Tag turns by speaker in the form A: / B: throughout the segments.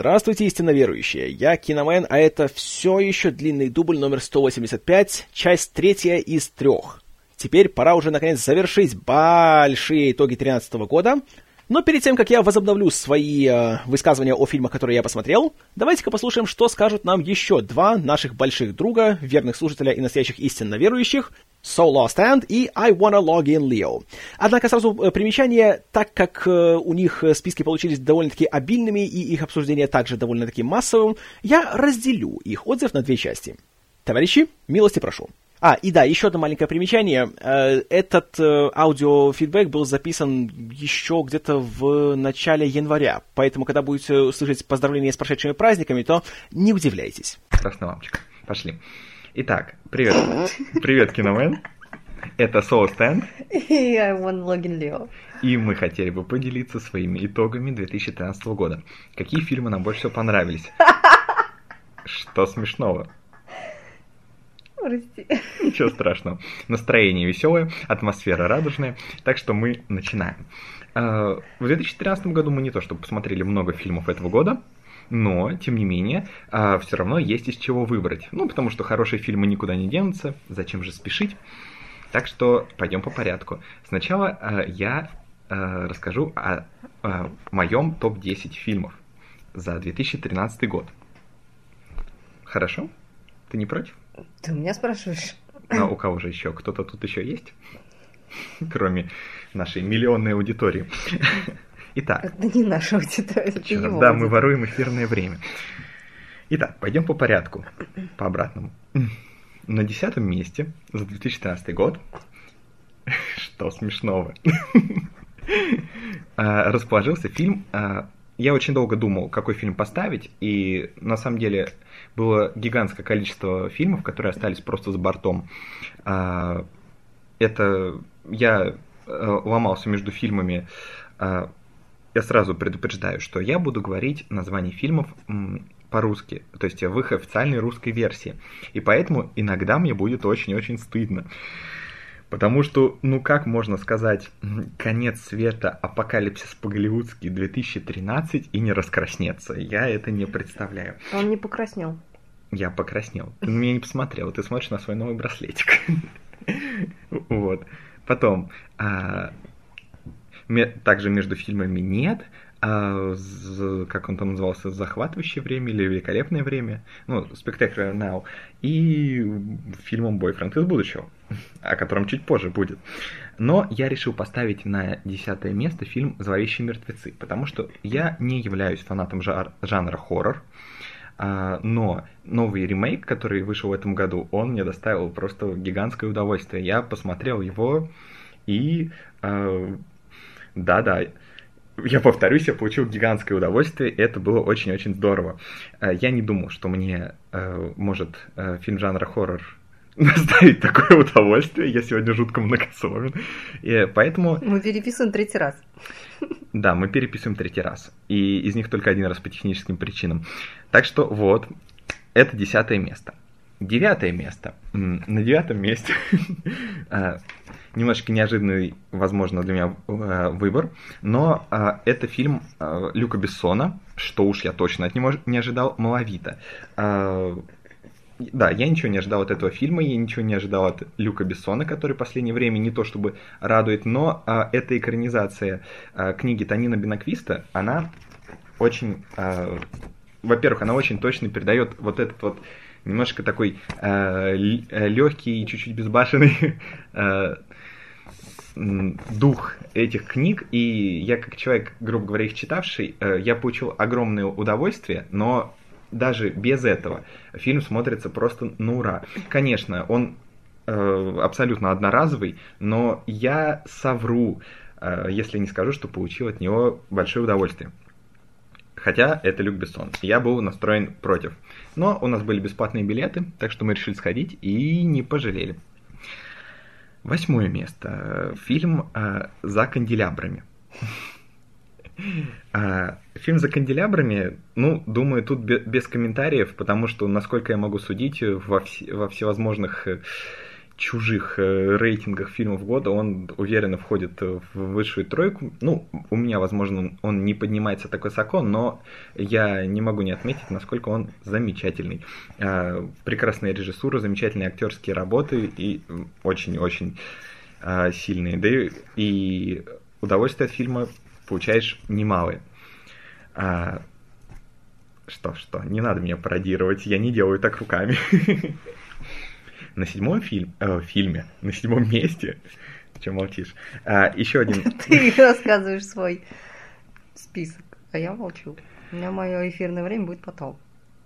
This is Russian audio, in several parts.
A: Здравствуйте, истинно верующие. Я Киномен, а это все еще длинный дубль номер 185, часть третья из трех. Теперь пора уже наконец завершить большие итоги 2013 года. Но перед тем, как я возобновлю свои э, высказывания о фильмах, которые я посмотрел, давайте-ка послушаем, что скажут нам еще два наших больших друга, верных слушателя и настоящих истинно верующих, So Lost End и I Wanna Log In Leo. Однако сразу э, примечание, так как э, у них э, списки получились довольно-таки обильными и их обсуждение также довольно-таки массовым, я разделю их отзыв на две части. Товарищи, милости прошу. А, и да, еще одно маленькое примечание. Э, этот э, аудиофидбэк был записан еще где-то в начале января, поэтому, когда будете слышать поздравления с прошедшими праздниками, то не удивляйтесь.
B: Красная лампочка. Пошли. Итак, привет. Привет, Киномен. Это Soul Stand.
C: И I want login Leo.
B: И мы хотели бы поделиться своими итогами 2013 года. Какие фильмы нам больше всего понравились? Что смешного?
C: Прости.
B: Ничего страшного. Настроение веселое, атмосфера радужная. Так что мы начинаем. Э, в 2013 году мы не то чтобы посмотрели много фильмов этого года, но, тем не менее, э, все равно есть из чего выбрать. Ну, потому что хорошие фильмы никуда не денутся, зачем же спешить? Так что пойдем по порядку. Сначала э, я расскажу о моем топ-10 фильмов за 2013 год. Хорошо? Ты не против?
C: Ты у меня спрашиваешь?
B: А у кого же еще? Кто-то тут еще есть? Кроме нашей миллионной аудитории. Итак.
C: Это не наша аудитория, это
B: Черт,
C: его
B: Да, мы
C: аудитория.
B: воруем эфирное время. Итак, пойдем по порядку, по обратному. На десятом месте за 2013 год, что смешного, а, расположился фильм а, я очень долго думал, какой фильм поставить, и на самом деле было гигантское количество фильмов, которые остались просто с бортом. А, Это я э, ломался между фильмами. А, Я сразу предупреждаю, что я буду говорить название фильмов по-русски, то есть в их официальной русской версии. И поэтому иногда мне будет очень-очень стыдно. Потому что, ну как можно сказать, конец света, апокалипсис по-голливудски 2013 и не раскраснеться? Я это не представляю.
C: Он не покраснел.
B: Я покраснел. Ты на меня не посмотрел, ты смотришь на свой новый браслетик. Вот. Потом, а, также между фильмами нет, а, как он там назывался, захватывающее время или великолепное время, ну, Spectacular Now, и фильмом Бойфренд из будущего, о котором чуть позже будет. Но я решил поставить на десятое место фильм «Зловещие мертвецы», потому что я не являюсь фанатом жар- жанра хоррор, а, но новый ремейк, который вышел в этом году, он мне доставил просто гигантское удовольствие. Я посмотрел его и а, да-да, я повторюсь, я получил гигантское удовольствие, и это было очень-очень здорово. А, Я не думал, что мне может фильм жанра хоррор доставить такое удовольствие. Я сегодня жутко многословен. И поэтому
C: Мы переписываем третий раз.
B: да, мы переписываем третий раз. И из них только один раз по техническим причинам. Так что вот, это десятое место. Девятое место. На девятом месте э, немножечко неожиданный, возможно, для меня э, выбор, но э, это фильм Люка Бессона, что уж я точно от него не ожидал, «Малавита». Да, я ничего не ожидал от этого фильма, я ничего не ожидал от Люка Бессона, который в последнее время не то чтобы радует, но а, эта экранизация а, книги Танина Бенаквиста, она очень, а, во-первых, она очень точно передает вот этот вот немножко такой легкий и чуть-чуть безбашенный а, дух этих книг, и я как человек, грубо говоря, их читавший, э, я получил огромное удовольствие, но даже без этого фильм смотрится просто на ура. Конечно, он э, абсолютно одноразовый, но я совру, э, если не скажу, что получил от него большое удовольствие. Хотя это Люк Бессон. Я был настроен против. Но у нас были бесплатные билеты, так что мы решили сходить и не пожалели. Восьмое место. Фильм э, «За канделябрами». А, Фильм «За канделябрами», ну, думаю, тут бе- без комментариев, потому что, насколько я могу судить, во, вс- во всевозможных э, чужих э, рейтингах фильмов года он уверенно входит в высшую тройку. Ну, у меня, возможно, он не поднимается так высоко, но я не могу не отметить, насколько он замечательный. Э, прекрасная режиссура, замечательные актерские работы и очень-очень э, сильные. Да и удовольствие от фильма получаешь немалое. А, что, что, не надо меня пародировать, я не делаю так руками. На седьмом фильм, э, фильме, на седьмом месте, чем молчишь, а, еще один...
C: Ты рассказываешь свой список, а я молчу. У меня мое эфирное время будет потом.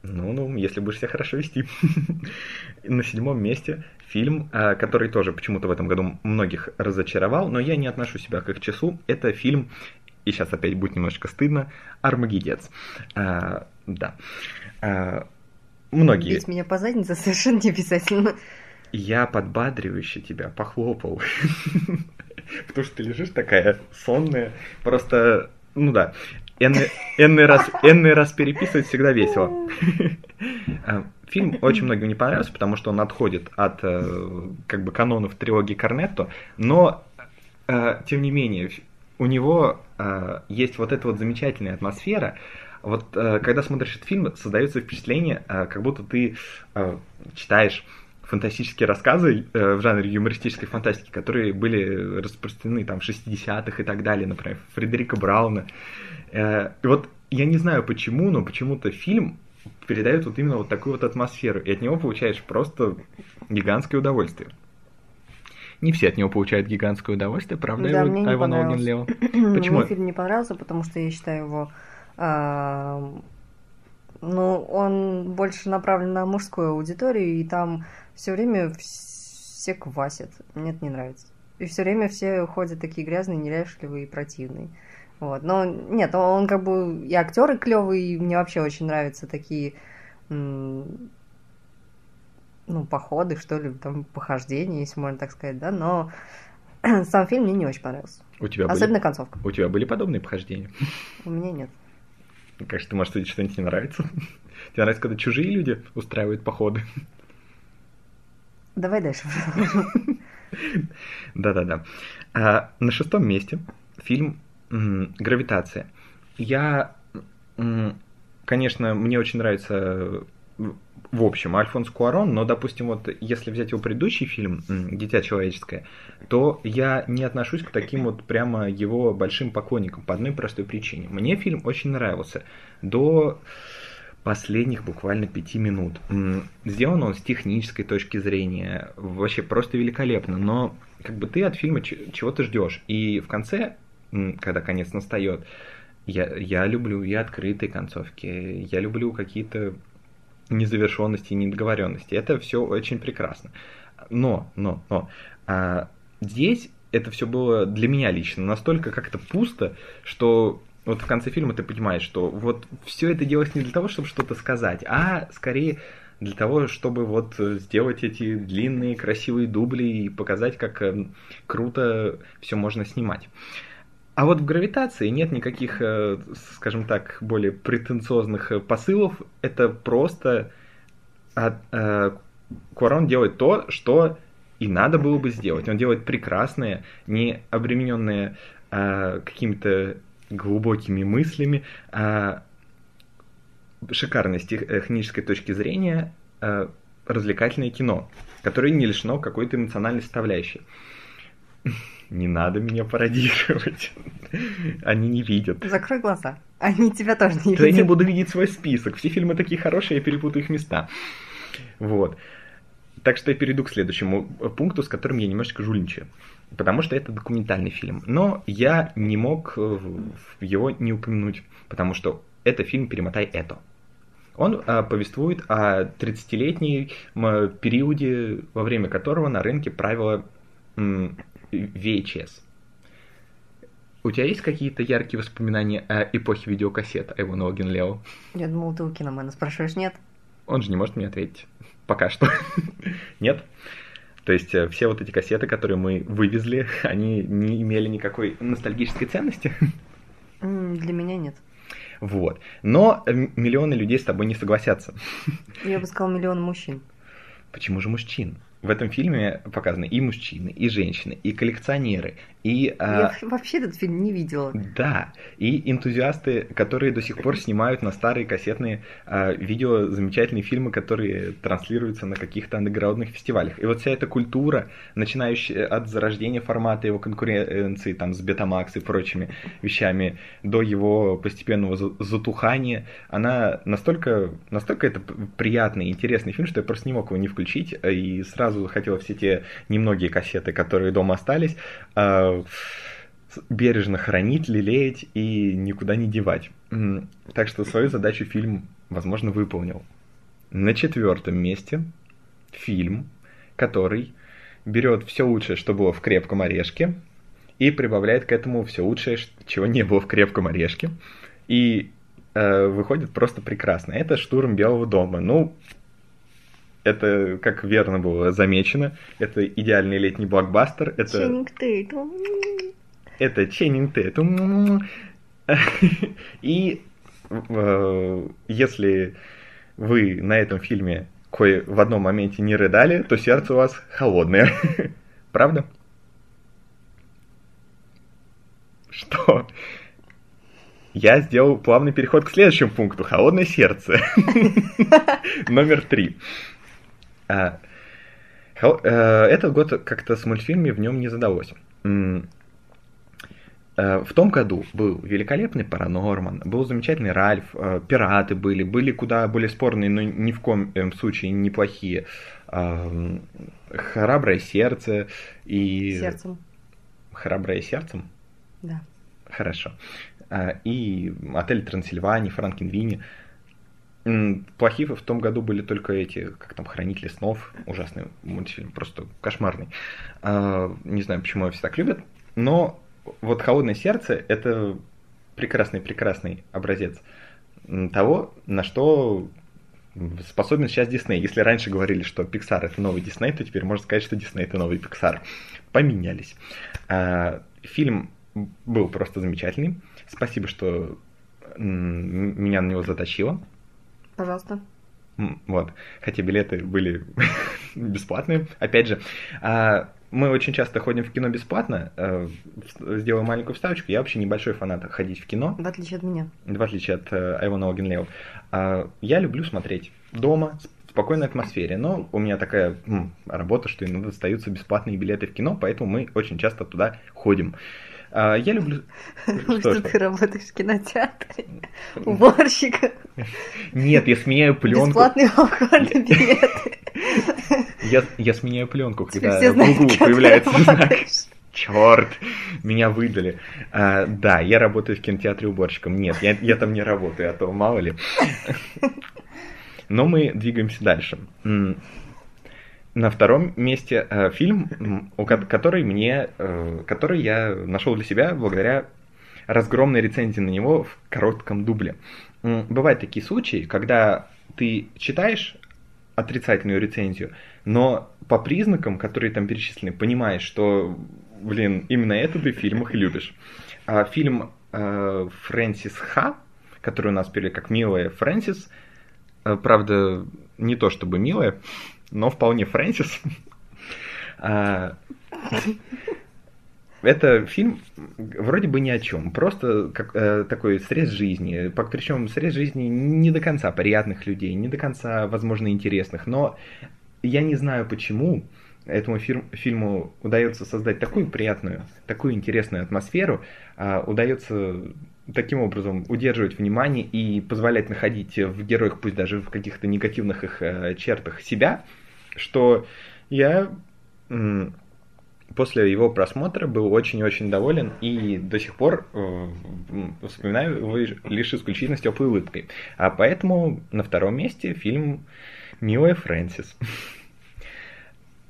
B: Ну, ну, если будешь себя хорошо вести. На седьмом месте фильм, а, который тоже почему-то в этом году многих разочаровал, но я не отношу себя к их числу. Это фильм, и сейчас опять будет немножечко стыдно, «Армагеддец». А, да. А, многие...
C: Бить меня по заднице совершенно не обязательно.
B: Я подбадривающе тебя похлопал. Потому что ты лежишь такая сонная. Просто, ну да, энный, энный, раз, энный раз переписывать всегда весело. А, фильм очень многим не понравился, потому что он отходит от э, как бы канонов трилогии Корнетто, но э, тем не менее у него э, есть вот эта вот замечательная атмосфера, вот э, когда смотришь этот фильм, создается впечатление, э, как будто ты э, читаешь фантастические рассказы э, в жанре юмористической фантастики, которые были распространены там в 60-х и так далее, например, Фредерика Брауна. Э, и вот я не знаю почему, но почему-то фильм передает вот именно вот такую вот атмосферу, и от него получаешь просто гигантское удовольствие. Не все от него получают гигантское удовольствие, правда,
C: Да,
B: Айван
C: мне не понравился.
B: Лео?
C: Мне
B: Почему?
C: фильм не понравился, потому что я считаю его... а, ну, он больше направлен на мужскую аудиторию, и там все время все квасят. Мне это не нравится. И все время все ходят такие грязные, неряшливые и противные. Вот. Но нет, он, он как бы и актеры клевые, и мне вообще очень нравятся такие ну, походы, что ли, там, похождения, если можно так сказать, да, но сам фильм мне не очень понравился.
B: У тебя, были,
C: Особенно концовка.
B: у тебя были подобные похождения?
C: У меня нет.
B: Конечно, ты, может, тебе что-нибудь не нравится? Тебе нравится, когда чужие люди устраивают походы?
C: Давай дальше.
B: Да-да-да. А, на шестом месте фильм «Гравитация». Я, конечно, мне очень нравится в- общем Альфонс Куарон, но, допустим, вот если взять его предыдущий фильм «Дитя человеческое», то я не отношусь к таким вот прямо его большим поклонникам по одной простой причине. Мне фильм очень нравился до последних буквально пяти минут. Сделан он с технической точки зрения вообще просто великолепно, но как бы ты от фильма чего-то ждешь. И в конце, когда конец настает, я, я люблю и открытые концовки, я люблю какие-то незавершенности и недоговоренности. Это все очень прекрасно. Но, но, но, а, здесь это все было для меня лично настолько как-то пусто, что вот в конце фильма ты понимаешь, что вот все это делалось не для того, чтобы что-то сказать, а скорее для того, чтобы вот сделать эти длинные красивые дубли и показать, как э, круто все можно снимать. А вот в гравитации нет никаких, э, скажем так, более претенциозных э, посылов. Это просто а, э, Куарон делает то, что и надо было бы сделать. Он делает прекрасные, не обремененные э, какими-то глубокими мыслями, а шикарной с тех- технической точки зрения э, развлекательное кино, которое не лишено какой-то эмоциональной составляющей. Не надо меня пародировать. Они не видят.
C: Закрой глаза. Они тебя тоже не
B: Да я не
C: видят.
B: буду видеть свой список. Все фильмы такие хорошие, я перепутаю их места. Вот. Так что я перейду к следующему пункту, с которым я немножечко жульничаю. Потому что это документальный фильм. Но я не мог э, его не упомянуть, потому что это фильм «Перемотай это». Он а, повествует о 30-летнем м, периоде, во время которого на рынке правила VHS. У тебя есть какие-то яркие воспоминания о эпохе видеокассет, Логин Лео?
C: Я думал, ты у киномена спрашиваешь, нет?
B: Он же не может мне ответить. Пока что. Нет? То есть э, все вот эти кассеты, которые мы вывезли, они не имели никакой ностальгической ценности.
C: Для меня нет.
B: Вот. Но э, миллионы людей с тобой не согласятся.
C: Я бы сказал миллион мужчин.
B: Почему же мужчин? В этом фильме показаны и мужчины, и женщины, и коллекционеры, и...
C: Я а... вообще этот фильм не видела.
B: Да, и энтузиасты, которые до сих пор снимают на старые кассетные а, видео замечательные фильмы, которые транслируются на каких-то андеграундных фестивалях. И вот вся эта культура, начинающая от зарождения формата его конкуренции там с Betamax и прочими вещами, до его постепенного затухания, она настолько, настолько это приятный, интересный фильм, что я просто не мог его не включить, и сразу хотел все те немногие кассеты, которые дома остались, бережно хранить, лелеять и никуда не девать. Так что свою задачу фильм, возможно, выполнил. На четвертом месте фильм, который берет все лучшее, что было в крепком орешке, и прибавляет к этому все лучшее, чего не было в крепком орешке. И э, выходит просто прекрасно. Это штурм Белого дома. Ну, это, как верно было замечено, это идеальный летний блокбастер. Это...
C: Ченнинг Тейтум.
B: Это Ченнинг Тейтум. И э, если вы на этом фильме кое в одном моменте не рыдали, то сердце у вас холодное. Правда? Что? Я сделал плавный переход к следующему пункту. Холодное сердце. Номер три. А, э, этот год как-то с мультфильмами в нем не задалось. Э, в том году был великолепный Паранорман, был замечательный Ральф, э, пираты были, были куда более спорные, но ни в коем случае неплохие. Храброе сердце и...
C: Сердцем.
B: Храброе сердцем?
C: Да.
B: Хорошо. И отель Трансильвания, Франкенвини. Плохие в том году были только эти, как там, Хранители снов, ужасный мультфильм, просто кошмарный. А, не знаю, почему его все так любят, но вот «Холодное сердце» — это прекрасный-прекрасный образец того, на что способен сейчас Дисней. Если раньше говорили, что Pixar это новый Дисней, то теперь можно сказать, что Дисней это новый Pixar. Поменялись. А, фильм был просто замечательный. Спасибо, что меня на него заточило.
C: Пожалуйста.
B: Вот. Хотя билеты были бесплатные. Опять же, а, мы очень часто ходим в кино бесплатно. Э, сделаю маленькую вставочку. Я вообще небольшой фанат ходить в кино.
C: В отличие от меня.
B: В отличие от э, Айвона Огенлео. Я люблю смотреть дома, в спокойной атмосфере. Но у меня такая м, работа, что иногда достаются бесплатные билеты в кино, поэтому мы очень часто туда ходим. А, я люблю...
C: Что, ты работаешь в кинотеатре? Уборщика?
B: Нет, я сменяю пленку.
C: Бесплатные алкогольные билеты.
B: Я, я сменяю пленку, когда в углу появляется знак. Черт, меня выдали. А, да, я работаю в кинотеатре уборщиком. Нет, я, я там не работаю, а то мало ли. Но мы двигаемся дальше. На втором месте э, фильм, который мне, э, который я нашел для себя благодаря разгромной рецензии на него в коротком дубле. Бывают такие случаи, когда ты читаешь отрицательную рецензию, но по признакам, которые там перечислены, понимаешь, что, блин, именно это ты в фильмах и любишь. А фильм э, Фрэнсис Ха, который у нас перевели как «Милая Фрэнсис», э, правда, не то чтобы милая, но вполне Фрэнсис. А, это фильм вроде бы ни о чем, просто как, э, такой срез жизни, причем срез жизни не до конца приятных людей, не до конца, возможно, интересных, но я не знаю почему этому фир- фильму удается создать такую приятную, такую интересную атмосферу, э, удается таким образом удерживать внимание и позволять находить в героях, пусть даже в каких-то негативных их э, чертах себя, что я после его просмотра был очень-очень доволен и до сих пор э, вспоминаю его лишь исключительно с теплой улыбкой. А поэтому на втором месте фильм «Милая Фрэнсис».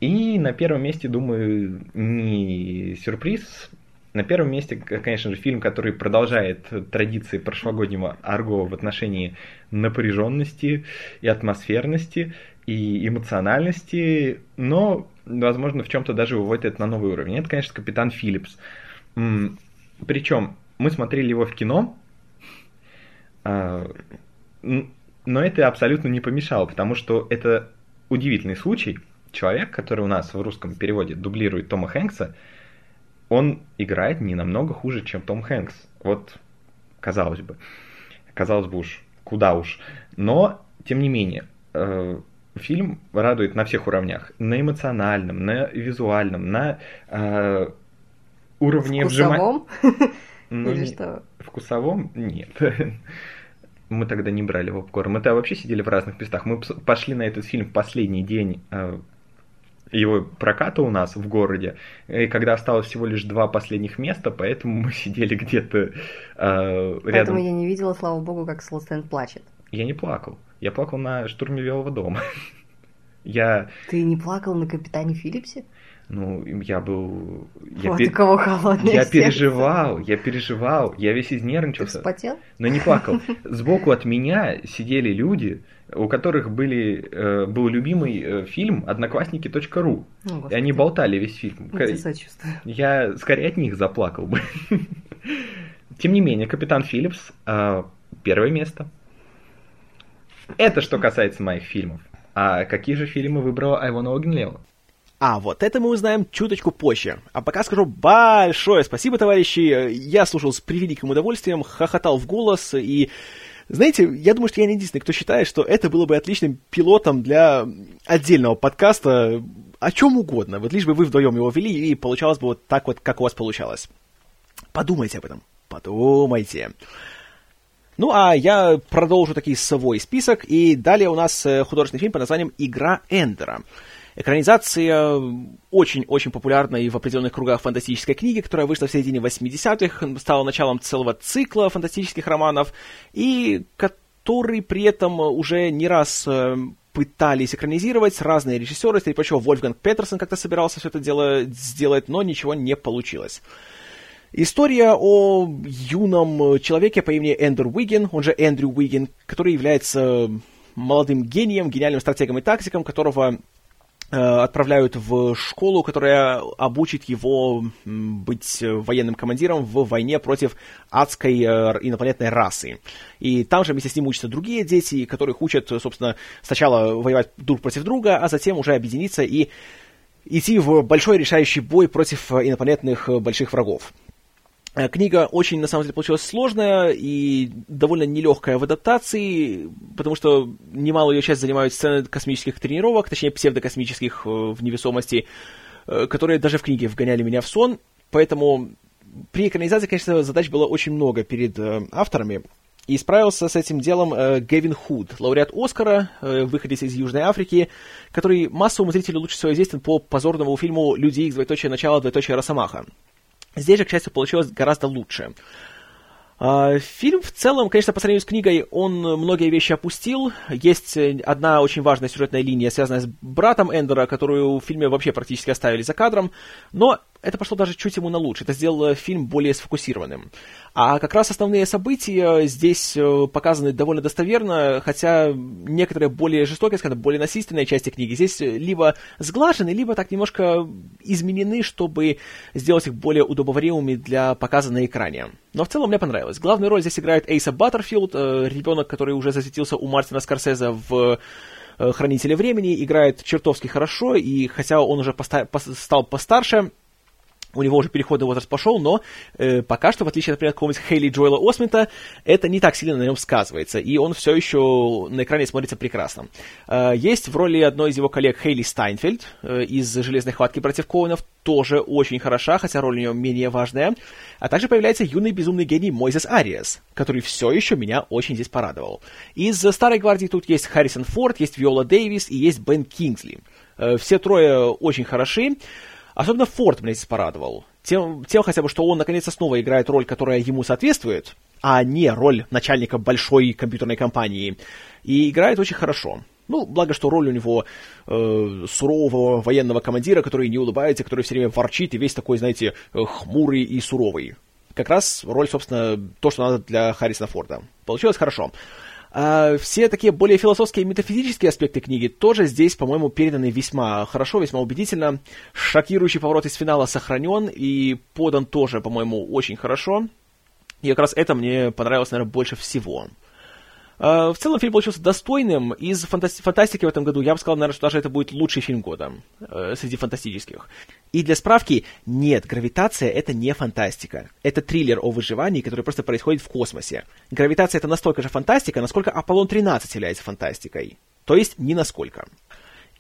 B: И на первом месте, думаю, не сюрприз. На первом месте, конечно же, фильм, который продолжает традиции прошлогоднего Арго в отношении напряженности и атмосферности и эмоциональности, но, возможно, в чем-то даже выводит это на новый уровень. Это, конечно, Капитан Филлипс. Причем мы смотрели его в кино, а, но это абсолютно не помешало, потому что это удивительный случай, человек, который у нас в русском переводе дублирует Тома Хэнкса, он играет не намного хуже, чем Том Хэнкс. Вот, казалось бы. Казалось бы уж, куда уж. Но, тем не менее, э, фильм радует на всех уровнях. На эмоциональном, на визуальном, на э, уровне
C: вжимания...
B: Ну,
C: Или что?
B: Вкусовом? Нет. Мы тогда не брали попкорн. Мы-то вообще сидели в разных местах. Мы пошли на этот фильм в последний день э, его проката у нас в городе, и когда осталось всего лишь два последних места, поэтому мы сидели где-то э, рядом.
C: Поэтому я не видела, слава богу, как Слостен плачет.
B: Я не плакал. Я плакал на штурме Белого дома. Я...
C: Ты не плакал на Капитане Филлипсе?
B: Ну, я был... Я
C: вот
B: пер...
C: у кого холодное
B: Я
C: сердце.
B: переживал, я переживал, я весь
C: Ты
B: изнервничался.
C: вспотел?
B: Но не плакал. Сбоку от меня сидели люди, у которых были, э, был любимый э, фильм «Одноклассники.ру».
C: Ну,
B: И они болтали весь фильм.
C: Я тебе сочувствую.
B: Я скорее от них заплакал бы. Тем не менее, Капитан Филлипс э, первое место. Это что касается моих фильмов. А какие же фильмы выбрала Айвона Огнелева?
A: А вот это мы узнаем чуточку позже. А пока скажу большое спасибо, товарищи. Я слушал с превеликим удовольствием, хохотал в голос и... Знаете, я думаю, что я не единственный, кто считает, что это было бы отличным пилотом для отдельного подкаста о чем угодно. Вот лишь бы вы вдвоем его вели, и получалось бы вот так вот, как у вас получалось. Подумайте об этом. Подумайте. Ну, а я продолжу таки свой список, и далее у нас э, художественный фильм под названием «Игра Эндера». Экранизация очень-очень популярной в определенных кругах фантастической книги, которая вышла в середине 80-х, стала началом целого цикла фантастических романов, и который при этом уже не раз э, пытались экранизировать разные режиссеры, среди прочего Вольфганг Петерсон как-то собирался все это дело сделать, но ничего не получилось. История о юном человеке по имени Эндер Уиген, он же Эндрю Уиген, который является молодым гением, гениальным стратегом и тактиком, которого отправляют в школу, которая обучит его быть военным командиром в войне против адской инопланетной расы. И там же вместе с ним учатся другие дети, которых учат, собственно, сначала воевать друг против друга, а затем уже объединиться и идти в большой решающий бой против инопланетных больших врагов. Книга очень, на самом деле, получилась сложная и довольно нелегкая в адаптации, потому что немало ее часть занимают сцены космических тренировок, точнее, псевдокосмических в невесомости, которые даже в книге вгоняли меня в сон, поэтому при экранизации, конечно, задач было очень много перед авторами, и справился с этим делом э, Гевин Худ, лауреат Оскара, э, выходец из Южной Африки, который массовому зрителю лучше всего известен по позорному фильму «Люди Икс. Двоеточие начало. Двоеточие Росомаха». Здесь же, к счастью, получилось гораздо лучше. Фильм в целом, конечно, по сравнению с книгой, он многие вещи опустил. Есть одна очень важная сюжетная линия, связанная с братом Эндера, которую в фильме вообще практически оставили за кадром, но это пошло даже чуть ему на лучше. Это сделало фильм более сфокусированным. А как раз основные события здесь показаны довольно достоверно, хотя некоторые более жестокие, скажем, более насильственные части книги здесь либо сглажены, либо так немножко изменены, чтобы сделать их более удобоваримыми для показа на экране. Но в целом мне понравилось. Главную роль здесь играет Эйса Баттерфилд, ребенок, который уже засветился у Мартина Скорсезе в «Хранителе времени», играет чертовски хорошо, и хотя он уже поста- стал постарше, у него уже переходный возраст пошел, но э, пока что, в отличие, например, от какого-нибудь Хейли Джоэла Осмита, это не так сильно на нем сказывается, и он все еще на экране смотрится прекрасно. Э, есть в роли одной из его коллег Хейли Стайнфельд э, из «Железной хватки против Коунов», тоже очень хороша, хотя роль у нее менее важная. А также появляется юный безумный гений Мойзес Ариас, который все еще меня очень здесь порадовал. Из «Старой гвардии» тут есть Харрисон Форд, есть Виола Дэвис и есть Бен Кингсли. Э, все трое очень хороши. Особенно Форд здесь порадовал. Тем, тем хотя бы, что он наконец-то снова играет роль, которая ему соответствует, а не роль начальника большой компьютерной компании. И играет очень хорошо. Ну, благо, что роль у него э, сурового военного командира, который не улыбается, который все время ворчит и весь такой, знаете, хмурый и суровый. Как раз роль, собственно, то, что надо для Харрисона Форда. Получилось хорошо. А все такие более философские и метафизические аспекты книги тоже здесь, по-моему, переданы весьма хорошо, весьма убедительно. Шокирующий поворот из финала сохранен и подан тоже, по-моему, очень хорошо. И как раз это мне понравилось, наверное, больше всего. Uh, в целом фильм получился достойным. Из фантасти- фантастики в этом году я бы сказал, наверное, что даже это будет лучший фильм года uh, среди фантастических. И для справки, нет, гравитация это не фантастика. Это триллер о выживании, который просто происходит в космосе. Гравитация это настолько же фантастика, насколько Аполлон 13 является фантастикой. То есть ни насколько.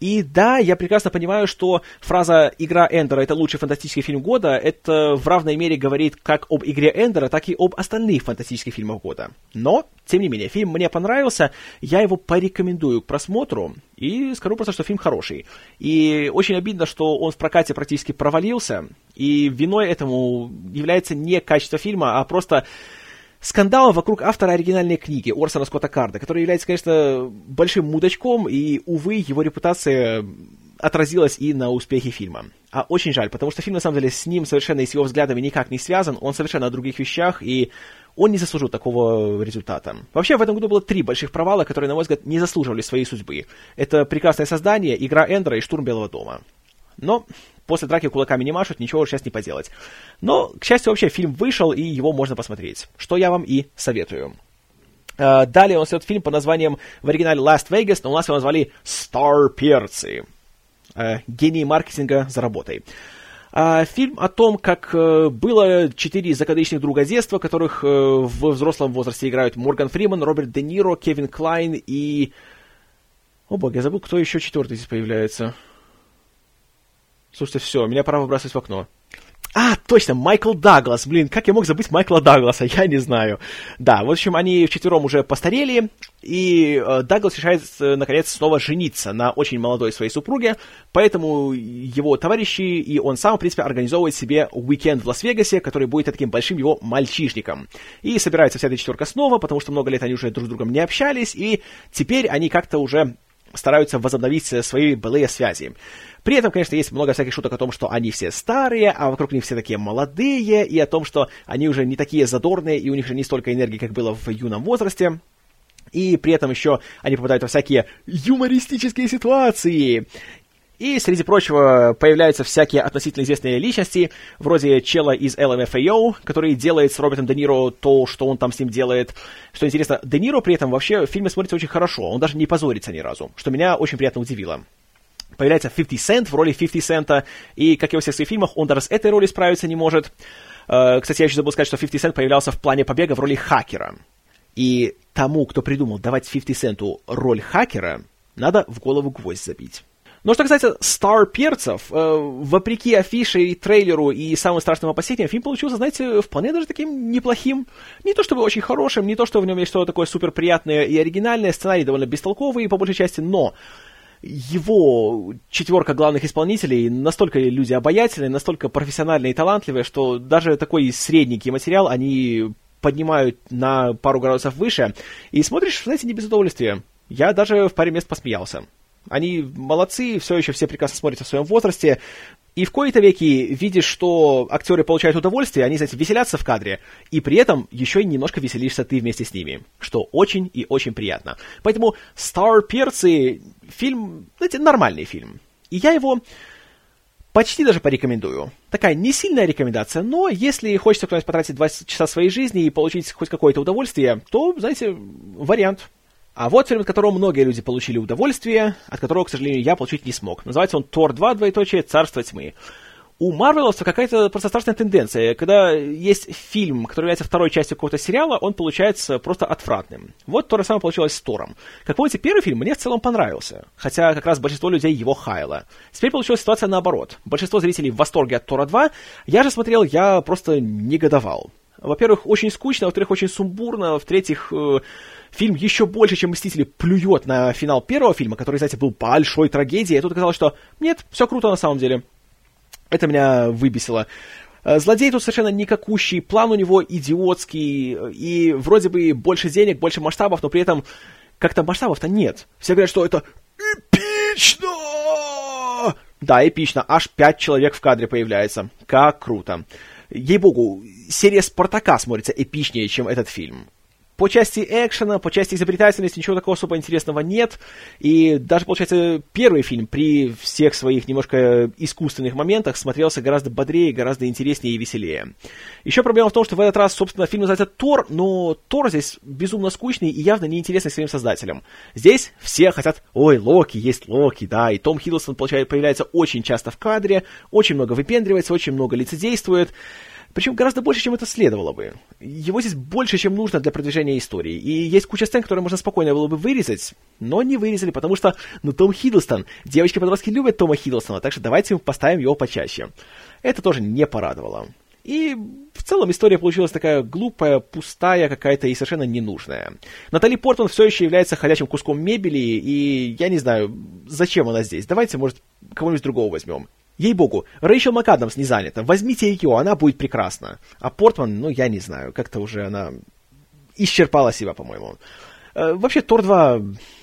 A: И да, я прекрасно понимаю, что фраза «Игра Эндера» — это лучший фантастический фильм года, это в равной мере говорит как об «Игре Эндера», так и об остальных фантастических фильмах года. Но, тем не менее, фильм мне понравился, я его порекомендую к просмотру, и скажу просто, что фильм хороший. И очень обидно, что он в прокате практически провалился, и виной этому является не качество фильма, а просто скандала вокруг автора оригинальной книги Орсона Скотта Карда, который является, конечно, большим мудачком, и, увы, его репутация отразилась и на успехе фильма. А очень жаль, потому что фильм, на самом деле, с ним совершенно и с его взглядами никак не связан, он совершенно о других вещах, и он не заслужил такого результата. Вообще, в этом году было три больших провала, которые, на мой взгляд, не заслуживали своей судьбы. Это «Прекрасное создание», «Игра Эндера» и «Штурм Белого дома». Но после драки кулаками не машут, ничего сейчас не поделать. Но, к счастью, вообще фильм вышел, и его можно посмотреть, что я вам и советую. Uh, далее у нас идет фильм под названием в оригинале Last Vegas, но у нас его назвали Star Перцы. Uh, гений маркетинга за работой. Uh, фильм о том, как было четыре закадычных друга детства, которых в взрослом возрасте играют Морган Фриман, Роберт Де Ниро, Кевин Клайн и... О бог, я забыл, кто еще четвертый здесь появляется. Слушайте, все, меня пора выбрасывать в окно. А, точно, Майкл Даглас. Блин, как я мог забыть Майкла Дагласа, я не знаю. Да, в общем, они вчетвером уже постарели, и э, Даглас решает, э, наконец, снова жениться на очень молодой своей супруге, поэтому его товарищи и он сам, в принципе, организовывает себе уикенд в Лас-Вегасе, который будет таким большим его мальчишником. И собирается вся эта четверка снова, потому что много лет они уже друг с другом не общались, и теперь они как-то уже стараются возобновить свои былые связи. При этом, конечно, есть много всяких шуток о том, что они все старые, а вокруг них все такие молодые, и о том, что они уже не такие задорные, и у них же не столько энергии, как было в юном возрасте. И при этом еще они попадают во всякие юмористические ситуации. И, среди прочего, появляются всякие относительно известные личности, вроде чела из LMFAO, который делает с Робертом Де Ниро то, что он там с ним делает. Что интересно, Де Ниро при этом вообще в фильме смотрится очень хорошо, он даже не позорится ни разу, что меня очень приятно удивило. Появляется 50 Cent в роли 50 Cent, и, как и во всех своих фильмах, он даже с этой ролью справиться не может. Кстати, я еще забыл сказать, что 50 Cent появлялся в плане побега в роли хакера. И тому, кто придумал давать 50 Центу роль хакера, надо в голову гвоздь забить. Но что касается Star перцев, э, вопреки афише и трейлеру и самым страшным опасениям, фильм получился, знаете, вполне даже таким неплохим. Не то чтобы очень хорошим, не то что в нем есть что-то такое супер приятное и оригинальное, сценарий довольно бестолковый по большей части, но его четверка главных исполнителей настолько люди обаятельные, настолько профессиональные и талантливые, что даже такой средненький материал они поднимают на пару градусов выше, и смотришь, знаете, не без удовольствия. Я даже в паре мест посмеялся. Они молодцы, все еще все прекрасно смотрятся в своем возрасте. И в кои-то веки видишь, что актеры получают удовольствие, они, знаете, веселятся в кадре, и при этом еще и немножко веселишься ты вместе с ними, что очень и очень приятно. Поэтому Star Перцы фильм, знаете, нормальный фильм. И я его почти даже порекомендую. Такая не сильная рекомендация, но если хочется кто-нибудь потратить 20 часа своей жизни и получить хоть какое-то удовольствие, то, знаете, вариант. А вот фильм, от которого многие люди получили удовольствие, от которого, к сожалению, я получить не смог. Называется он «Тор 2. Двоеточие. Царство тьмы». У Марвеловцев какая-то просто страшная тенденция. Когда есть фильм, который является второй частью какого-то сериала, он получается просто отвратным. Вот то же самое получилось с Тором. Как помните, первый фильм мне в целом понравился. Хотя как раз большинство людей его хаяло. Теперь получилась ситуация наоборот. Большинство зрителей в восторге от Тора 2. Я же смотрел, я просто негодовал. Во-первых, очень скучно, во-вторых, очень сумбурно, в-третьих, э, фильм еще больше, чем «Мстители» плюет на финал первого фильма, который, кстати, был большой трагедией, и тут оказалось, что нет, все круто на самом деле. Это меня выбесило. Э, злодей тут совершенно никакущий, план у него идиотский, и вроде бы больше денег, больше масштабов, но при этом как-то масштабов-то нет. Все говорят, что это эпично! Да, эпично. Аж пять человек в кадре появляется. Как круто. Ей-богу, серия «Спартака» смотрится эпичнее, чем этот фильм. По части экшена, по части изобретательности ничего такого особо интересного нет. И даже, получается, первый фильм при всех своих немножко искусственных моментах смотрелся гораздо бодрее, гораздо интереснее и веселее. Еще проблема в том, что в этот раз, собственно, фильм называется «Тор», но Тор здесь безумно скучный и явно неинтересный своим создателям. Здесь все хотят «Ой, Локи, есть Локи», да, и Том Хиддлстон, получается, появляется очень часто в кадре, очень много выпендривается, очень много лицедействует. Причем гораздо больше, чем это следовало бы. Его здесь больше, чем нужно для продвижения истории. И есть куча сцен, которые можно спокойно было бы вырезать, но не вырезали, потому что, ну, Том Хиддлстон. Девочки-подростки любят Тома Хиддлстона, так что давайте поставим его почаще. Это тоже не порадовало. И в целом история получилась такая глупая, пустая какая-то и совершенно ненужная. Натали Портман все еще является ходячим куском мебели, и я не знаю, зачем она здесь. Давайте, может, кого-нибудь другого возьмем. Ей-богу, Рэйчел МакАдамс не занята. Возьмите ее, она будет прекрасна. А Портман, ну, я не знаю, как-то уже она исчерпала себя, по-моему. Э, вообще, Тор 2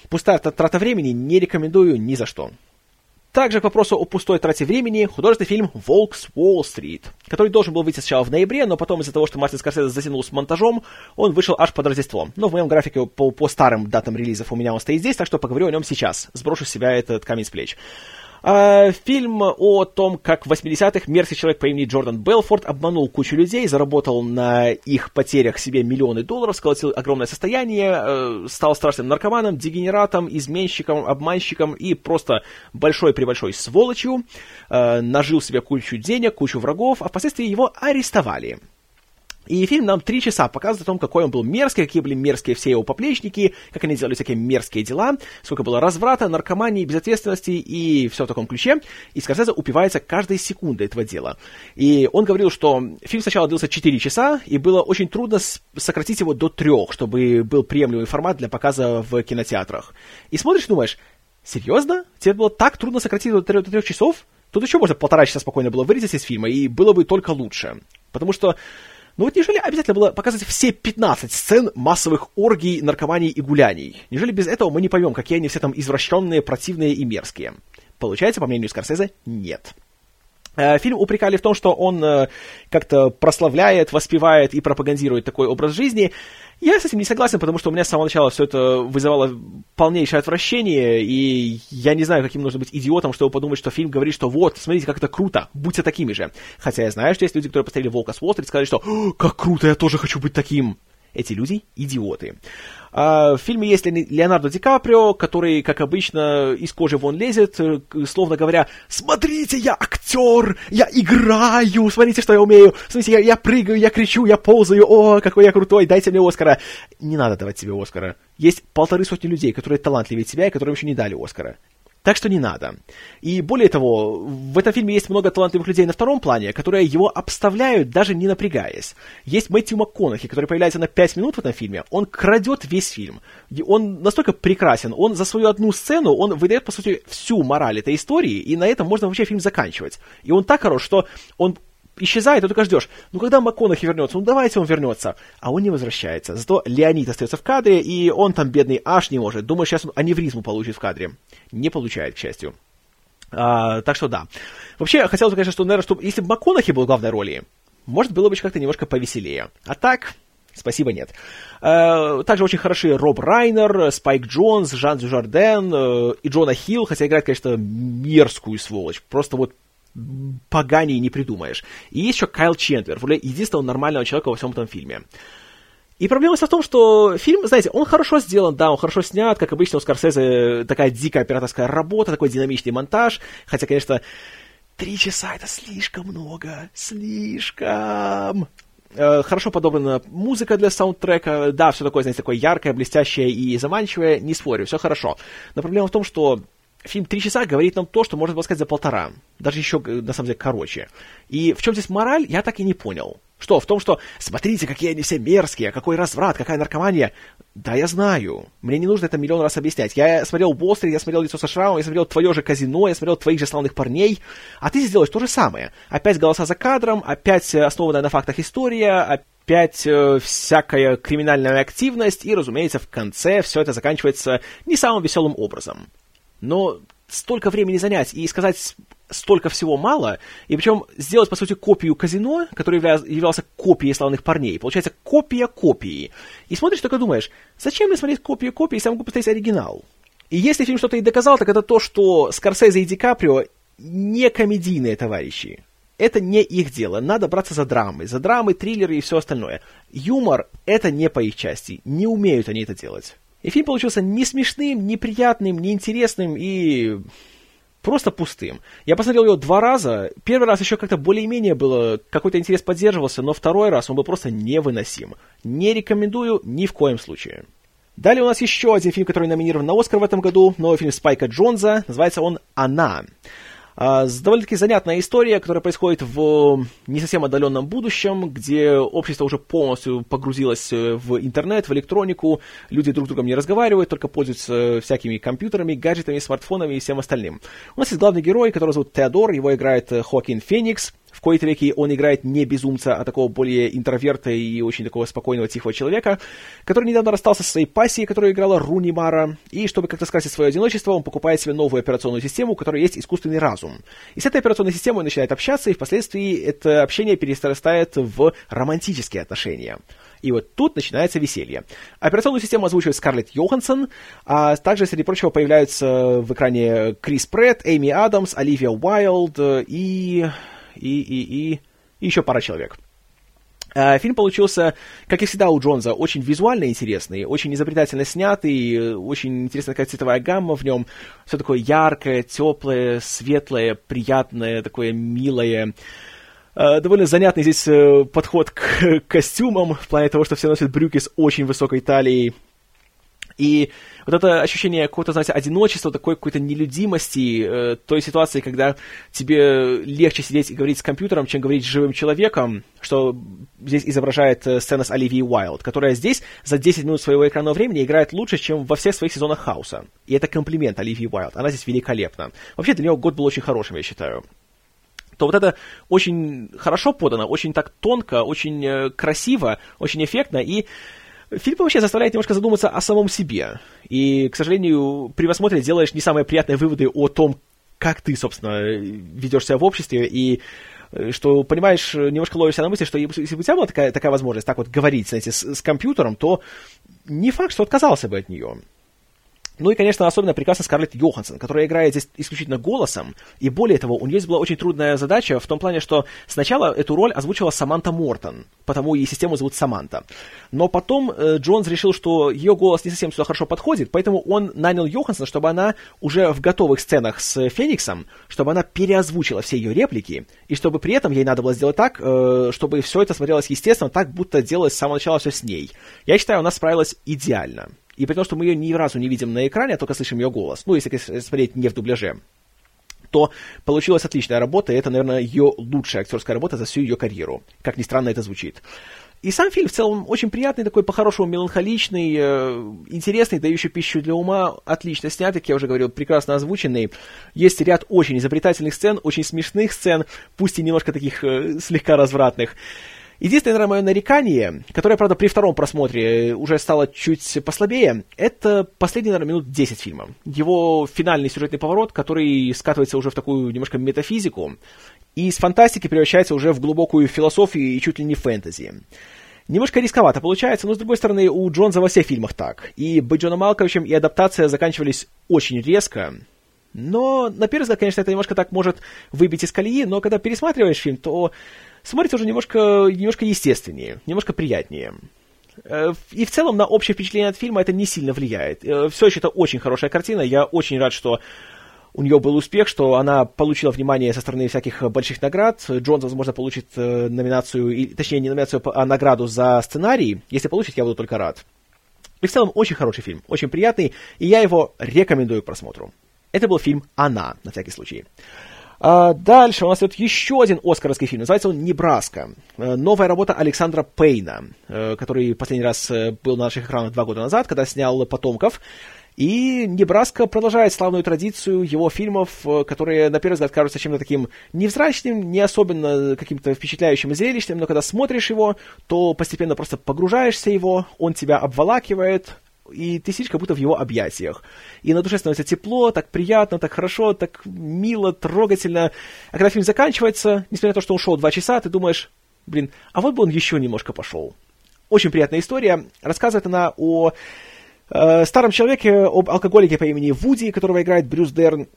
A: пустая трата времени не рекомендую ни за что. Также к вопросу о пустой трате времени художественный фильм «Волк с Уолл-стрит», который должен был выйти сначала в ноябре, но потом из-за того, что Мартин Скорсезе затянул с монтажом, он вышел аж под Рождество. Но в моем графике по, по старым датам релизов у меня он стоит здесь, так что поговорю о нем сейчас. Сброшу с себя этот камень с плеч. А, фильм о том, как в 80-х мерзкий человек по имени Джордан Белфорд обманул кучу людей, заработал на их потерях себе миллионы долларов, сколотил огромное состояние, э, стал страшным наркоманом, дегенератом, изменщиком, обманщиком и просто большой-пребольшой сволочью, э, нажил себе кучу денег, кучу врагов, а впоследствии его арестовали. И фильм нам три часа показывает о том, какой он был мерзкий, какие были мерзкие все его поплечники, как они делали всякие мерзкие дела, сколько было разврата, наркомании, безответственности и все в таком ключе. И Скорсезе упивается каждой секундой этого дела. И он говорил, что фильм сначала длился 4 часа, и было очень трудно сократить его до трех, чтобы был приемлемый формат для показа в кинотеатрах. И смотришь, думаешь, серьезно? Тебе было так трудно сократить до трех часов? Тут еще можно полтора часа спокойно было вырезать из фильма, и было бы только лучше. Потому что ну вот неужели обязательно было показывать все 15 сцен массовых оргий, наркоманий и гуляний? Неужели без этого мы не поймем, какие они все там извращенные, противные и мерзкие? Получается, по мнению Скорсезе, нет. Э, фильм упрекали в том, что он э, как-то прославляет, воспевает и пропагандирует такой образ жизни. Я с этим не согласен, потому что у меня с самого начала все это вызывало полнейшее отвращение, и я не знаю, каким нужно быть идиотом, чтобы подумать, что фильм говорит, что вот, смотрите, как это круто, будьте такими же. Хотя я знаю, что есть люди, которые посмотрели «Волка с Уолл-стрит» и сказали, что «Как круто, я тоже хочу быть таким!» Эти люди — идиоты. А, в фильме есть Леонардо Ди Каприо, который, как обычно, из кожи вон лезет, э, словно говоря, «Смотрите, я актер, я играю, смотрите, что я умею, смотрите, я, я прыгаю, я кричу, я ползаю, о, какой я крутой, дайте мне Оскара». Не надо давать тебе Оскара. Есть полторы сотни людей, которые талантливее тебя и которым еще не дали Оскара. Так что не надо. И более того, в этом фильме есть много талантливых людей на втором плане, которые его обставляют, даже не напрягаясь. Есть Мэтью МакКонахи, который появляется на 5 минут в этом фильме. Он крадет весь фильм. Он настолько прекрасен. Он за свою одну сцену, он выдает, по сути, всю мораль этой истории, и на этом можно вообще фильм заканчивать. И он так хорош, что он исчезает, и только ждешь, ну когда МакКонахи вернется, ну давайте он вернется. А он не возвращается. Зато Леонид остается в кадре, и он там, бедный, аж не может. Думаю, сейчас он аневризму получит в кадре. Не получает, к счастью. А, так что да. Вообще, хотелось бы, конечно, что, наверное, чтобы, если бы МакКонахи был в главной роли, может, было бы как-то немножко повеселее. А так, Спасибо, нет. Э, также очень хороши Роб Райнер, Спайк Джонс, Жан Дюжарден э, и Джона Хилл, хотя играет, конечно, мерзкую сволочь. Просто вот поганей не придумаешь. И есть еще Кайл Чендлер, в роли единственного нормального человека во всем этом фильме. И проблема в том, что фильм, знаете, он хорошо сделан, да, он хорошо снят, как обычно у Скорсезе такая дикая операторская работа, такой динамичный монтаж, хотя, конечно, три часа это слишком много, слишком. Э, хорошо подобрана музыка для саундтрека, да, все такое, знаете, такое яркое, блестящее и заманчивое, не спорю, все хорошо. Но проблема в том, что фильм «Три часа» говорит нам то, что можно было сказать за полтора. Даже еще, э, на самом деле, короче. И в чем здесь мораль, я так и не понял. Что? В том, что смотрите, какие они все мерзкие, какой разврат, какая наркомания. Да, я знаю. Мне не нужно это миллион раз объяснять. Я смотрел Бостри, я смотрел Лицо со шрамом, я смотрел твое же казино, я смотрел твоих же славных парней. А ты сделаешь то же самое. Опять голоса за кадром, опять э, основанная на фактах история, опять э, всякая криминальная активность, и, разумеется, в конце все это заканчивается не самым веселым образом. Но столько времени занять и сказать столько всего мало, и причем сделать, по сути, копию казино, который являлся копией славных парней. Получается, копия копии. И смотришь, только думаешь, зачем мне смотреть копию копии, если я могу посмотреть оригинал? И если фильм что-то и доказал, так это то, что Скорсезе и Ди Каприо не комедийные товарищи. Это не их дело. Надо браться за драмы. За драмы, триллеры и все остальное. Юмор — это не по их части. Не умеют они это делать. И фильм получился не смешным, неприятным, неинтересным и просто пустым. Я посмотрел его два раза. Первый раз еще как-то более-менее было, какой-то интерес поддерживался, но второй раз он был просто невыносим. Не рекомендую ни в коем случае. Далее у нас еще один фильм, который номинирован на Оскар в этом году. Новый фильм Спайка Джонса. Называется он «Она». А, довольно-таки занятная история, которая происходит в не совсем отдаленном будущем, где общество уже полностью погрузилось э, в интернет, в электронику, люди друг с другом не разговаривают, только пользуются всякими компьютерами, гаджетами, смартфонами и всем остальным. У нас есть главный герой, который зовут Теодор, его играет э, Хоакин Феникс, в кои-то веки он играет не безумца, а такого более интроверта и очень такого спокойного, тихого человека, который недавно расстался со своей пассией, которую играла Руни Мара, и чтобы как-то скрасить свое одиночество, он покупает себе новую операционную систему, у которой есть искусственный разум. И с этой операционной системой он начинает общаться, и впоследствии это общение перерастает в романтические отношения. И вот тут начинается веселье. Операционную систему озвучивает Скарлетт Йоханссон, а также, среди прочего, появляются в экране Крис Претт, Эми Адамс, Оливия Уайлд и и, и, и, и еще пара человек. А, фильм получился, как и всегда у Джонса, очень визуально интересный, очень изобретательно снятый, очень интересная такая цветовая гамма в нем, все такое яркое, теплое, светлое, приятное, такое милое. А, довольно занятный здесь э, подход к костюмам, в плане того, что все носят брюки с очень высокой талией, и вот это ощущение какого-то, знаете, одиночества, такой какой-то нелюдимости, э, той ситуации, когда тебе легче сидеть и говорить с компьютером, чем говорить с живым человеком, что здесь изображает э, сцена с Оливией Уайлд, которая здесь за 10 минут своего экранного времени играет лучше, чем во всех своих сезонах Хауса. И это комплимент Оливии Уайлд. Она здесь великолепна. Вообще, для нее год был очень хорошим, я считаю то вот это очень хорошо подано, очень так тонко, очень э, красиво, очень эффектно, и Фильм вообще заставляет немножко задуматься о самом себе. И, к сожалению, при просмотре делаешь не самые приятные выводы о том, как ты, собственно, ведешь себя в обществе, и э, что, понимаешь, немножко ловишься на мысли, что если бы у тебя была такая, такая возможность так вот говорить, знаете, с, с компьютером, то не факт, что отказался бы от нее. Ну и, конечно, особенно прекрасно Скарлетт Йоханссон, которая играет здесь исключительно голосом. И более того, у нее здесь была очень трудная задача в том плане, что сначала эту роль озвучила Саманта Мортон, потому и систему зовут Саманта. Но потом э, Джонс решил, что ее голос не совсем сюда хорошо подходит, поэтому он нанял Йоханссон, чтобы она уже в готовых сценах с Фениксом, чтобы она переозвучила все ее реплики, и чтобы при этом ей надо было сделать так, э, чтобы все это смотрелось естественно, так будто делалось с самого начала все с ней. Я считаю, она справилась идеально. И при том, что мы ее ни разу не видим на экране, а только слышим ее голос, ну, если смотреть не в дубляже, то получилась отличная работа, и это, наверное, ее лучшая актерская работа за всю ее карьеру. Как ни странно это звучит. И сам фильм в целом очень приятный, такой по-хорошему меланхоличный, э, интересный, дающий пищу для ума, отлично снятый, как я уже говорил, прекрасно озвученный. Есть ряд очень изобретательных сцен, очень смешных сцен, пусть и немножко таких э, слегка развратных. Единственное, наверное, мое нарекание, которое, правда, при втором просмотре уже стало чуть послабее, это последние, наверное, минут 10 фильма. Его финальный сюжетный поворот, который скатывается уже в такую немножко метафизику, и из фантастики превращается уже в глубокую философию и чуть ли не фэнтези. Немножко рисковато получается, но, с другой стороны, у Джонса во всех фильмах так. И быть Джоном Малковичем, и адаптация заканчивались очень резко. Но, на первый взгляд, конечно, это немножко так может выбить из колеи, но когда пересматриваешь фильм, то смотрится уже немножко, немножко естественнее, немножко приятнее. Э, и в целом на общее впечатление от фильма это не сильно влияет. Э, Все еще это очень хорошая картина. Я очень рад, что у нее был успех, что она получила внимание со стороны всяких больших наград. Джонс, возможно, получит э, номинацию, точнее, не номинацию, а награду за сценарий. Если получит, я буду только рад. И в целом очень хороший фильм, очень приятный, и я его рекомендую к просмотру. Это был фильм «Она», на всякий случай. А дальше у нас идет еще один оскаровский фильм. Называется он «Небраска». Э, новая работа Александра Пейна, э, который последний раз э, был на наших экранах два года назад, когда снял «Потомков». И Небраска продолжает славную традицию его фильмов, которые, на первый взгляд, кажутся чем-то таким невзрачным, не особенно каким-то впечатляющим и зрелищным, но когда смотришь его, то постепенно просто погружаешься его, он тебя обволакивает, и ты сидишь как будто в его объятиях. И на душе становится тепло, так приятно, так хорошо, так мило, трогательно. А когда фильм заканчивается, несмотря на то, что он шел два часа, ты думаешь, блин, а вот бы он еще немножко пошел. Очень приятная история. Рассказывает она о э, старом человеке, об алкоголике по имени Вуди, которого играет Брюс Дерн,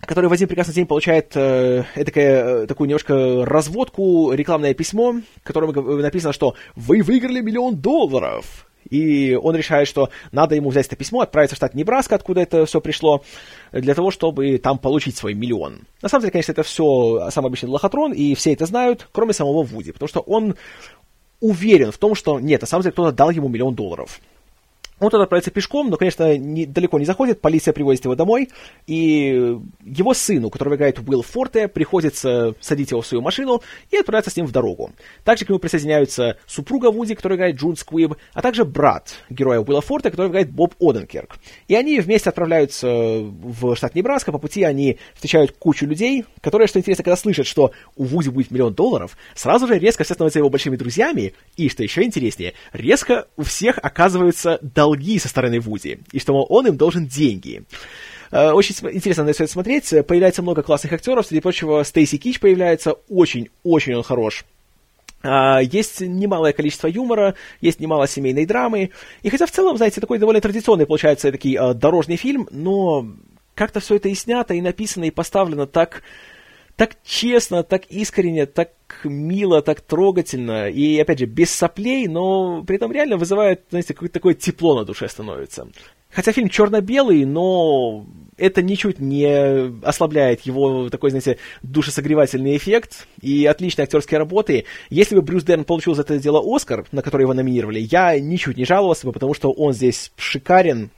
A: который в один прекрасный день получает э, эдакое, э, такую немножко разводку, рекламное письмо, в котором написано, что «Вы выиграли миллион долларов!» И он решает, что надо ему взять это письмо, отправиться в штат Небраска, откуда это все пришло, для того, чтобы там получить свой миллион. На самом деле, конечно, это все самый обычный лохотрон, и все это знают, кроме самого Вуди, потому что он уверен в том, что нет, на самом деле кто-то дал ему миллион долларов. Он туда отправится пешком, но, конечно, не, далеко не заходит, полиция привозит его домой, и его сыну, которого играет Уилл Форте, приходится садить его в свою машину и отправляться с ним в дорогу. Также к нему присоединяются супруга Вуди, который играет Джун Сквиб, а также брат героя Уилла Форте, который играет Боб Оденкерк. И они вместе отправляются в штат Небраска, по пути они встречают кучу людей, которые, что интересно, когда слышат, что у Вуди будет миллион долларов, сразу же резко все становятся его большими друзьями, и, что еще интереснее, резко у всех оказываются долги со стороны Вуди, и что, он им должен деньги. Э, очень интересно на это смотреть. Появляется много классных актеров. Среди прочего, Стейси Кич появляется. Очень-очень он хорош. А, есть немалое количество юмора, есть немало семейной драмы. И хотя в целом, знаете, такой довольно традиционный получается такой э, дорожный фильм, но как-то все это и снято, и написано, и поставлено так, так честно, так искренне, так мило, так трогательно, и, опять же, без соплей, но при этом реально вызывает, знаете, какое-то такое тепло на душе становится. Хотя фильм черно-белый, но это ничуть не ослабляет его такой, знаете, душесогревательный эффект и отличные актерские работы. Если бы Брюс Дерн получил за это дело Оскар, на который его номинировали, я ничуть не жаловался бы, потому что он здесь шикарен,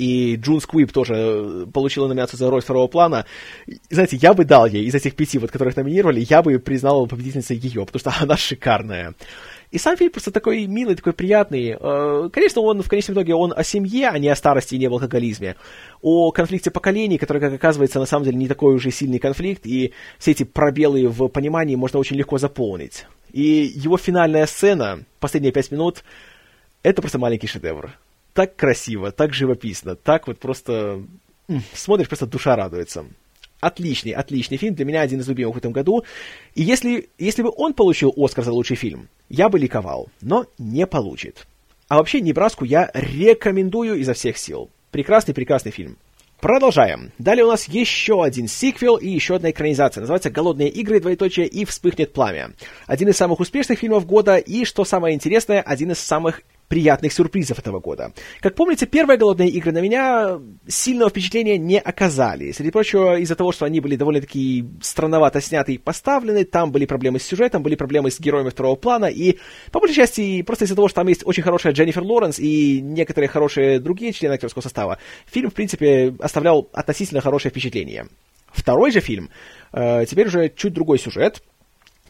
A: и Джун Сквип тоже э, получила номинацию за роль второго плана. Знаете, я бы дал ей из этих пяти, вот, которых номинировали, я бы признал победительницей ее, потому что она шикарная. И сам фильм просто такой милый, такой приятный. Э, конечно, он в конечном итоге он о семье, а не о старости и не об алкоголизме. О конфликте поколений, который, как оказывается, на самом деле не такой уже сильный конфликт, и все эти пробелы в понимании можно очень легко заполнить. И его финальная сцена, последние пять минут, это просто маленький шедевр так красиво, так живописно, так вот просто смотришь, просто душа радуется. Отличный, отличный фильм, для меня один из любимых в этом году. И если, если бы он получил Оскар за лучший фильм, я бы ликовал, но не получит. А вообще, Небраску я рекомендую изо всех сил. Прекрасный, прекрасный фильм. Продолжаем. Далее у нас еще один сиквел и еще одна экранизация. Называется «Голодные игры, двоеточие, и вспыхнет пламя». Один из самых успешных фильмов года и, что самое интересное, один из самых приятных сюрпризов этого года. Как помните, первые «Голодные игры» на меня сильного впечатления не оказали. Среди прочего, из-за того, что они были довольно-таки странновато сняты и поставлены, там были проблемы с сюжетом, были проблемы с героями второго плана, и, по большей части, просто из-за того, что там есть очень хорошая Дженнифер Лоренс и некоторые хорошие другие члены актерского состава, фильм, в принципе, оставлял относительно хорошее впечатление. Второй же фильм, э, теперь уже чуть другой сюжет,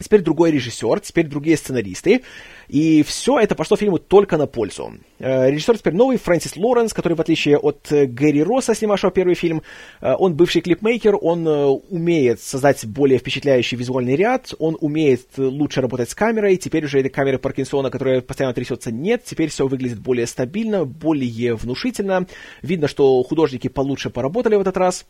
A: теперь другой режиссер, теперь другие сценаристы, и все это пошло фильму только на пользу. Э, режиссер теперь новый, Фрэнсис Лоренс, который, в отличие от э, Гэри Росса, снимавшего первый фильм, э, он бывший клипмейкер, он умеет создать более впечатляющий визуальный ряд, он умеет лучше работать с камерой, теперь уже этой камеры Паркинсона, которая постоянно трясется, нет, теперь все выглядит более стабильно, более внушительно, видно, что художники получше поработали в этот раз,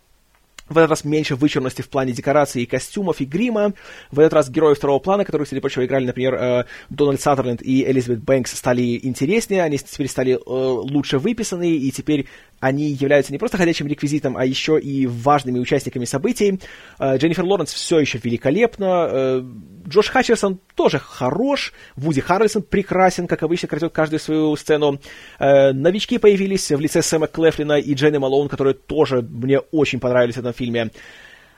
A: в этот раз меньше вычурности в плане декораций и костюмов и грима. В этот раз герои второго плана, которые, среди прочего, играли, например, э, Дональд Саттерленд и Элизабет Бэнкс, стали интереснее, они теперь стали э, лучше выписаны, и теперь они являются не просто ходячим реквизитом, а еще и важными участниками событий. Э, Дженнифер Лоренс все еще великолепна. Э, Джош Хатчерсон тоже хорош. Вуди Харрельсон прекрасен, как обычно, крадет каждую свою сцену. Новички появились в лице Сэма Клефлина и Дженни Малоун, которые тоже мне очень понравились в этом фильме.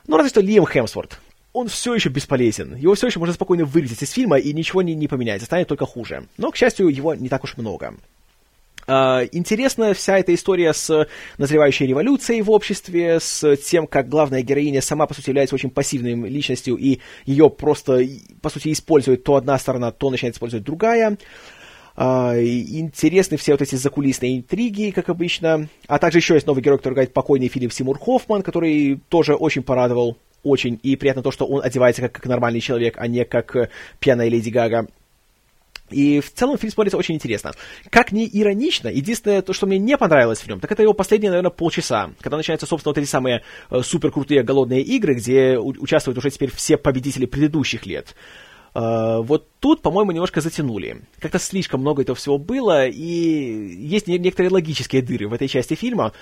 A: Ну, разве что Лиам Хемсворт. Он все еще бесполезен. Его все еще можно спокойно вылететь из фильма, и ничего не, не поменяется, станет только хуже. Но, к счастью, его не так уж много. Uh, интересна вся эта история с назревающей революцией в обществе, с тем, как главная героиня сама, по сути, является очень пассивной личностью, и ее просто, по сути, использует то одна сторона, то начинает использовать другая. Uh, интересны все вот эти закулисные интриги, как обычно. А также еще есть новый герой, который играет покойный Филипп Симур Хоффман, который тоже очень порадовал. Очень. И приятно то, что он одевается как, как нормальный человек, а не как пьяная Леди Гага. И в целом фильм смотрится очень интересно. Как ни иронично, единственное, то, что мне не понравилось в нем, так это его последние, наверное, полчаса, когда начинаются, собственно, вот эти самые э, суперкрутые голодные игры, где участвуют уже теперь все победители предыдущих лет. Э, вот тут, по-моему, немножко затянули. Как-то слишком много этого всего было, и есть не- некоторые логические дыры в этой части фильма.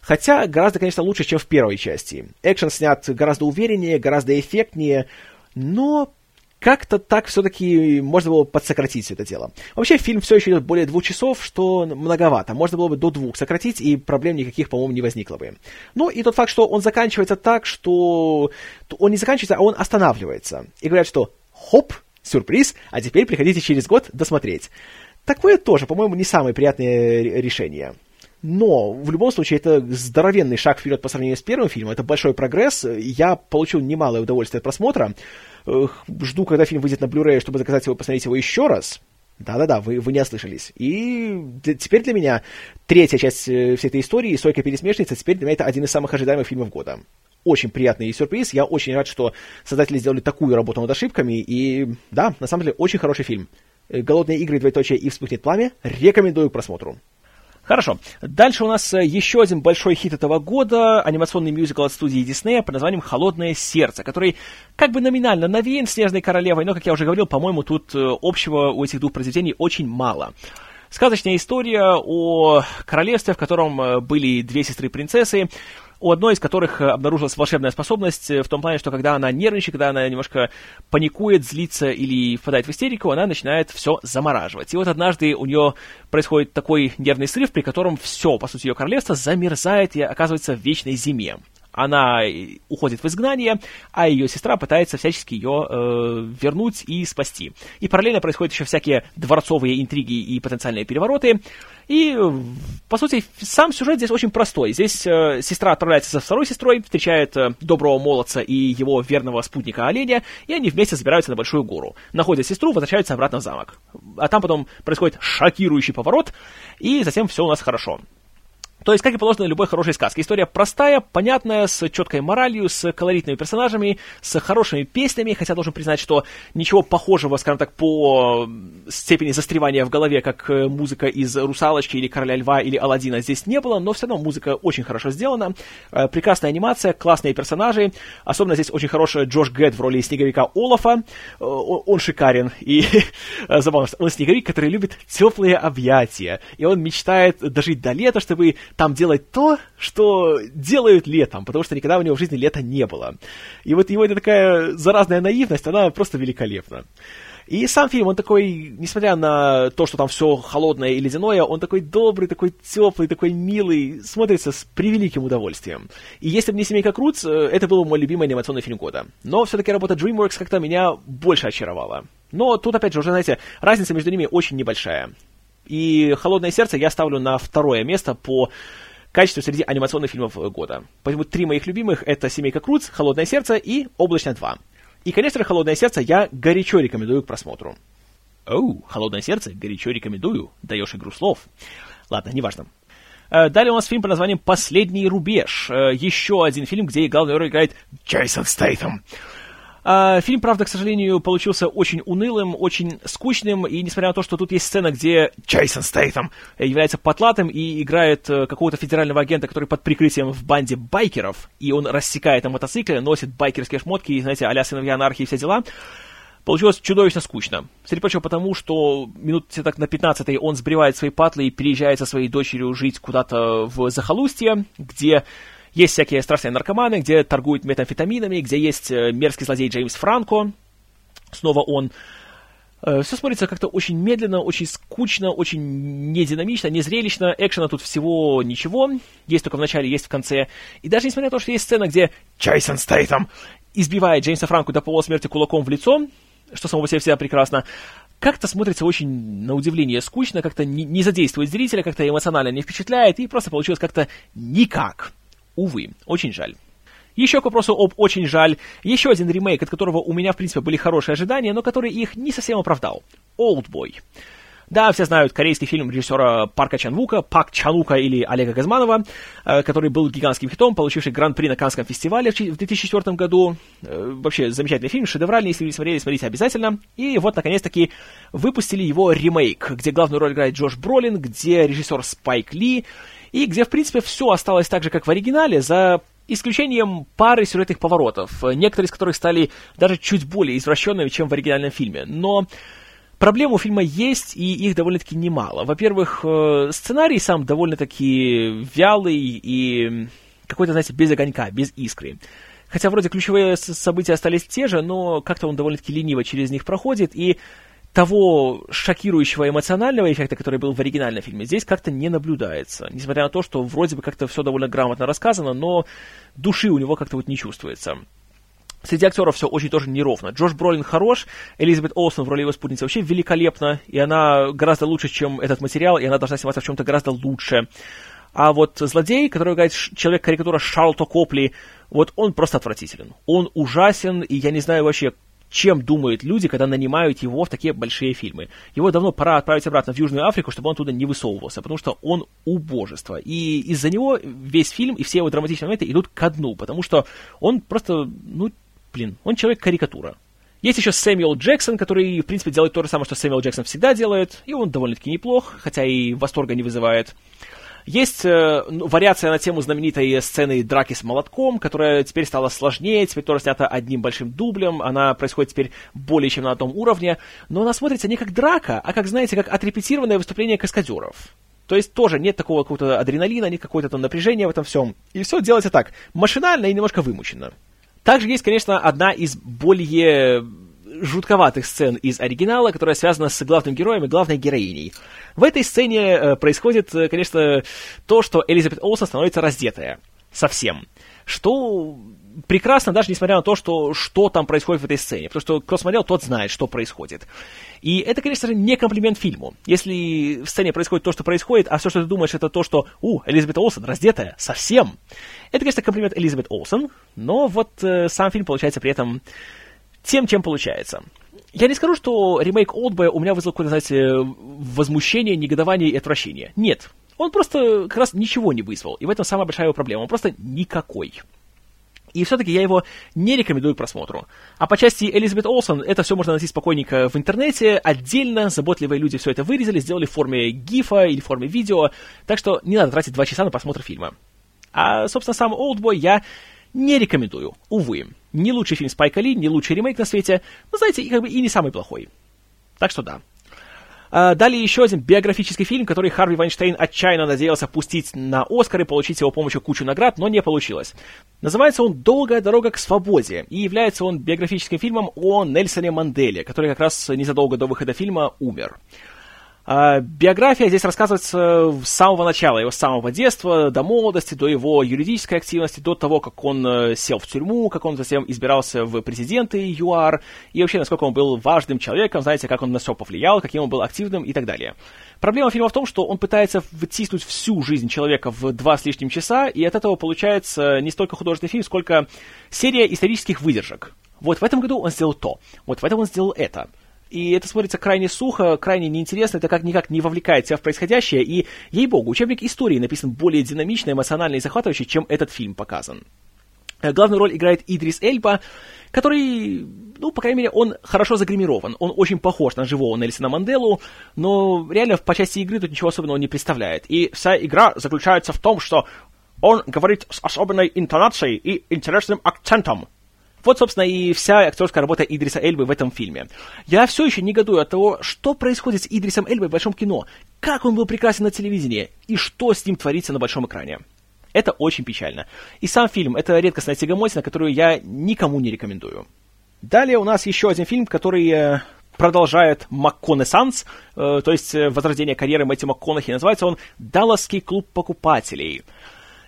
A: Хотя гораздо, конечно, лучше, чем в первой части. Экшен снят гораздо увереннее, гораздо эффектнее, но как-то так все-таки можно было подсократить это дело. Вообще, фильм все еще идет более двух часов, что многовато. Можно было бы до двух сократить, и проблем никаких, по-моему, не возникло бы. Ну, и тот факт, что он заканчивается так, что... Он не заканчивается, а он останавливается. И говорят, что хоп, сюрприз, а теперь приходите через год досмотреть. Такое тоже, по-моему, не самое приятное ре- решение. Но в любом случае это здоровенный шаг вперед по сравнению с первым фильмом, это большой прогресс. Я получил немалое удовольствие от просмотра. Жду, когда фильм выйдет на Blu-ray, чтобы заказать его, посмотреть его еще раз. Да-да-да, вы, вы не ослышались. И теперь для меня третья часть э, всей этой истории, «Сойка пересмешница», теперь для меня это один из самых ожидаемых фильмов года. Очень приятный сюрприз. Я очень рад, что создатели сделали такую работу над ошибками. И да, на самом деле, очень хороший фильм. Э, «Голодные игры. Двоеточие и вспыхнет пламя» рекомендую к просмотру. Хорошо. Дальше у нас э, еще один большой хит этого года, анимационный мюзикл от студии Диснея под названием «Холодное сердце», который как бы номинально навеян «Снежной королевой», но, как я уже говорил, по-моему, тут э, общего у этих двух произведений очень мало. Сказочная история о королевстве, в котором были две сестры-принцессы, у одной из которых э, обнаружилась волшебная способность э, в том плане, что когда она нервничает, когда она немножко паникует, злится или впадает в истерику, она начинает все замораживать. И вот однажды у нее происходит такой нервный срыв, при котором все, по сути, ее королевство замерзает и оказывается в вечной зиме. Она уходит в изгнание, а ее сестра пытается всячески ее э, вернуть и спасти. И параллельно происходят еще всякие дворцовые интриги и потенциальные перевороты. И, по сути, сам сюжет здесь очень простой. Здесь э, сестра отправляется со второй сестрой, встречает э, доброго молодца и его верного спутника оленя, и они вместе забираются на большую гору. Находят сестру, возвращаются обратно в замок. А там потом происходит шокирующий поворот, и затем все у нас хорошо. То есть, как и положено любой хорошей сказке. История простая, понятная, с четкой моралью, с колоритными персонажами, с хорошими песнями, хотя должен признать, что ничего похожего, скажем так, по степени застревания в голове, как э, музыка из «Русалочки» или «Короля льва» или «Аладдина» здесь не было, но все равно музыка очень хорошо сделана, Э, прекрасная анимация, классные персонажи, особенно здесь очень хороший Джош Гэд в роли снеговика Олафа, Э, он шикарен, и забавно, что он снеговик, который любит теплые объятия, и он мечтает дожить до лета, чтобы там делать то, что делают летом, потому что никогда у него в жизни лета не было. И вот его эта такая заразная наивность, она просто великолепна. И сам фильм, он такой, несмотря на то, что там все холодное и ледяное, он такой добрый, такой теплый, такой милый, смотрится с превеликим удовольствием. И если бы не «Семейка Крутс», э, это был бы мой любимый анимационный фильм года. Но все-таки работа DreamWorks как-то меня больше очаровала. Но тут, опять же, уже, знаете, разница между ними очень небольшая. И «Холодное сердце» я ставлю на второе место по качеству среди анимационных фильмов года. Поэтому три моих любимых — это «Семейка Крутс», «Холодное сердце» и «Облачно 2». И, конечно же, «Холодное сердце» я горячо рекомендую к просмотру. Оу, «Холодное сердце» горячо рекомендую. Даешь игру слов. Ладно, неважно. Э, Далее у нас фильм под названием «Последний рубеж». Э, Еще один фильм, где главную роль играет Джейсон Стейтем. А, Фильм, правда, к сожалению, получился очень унылым, очень скучным, и несмотря на то, что тут есть сцена, где Джейсон Стейтем является потлатым и играет э, какого-то федерального агента, который под прикрытием в банде байкеров, и он рассекает на мотоцикле, носит байкерские шмотки, и, знаете, а-ля сыновья анархии и все дела, Получилось чудовищно скучно. Среди прочего потому, что минут так на 15 он сбривает свои патлы и переезжает со своей дочерью жить куда-то в захолустье, где есть всякие страшные наркоманы, где торгуют метамфетаминами, где есть э, мерзкий злодей Джеймс Франко. Снова он. Все смотрится как-то очень медленно, очень скучно, очень нединамично, незрелищно. Экшена тут всего ничего. Есть только в начале, есть в конце. И даже несмотря на то, что есть сцена, где Джейсон Стейтем избивает Джеймса Франку до полусмерти кулаком в лицо, что само по себе всегда прекрасно, как-то смотрится очень, на удивление, скучно, как-то не, не задействует зрителя, как-то эмоционально не впечатляет, и просто получилось как-то никак. Увы, очень жаль. Еще к вопросу об «очень жаль». Еще один ремейк, от которого у меня, в принципе, были хорошие ожидания, но который их не совсем оправдал. «Олдбой». Да, все знают корейский фильм режиссера Парка Чанвука, Пак Чанука или Олега Газманова, э, который был гигантским хитом, получивший гран-при на Канском фестивале в 2004 году. Э, вообще замечательный фильм, шедевральный, если не смотрели, смотрите обязательно. И вот, наконец-таки, выпустили его ремейк, где главную роль играет Джош Бролин, где режиссер Спайк Ли, и где, в принципе, все осталось так же, как в оригинале, за исключением пары сюжетных поворотов, некоторые из которых стали даже чуть более извращенными, чем в оригинальном фильме. Но Проблем у фильма есть, и их довольно-таки немало. Во-первых, э, сценарий сам довольно-таки вялый и какой-то, знаете, без огонька, без искры. Хотя вроде ключевые события остались те же, но как-то он довольно-таки лениво через них проходит, и того шокирующего эмоционального эффекта, который был в оригинальном фильме, здесь как-то не наблюдается. Несмотря на то, что вроде бы как-то все довольно грамотно рассказано, но души у него как-то вот не чувствуется. Среди актеров все очень тоже неровно. Джош Бролин хорош, Элизабет Олсен в роли его спутницы вообще великолепна, и она гораздо лучше, чем этот материал, и она должна сниматься в чем-то гораздо лучше. А вот злодей, который играет человек-карикатура Шарлто Копли, вот он просто отвратителен. Он ужасен, и я не знаю вообще, чем думают люди, когда нанимают его в такие большие фильмы. Его давно пора отправить обратно в Южную Африку, чтобы он туда не высовывался, потому что он убожество. И из-за него весь фильм и все его драматичные моменты идут ко дну, потому что он просто, ну, блин, он человек-карикатура. Есть еще Сэмюэл Джексон, который, в принципе, делает то же самое, что Сэмюэл Джексон всегда делает, и он довольно-таки неплох, хотя и восторга не вызывает. Есть э, ну, вариация на тему знаменитой сцены драки с молотком, которая теперь стала сложнее, теперь тоже снята одним большим дублем, она происходит теперь более чем на одном уровне, но она смотрится не как драка, а как, знаете, как отрепетированное выступление каскадеров. То есть тоже нет такого какого-то адреналина, нет какого-то там напряжения в этом всем. И все делается так, машинально и немножко вымученно. Также есть, конечно, одна из более жутковатых сцен из оригинала, которая связана с главным героем и главной героиней. В этой сцене э, происходит, э, конечно, то, что Элизабет Олсен становится раздетая. Совсем. Что прекрасно, даже несмотря на то, что, что там происходит в этой сцене. Потому что кто смотрел, тот знает, что происходит. И это, конечно же, не комплимент фильму. Если в сцене происходит то, что происходит, а все, что ты думаешь, это то, что, у, Элизабет Олсен раздетая, совсем. Это, конечно, комплимент Элизабет Олсен, но вот э, сам фильм получается при этом тем, чем получается. Я не скажу, что ремейк Олдбоя у меня вызвал какое-то, знаете, возмущение, негодование и отвращение. Нет. Он просто как раз ничего не вызвал. И в этом самая большая его проблема. Он просто никакой. И все-таки я его не рекомендую к просмотру. А по части Элизабет Олсон, это все можно найти спокойненько в интернете. Отдельно заботливые люди все это вырезали, сделали в форме гифа или в форме видео. Так что не надо тратить два часа на просмотр фильма. А, собственно, сам Олдбой я не рекомендую. Увы. Не лучший фильм Спайка Ли, не лучший ремейк на свете. Но, знаете, как бы и не самый плохой. Так что да. А, далее еще один биографический фильм, который Харви Вайнштейн отчаянно надеялся пустить на Оскар и получить его помощью кучу наград, но не получилось. Называется он «Долгая дорога к свободе», и является он биографическим фильмом о Нельсоне Манделе, который как раз незадолго до выхода фильма умер. А, биография здесь рассказывается с самого начала, его с самого детства, до молодости, до его юридической активности, до того, как он э, сел в тюрьму, как он затем избирался в президенты ЮАР, и вообще, насколько он был важным человеком, знаете, как он на все повлиял, каким он был активным и так далее. Проблема фильма в том, что он пытается втиснуть всю жизнь человека в два с лишним часа, и от этого получается не столько художественный фильм, сколько серия исторических выдержек. Вот в этом году он сделал то, вот в этом он сделал это – и это смотрится крайне сухо, крайне неинтересно, это как никак не вовлекает тебя в происходящее, и, ей-богу, учебник истории написан более динамично, эмоционально и захватывающе, чем этот фильм показан. Э, главную роль играет Идрис Эльба, который, ну, по крайней мере, он хорошо загримирован. Он очень похож на живого Нельсона Манделу, но реально по части игры тут ничего особенного не представляет. И вся игра заключается в том, что он говорит с особенной интонацией и интересным акцентом. Вот, собственно, и вся актерская работа Идриса Эльбы в этом фильме. Я все еще негодую от того, что происходит с Идрисом Эльбой в большом кино, как он был прекрасен на телевидении, и что с ним творится на большом экране. Это очень печально. И сам фильм — это редкостная тягомотина, которую я никому не рекомендую. Далее у нас еще один фильм, который э, продолжает МакКонессанс, э, то есть э, возрождение карьеры Мэтью МакКонахи. Называется он «Далласский клуб покупателей».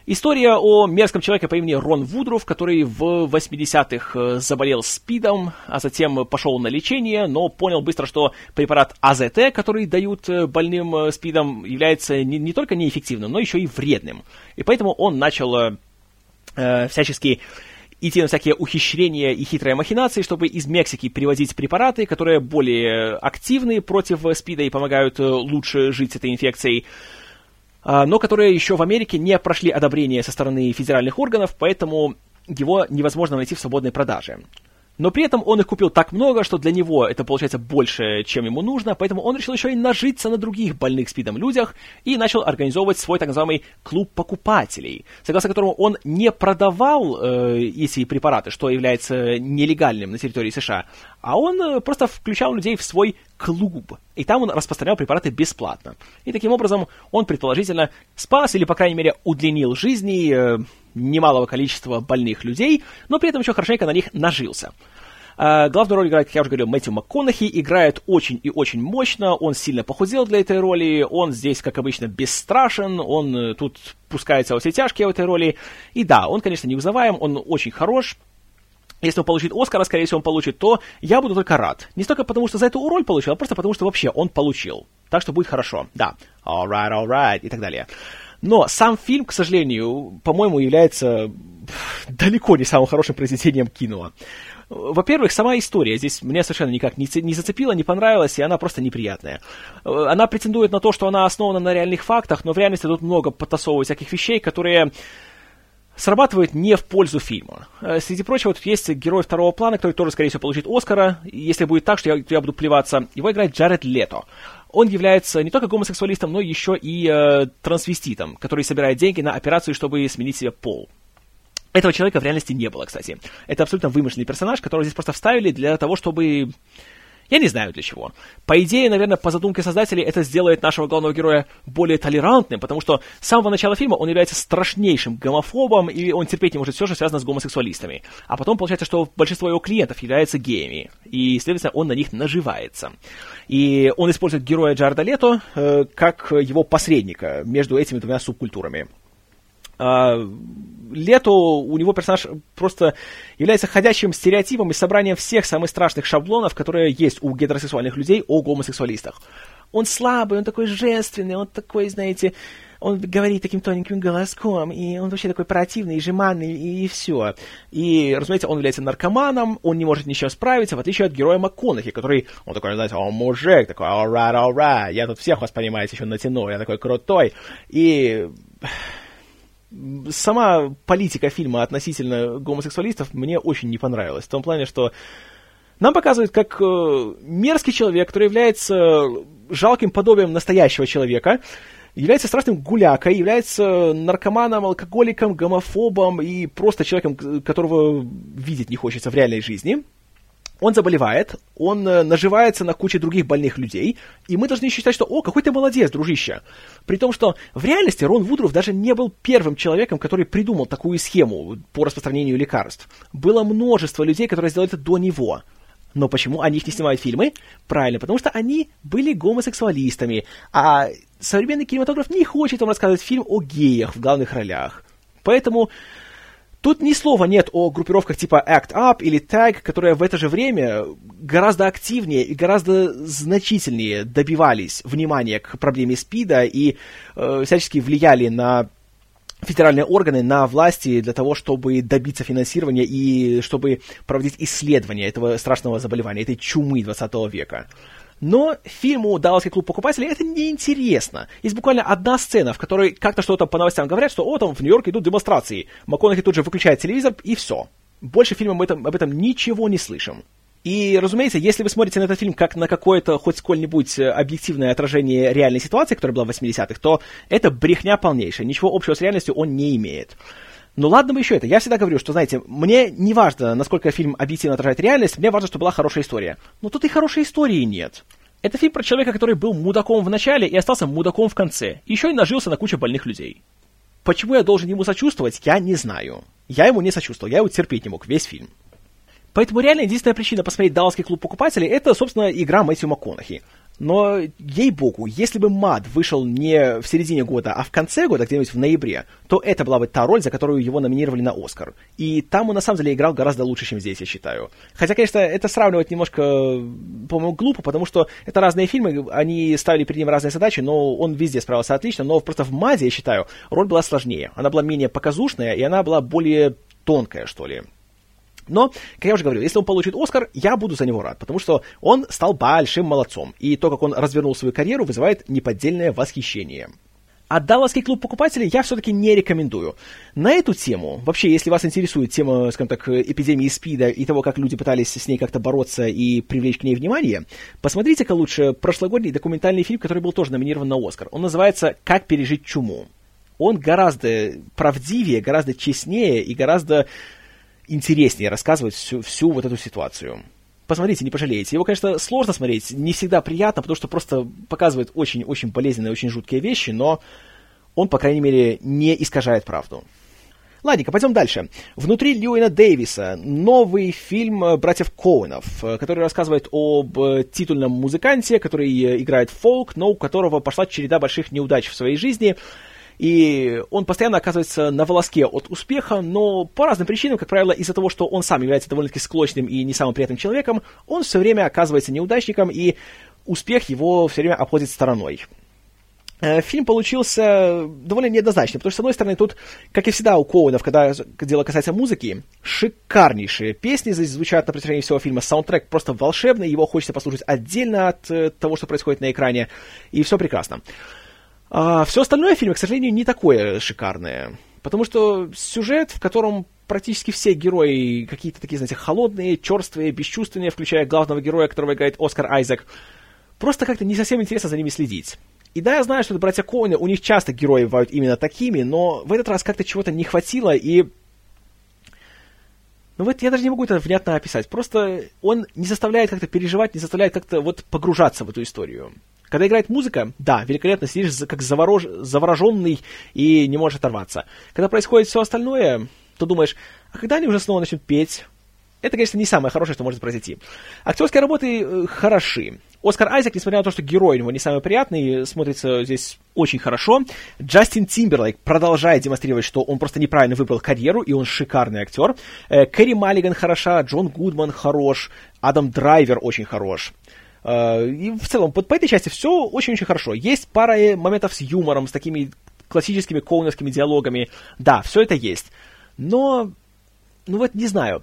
A: История о мерзком человеке по имени Рон Вудруф, который в 80-х э, заболел СПИДом, а затем пошел на лечение, но понял быстро, что препарат АЗТ, который дают э, больным э, СПИДом, является не, не только неэффективным, но еще и вредным. И поэтому он начал э, всячески идти на всякие ухищрения и хитрые махинации, чтобы из Мексики привозить препараты, которые более активны против СПИДа и помогают лучше жить с этой инфекцией. А, но которые еще в Америке не прошли одобрение со стороны федеральных органов, поэтому его невозможно найти в свободной продаже. Но при этом он их купил так много, что для него это получается больше, чем ему нужно, поэтому он решил еще и нажиться на других больных СПИДом людях и начал организовывать свой так называемый клуб покупателей, согласно которому он не продавал э, эти препараты, что является нелегальным на территории США, а он э, просто включал людей в свой клуб, и там он распространял препараты бесплатно. И таким образом он предположительно спас или, по крайней мере, удлинил жизни э, немалого количества больных людей, но при этом еще хорошенько на них нажился. Uh, главную роль играет, как я уже говорил, Мэтью МакКонахи, играет очень и очень мощно, он сильно похудел для этой роли, он здесь, как обычно, бесстрашен, он uh, тут пускается во все тяжкие в этой роли, и да, он, конечно, неузнаваем, он очень хорош, если он получит Оскара, скорее всего, он получит, то я буду только рад. Не столько потому, что за эту роль получил, а просто потому, что вообще он получил. Так что будет хорошо. Да. Alright, alright, и так далее. Но сам фильм, к сожалению, по-моему, является далеко не самым хорошим произведением кино. Во-первых, сама история здесь меня совершенно никак не, зацепила, не понравилась, и она просто неприятная. Она претендует на то, что она основана на реальных фактах, но в реальности тут много подтасовывают всяких вещей, которые срабатывают не в пользу фильма. Э, среди прочего, тут есть герой второго плана, который тоже, скорее всего, получит Оскара. Если будет так, что я, я буду плеваться, его играет Джаред Лето он является не только гомосексуалистом, но еще и э, трансвеститом, который собирает деньги на операцию, чтобы сменить себе пол. Этого человека в реальности не было, кстати. Это абсолютно вымышленный персонаж, которого здесь просто вставили для того, чтобы я не знаю для чего. По идее, наверное, по задумке создателей, это сделает нашего главного героя более толерантным, потому что с самого начала фильма он является страшнейшим гомофобом, и он терпеть не может все, что связано с гомосексуалистами. А потом получается, что большинство его клиентов являются геями, и, следовательно, он на них наживается. И он использует героя Джарда Лето э, как его посредника между этими двумя субкультурами. А, Лето, у него персонаж просто является ходячим стереотипом и собранием всех самых страшных шаблонов, которые есть у гетеросексуальных людей о гомосексуалистах. Он слабый, он такой женственный, он такой, знаете, он говорит таким тоненьким голоском, и он вообще такой противный, и жеманный, и, и все. И, разумеется, он является наркоманом, он не может ни с чем справиться, в отличие от героя МакКонахи, который, он такой, знаете, о, мужик, такой, alright, alright, я тут всех вас, понимаете, еще натяну, я такой крутой. И сама политика фильма относительно гомосексуалистов мне очень не понравилась. В том плане, что нам показывают, как э, мерзкий человек, который является жалким подобием настоящего человека, является страшным гулякой, является наркоманом, алкоголиком, гомофобом и просто человеком, которого видеть не хочется в реальной жизни – он заболевает, он э, наживается на куче других больных людей, и мы должны считать, что «О, какой ты молодец, дружище!» При том, что в реальности Рон Вудруф даже не был первым человеком, который придумал такую схему по распространению лекарств. Было множество людей, которые сделали это до него. Но почему они их не снимают фильмы? Правильно, потому что они были гомосексуалистами, а современный кинематограф не хочет вам рассказывать фильм о геях в главных ролях. Поэтому Тут ни слова нет о группировках типа Act Up или Tag, которые в это же время гораздо активнее и гораздо значительнее добивались внимания к проблеме СПИДа и э, всячески влияли на федеральные органы, на власти для того, чтобы добиться финансирования и чтобы проводить исследования этого страшного заболевания, этой чумы 20 века. Но фильму «Далласский клуб покупателей» это неинтересно. Есть буквально одна сцена, в которой как-то что-то по новостям говорят, что «О, там в Нью-Йорке идут демонстрации». МакКонахи тут же выключает телевизор, и все. Больше фильма этом, об этом ничего не слышим. И, разумеется, если вы смотрите на этот фильм как на какое-то хоть сколь-нибудь э, объективное отражение реальной ситуации, которая была в 80-х, то это брехня полнейшая. Ничего общего с реальностью он не имеет. Ну ладно бы еще это. Я всегда говорю, что, знаете, мне не важно, насколько фильм объективно отражает реальность, мне важно, чтобы была хорошая история. Но тут и хорошей истории нет. Это фильм про человека, который был мудаком в начале и остался мудаком в конце. Еще и нажился на кучу больных людей. Почему я должен ему сочувствовать, я не знаю. Я ему не сочувствовал, я его терпеть не мог весь фильм. Поэтому реально единственная причина посмотреть «Далласский клуб покупателей» — это, собственно, игра Мэтью МакКонахи. Но, ей-богу, если бы Мад вышел не в середине года, а в конце года, где-нибудь в ноябре, то это была бы та роль, за которую его номинировали на Оскар. И там он, на самом деле, играл гораздо лучше, чем здесь, я считаю. Хотя, конечно, это сравнивать немножко, по-моему, глупо, потому что это разные фильмы, они ставили перед ним разные задачи, но он везде справился отлично, но просто в Маде, я считаю, роль была сложнее. Она была менее показушная, и она была более тонкая, что ли. Но, как я уже говорил, если он получит Оскар, я буду за него рад, потому что он стал большим молодцом, и то, как он развернул свою карьеру, вызывает неподдельное восхищение. А Далласский клуб покупателей я все-таки не рекомендую. На эту тему, вообще, если вас интересует тема, скажем так, эпидемии СПИДа и того, как люди пытались с ней как-то бороться и привлечь к ней внимание, посмотрите-ка лучше прошлогодний документальный фильм, который был тоже номинирован на Оскар. Он называется «Как пережить чуму». Он гораздо правдивее, гораздо честнее и гораздо интереснее рассказывать всю, всю вот эту ситуацию. Посмотрите, не пожалеете. Его, конечно, сложно смотреть, не всегда приятно, потому что просто показывает очень-очень болезненные, очень жуткие вещи, но он, по крайней мере, не искажает правду. Ладненько, пойдем дальше. Внутри Льюина Дэвиса новый фильм братьев Коуэнов, который рассказывает об титульном музыканте, который играет фолк, но у которого пошла череда больших неудач в своей жизни – и он постоянно оказывается на волоске от успеха, но по разным причинам, как правило, из-за того, что он сам является довольно-таки склочным и не самым приятным человеком, он все время оказывается неудачником, и успех его все время обходит стороной. Э, фильм получился довольно неоднозначным, потому что, с одной стороны, тут, как и всегда у Коунов, когда дело касается музыки, шикарнейшие песни здесь звучат на протяжении всего фильма. Саундтрек просто волшебный, его хочется послушать отдельно от э, того, что происходит на экране, и все прекрасно. А все остальное в фильме, к сожалению, не такое шикарное. Потому что сюжет, в котором практически все герои какие-то такие, знаете, холодные, черствые, бесчувственные, включая главного героя, которого играет Оскар Айзек, просто как-то не совсем интересно за ними следить. И да, я знаю, что это братья Коуны, у них часто герои бывают именно такими, но в этот раз как-то чего-то не хватило, и... Ну вот я даже не могу это внятно описать. Просто он не заставляет как-то переживать, не заставляет как-то вот погружаться в эту историю. Когда играет музыка, да, великолепно сидишь как заворож... завороженный и не можешь оторваться. Когда происходит все остальное, то думаешь, а когда они уже снова начнут петь? Это, конечно, не самое хорошее, что может произойти. Актерские работы э, хороши. Оскар Айзек, несмотря на то, что герой у него не самый приятный, смотрится здесь очень хорошо. Джастин Тимберлейк продолжает демонстрировать, что он просто неправильно выбрал карьеру, и он шикарный актер. Э, Кэрри Маллиган хороша, Джон Гудман хорош, Адам Драйвер очень хорош. Э, и в целом, по, по этой части все очень-очень хорошо. Есть пара э, моментов с юмором, с такими классическими коуновскими диалогами. Да, все это есть. Но, ну вот не знаю.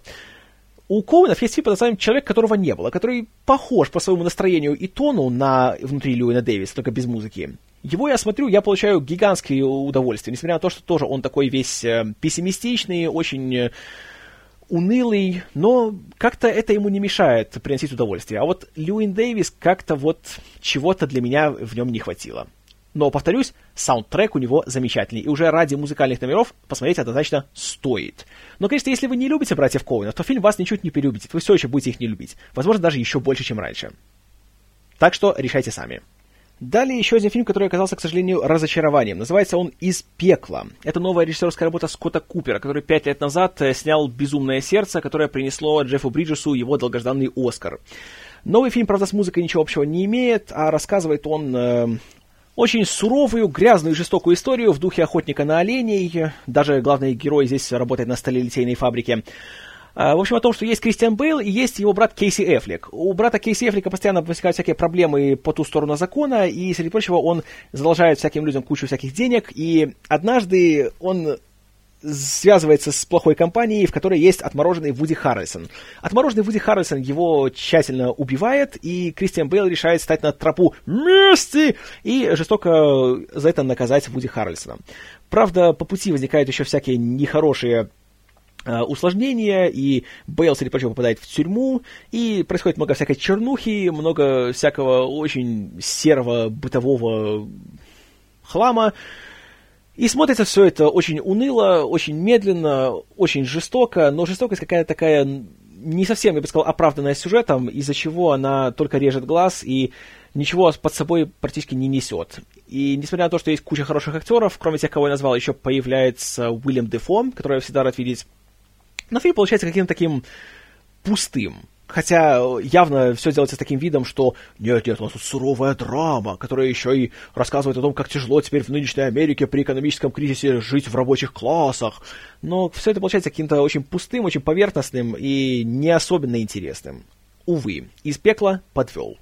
A: У Коуэнов есть типа, названием человек, которого не было, который похож по своему настроению и тону на внутри Льюина Дэвиса, только без музыки. Его я смотрю, я получаю гигантское удовольствие, несмотря на то, что тоже он такой весь э, пессимистичный, очень унылый, но как-то это ему не мешает приносить удовольствие. А вот Льюин Дэвис как-то вот чего-то для меня в нем не хватило. Но, повторюсь, саундтрек у него замечательный, и уже ради музыкальных номеров посмотреть однозначно стоит. Но, конечно, если вы не любите «Братьев Коуэнов», то фильм вас ничуть не переубедит, вы все еще будете их не любить. Возможно, даже еще больше, чем раньше. Так что решайте сами. Далее еще один фильм, который оказался, к сожалению, разочарованием. Называется он «Из пекла». Это новая режиссерская работа Скотта Купера, который пять лет назад э, снял «Безумное сердце», которое принесло Джеффу Бриджесу его долгожданный «Оскар». Новый фильм, правда, с музыкой ничего общего не имеет, а рассказывает он э, очень суровую, грязную и жестокую историю в духе охотника на оленей. Даже главный герой здесь работает на сталелитейной фабрике. А, в общем, о том, что есть Кристиан Бейл и есть его брат Кейси Эфлик. У брата Кейси Эфлика постоянно возникают всякие проблемы по ту сторону закона, и, среди прочего, он задолжает всяким людям кучу всяких денег, и однажды он связывается с плохой компанией, в которой есть отмороженный Вуди Харрельсон. Отмороженный Вуди Харрельсон его тщательно убивает, и Кристиан Бейл решает стать на тропу мести и жестоко за это наказать Вуди Харрельсона. Правда, по пути возникают еще всякие нехорошие усложнения, и Бейл, среди прочего, попадает в тюрьму, и происходит много всякой чернухи, много всякого очень серого бытового хлама, и смотрится все это очень уныло, очень медленно, очень жестоко, но жестокость какая-то такая не совсем, я бы сказал, оправданная сюжетом, из-за чего она только режет глаз и ничего под собой практически не несет. И несмотря на то, что есть куча хороших актеров, кроме тех, кого я назвал, еще появляется Уильям Дефо, которого я всегда рад видеть но фильм получается каким-то таким пустым. Хотя явно все делается с таким видом, что нет, нет, у нас тут суровая драма, которая еще и рассказывает о том, как тяжело теперь в нынешней Америке при экономическом кризисе жить в рабочих классах. Но все это получается каким-то очень пустым, очень поверхностным и не особенно интересным. Увы, из пекла подвел.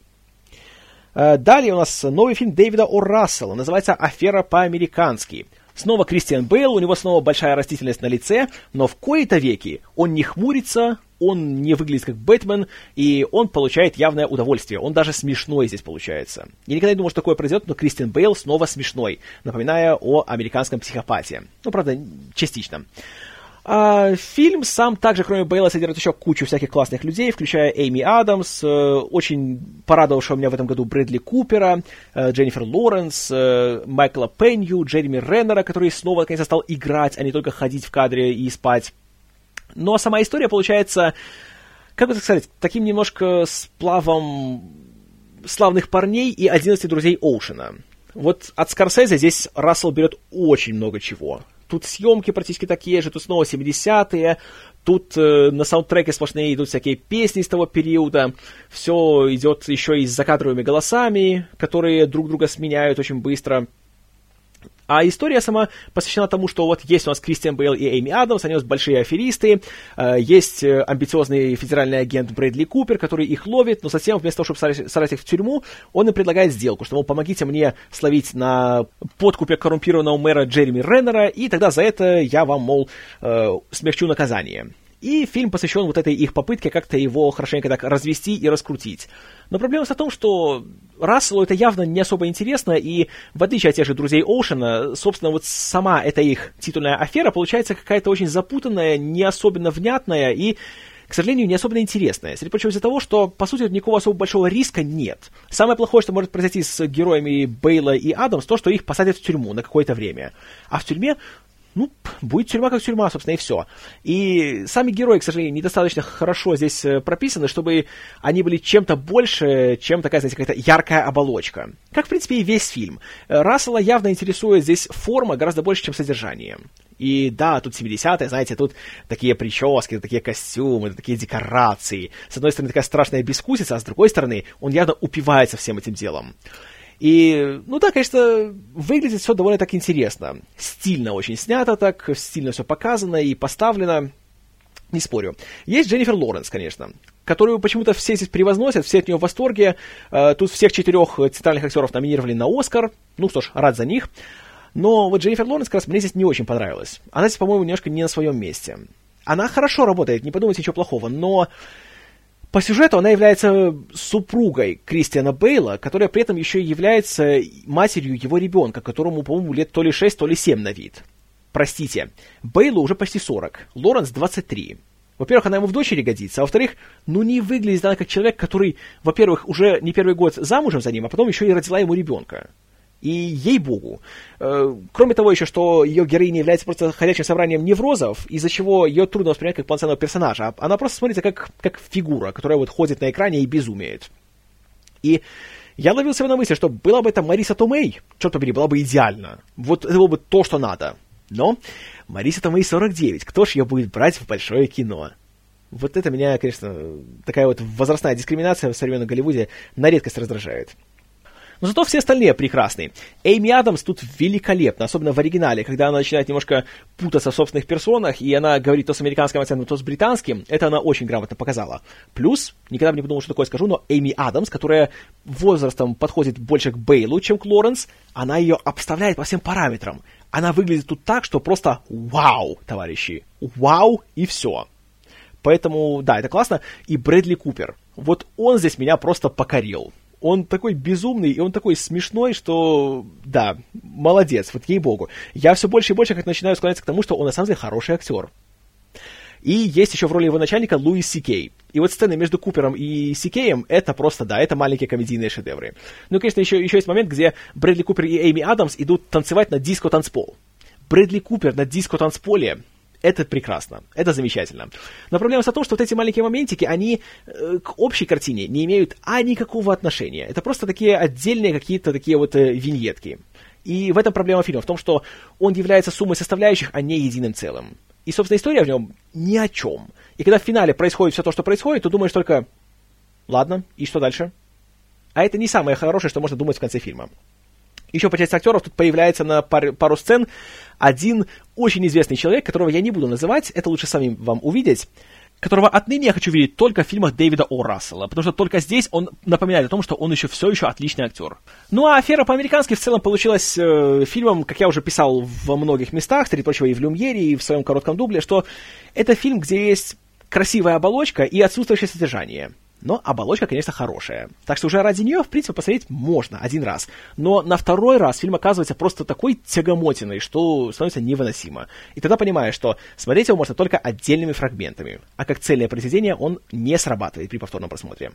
A: Э, далее у нас новый фильм Дэвида О. Рассела, называется «Афера по-американски». Снова Кристиан Бейл, у него снова большая растительность на лице, но в кои-то веки он не хмурится, он не выглядит как Бэтмен, и он получает явное удовольствие. Он даже смешной здесь получается. Я никогда не думал, что такое произойдет, но Кристиан Бейл снова смешной, напоминая о американском психопате. Ну, правда, частично. А, фильм сам также, кроме Бейла, содержит еще кучу всяких классных людей, включая Эйми Адамс, э, очень порадовавшего меня в этом году Брэдли Купера, э, Дженнифер Лоренс, э, Майкла Пенью, Джереми Реннера, который снова наконец стал играть, а не только ходить в кадре и спать. Но сама история получается, как бы так сказать, таким немножко сплавом славных парней и 11 друзей Оушена. Вот от Скорсезе здесь Рассел берет очень много чего. Тут съемки практически такие же, тут снова 70-е, тут э, на саундтреке сплошные идут всякие песни из того периода, все идет еще и с закадровыми голосами, которые друг друга сменяют очень быстро. А история сама посвящена тому, что вот есть у нас Кристиан Бейл и Эми Адамс, они у нас большие аферисты, э, есть э, амбициозный федеральный агент Брэдли Купер, который их ловит, но затем вместо того, чтобы сажать их в тюрьму, он им предлагает сделку, что, мол, помогите мне словить на подкупе коррумпированного мэра Джереми Реннера, и тогда за это я вам, мол, э, смягчу наказание. И фильм посвящен вот этой их попытке как-то его хорошенько так развести и раскрутить. Но проблема в том, что Расселу это явно не особо интересно, и в отличие от тех же друзей Оушена, собственно, вот сама эта их титульная афера получается какая-то очень запутанная, не особенно внятная и к сожалению, не особенно интересная. Среди прочего из-за того, что, по сути, никакого особо большого риска нет. Самое плохое, что может произойти с героями Бейла и Адамс, то, что их посадят в тюрьму на какое-то время. А в тюрьме ну, будет тюрьма как тюрьма, собственно, и все. И сами герои, к сожалению, недостаточно хорошо здесь э, прописаны, чтобы они были чем-то больше, чем такая, знаете, какая-то яркая оболочка. Как, в принципе, и весь фильм. Э, Рассела явно интересует здесь форма гораздо больше, чем содержание. И да, тут 70-е, знаете, тут такие прически, такие костюмы, такие декорации. С одной стороны, такая страшная бескусица, а с другой стороны, он явно упивается всем этим делом. И, ну да, конечно, выглядит все довольно так интересно. Стильно очень снято так, стильно все показано и поставлено. Не спорю. Есть Дженнифер Лоренс, конечно, которую почему-то все здесь превозносят, все от нее в восторге. Э, тут всех четырех центральных актеров номинировали на Оскар. Ну что ж, рад за них. Но вот Дженнифер Лоренс как раз мне здесь не очень понравилась. Она здесь, по-моему, немножко не на своем месте. Она хорошо работает, не подумайте ничего плохого, но по сюжету она является супругой Кристиана Бейла, которая при этом еще и является матерью его ребенка, которому, по-моему, лет то ли 6, то ли 7 на вид. Простите, Бейлу уже почти 40, Лоренс 23. Во-первых, она ему в дочери годится, а во-вторых, ну не выглядит она как человек, который, во-первых, уже не первый год замужем за ним, а потом еще и родила ему ребенка. И ей-богу. Э, кроме того еще, что ее героиня является просто ходячим собранием неврозов, из-за чего ее трудно воспринять как полноценного персонажа. Она просто смотрится как, как фигура, которая вот ходит на экране и безумеет. И я ловил себя на мысли, что была бы это Мариса Томей, черт побери, была бы идеально. Вот это было бы то, что надо. Но Мариса Томей 49, кто ж ее будет брать в большое кино? Вот это меня, конечно, такая вот возрастная дискриминация в современном Голливуде на редкость раздражает. Но зато все остальные прекрасные. Эйми Адамс тут великолепна, особенно в оригинале, когда она начинает немножко путаться в собственных персонах, и она говорит то с американским акцентом, то с британским. Это она очень грамотно показала. Плюс, никогда бы не подумал, что такое скажу, но Эйми Адамс, которая возрастом подходит больше к Бейлу, чем к Лоренс, она ее обставляет по всем параметрам. Она выглядит тут так, что просто вау, товарищи. Вау и все. Поэтому, да, это классно. И Брэдли Купер. Вот он здесь меня просто покорил он такой безумный, и он такой смешной, что, да, молодец, вот ей-богу. Я все больше и больше как начинаю склоняться к тому, что он на самом деле хороший актер. И есть еще в роли его начальника Луис Сикей. И вот сцены между Купером и Сикеем, это просто, да, это маленькие комедийные шедевры. Ну, конечно, еще, еще есть момент, где Брэдли Купер и Эйми Адамс идут танцевать на диско-танцпол. Брэдли Купер на диско-танцполе это прекрасно, это замечательно. Но проблема в том, что вот эти маленькие моментики, они э, к общей картине не имеют а никакого отношения. Это просто такие отдельные какие-то такие вот э, виньетки. И в этом проблема фильма, в том, что он является суммой составляющих, а не единым целым. И, собственно, история в нем ни о чем. И когда в финале происходит все то, что происходит, то думаешь только, ладно, и что дальше? А это не самое хорошее, что можно думать в конце фильма. Еще по части актеров тут появляется на пар, пару сцен один очень известный человек, которого я не буду называть, это лучше сами вам увидеть. которого отныне я хочу видеть только в фильмах Дэвида О. Рассела, потому что только здесь он напоминает о том, что он еще все еще отличный актер. Ну а «Афера по-американски» в целом получилась э, фильмом, как я уже писал во многих местах, среди прочего и в «Люмьере», и в своем коротком дубле, что это фильм, где есть красивая оболочка и отсутствующее содержание. Но оболочка, конечно, хорошая. Так что уже ради нее, в принципе, посмотреть можно один раз. Но на второй раз фильм оказывается просто такой тягомотиной, что становится невыносимо. И тогда понимаешь, что смотреть его можно только отдельными фрагментами. А как цельное произведение он не срабатывает при повторном просмотре.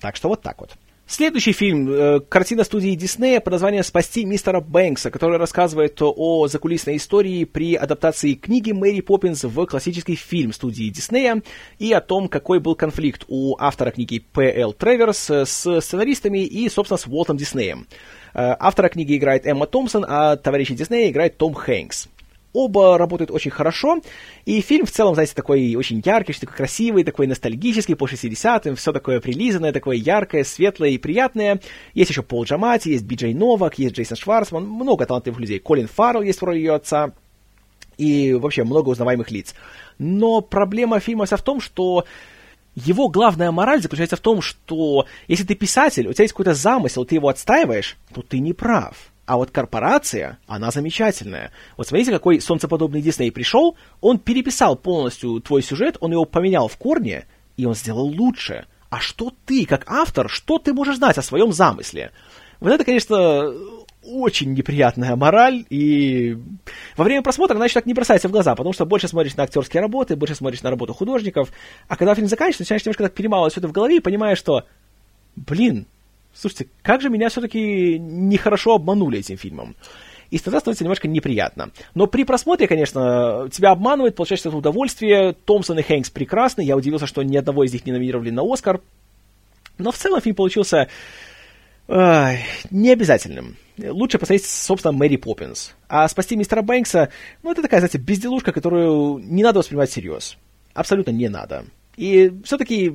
A: Так что вот так вот. Следующий фильм, э, картина студии Диснея под названием «Спасти мистера Бэнкса», который рассказывает о закулисной истории при адаптации книги Мэри Поппинс в классический фильм студии Диснея и о том, какой был конфликт у автора книги П.Л. Треверс с сценаристами и, собственно, с Уолтом Диснеем. Э, автора книги играет Эмма Томпсон, а товарища Диснея играет Том Хэнкс. Оба работают очень хорошо, и фильм в целом, знаете, такой очень яркий, такой красивый, такой ностальгический по 60-м, все такое прилизанное, такое яркое, светлое и приятное. Есть еще Пол Джамати, есть Биджей Новак, есть Джейсон Шварцман, много талантливых людей. Колин Фаррелл есть в роли ее отца, и вообще много узнаваемых лиц. Но проблема фильма вся в том, что его главная мораль заключается в том, что если ты писатель, у тебя есть какой-то замысел, ты его отстаиваешь, то ты не прав. А вот корпорация, она замечательная. Вот смотрите, какой солнцеподобный Дисней пришел, он переписал полностью твой сюжет, он его поменял в корне, и он сделал лучше. А что ты, как автор, что ты можешь знать о своем замысле? Вот это, конечно, очень неприятная мораль, и во время просмотра она еще так не бросается в глаза, потому что больше смотришь на актерские работы, больше смотришь на работу художников, а когда фильм заканчивается, начинаешь немножко так перемалывать все это в голове и понимаешь, что, блин, слушайте, как же меня все-таки нехорошо обманули этим фильмом. И тогда становится немножко неприятно. Но при просмотре, конечно, тебя обманывает, получаешь это удовольствие. Томпсон и Хэнкс прекрасны. Я удивился, что ни одного из них не номинировали на Оскар. Но в целом фильм получился э, необязательным. Лучше посмотреть, собственно, Мэри Поппинс. А спасти мистера Бэнкса, ну, это такая, знаете, безделушка, которую не надо воспринимать всерьез. Абсолютно не надо. И все-таки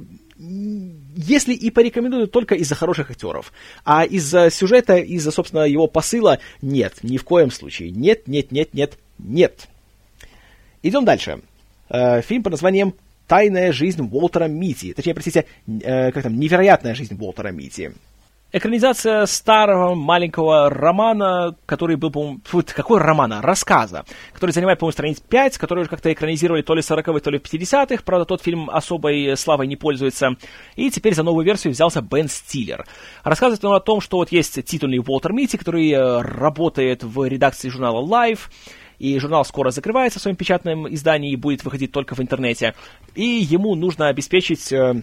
A: если и порекомендую только из-за хороших актеров. А из-за сюжета, из-за, собственно, его посыла, нет, ни в коем случае. Нет, нет, нет, нет, нет. Идем дальше. Э, фильм под названием «Тайная жизнь Уолтера Мити». Точнее, простите, э, как там, «Невероятная жизнь Уолтера Мити». Экранизация старого маленького романа, который был, по-моему... Какой романа? Рассказа, который занимает, по-моему, страниц 5, который уже как-то экранизировали то ли 40-х, то ли 50-х. Правда, тот фильм особой славой не пользуется. И теперь за новую версию взялся Бен Стиллер. Рассказывает он о том, что вот есть титульный Уолтер Митти, который э, работает в редакции журнала Life, и журнал скоро закрывается в своем печатном издании и будет выходить только в интернете. И ему нужно обеспечить э,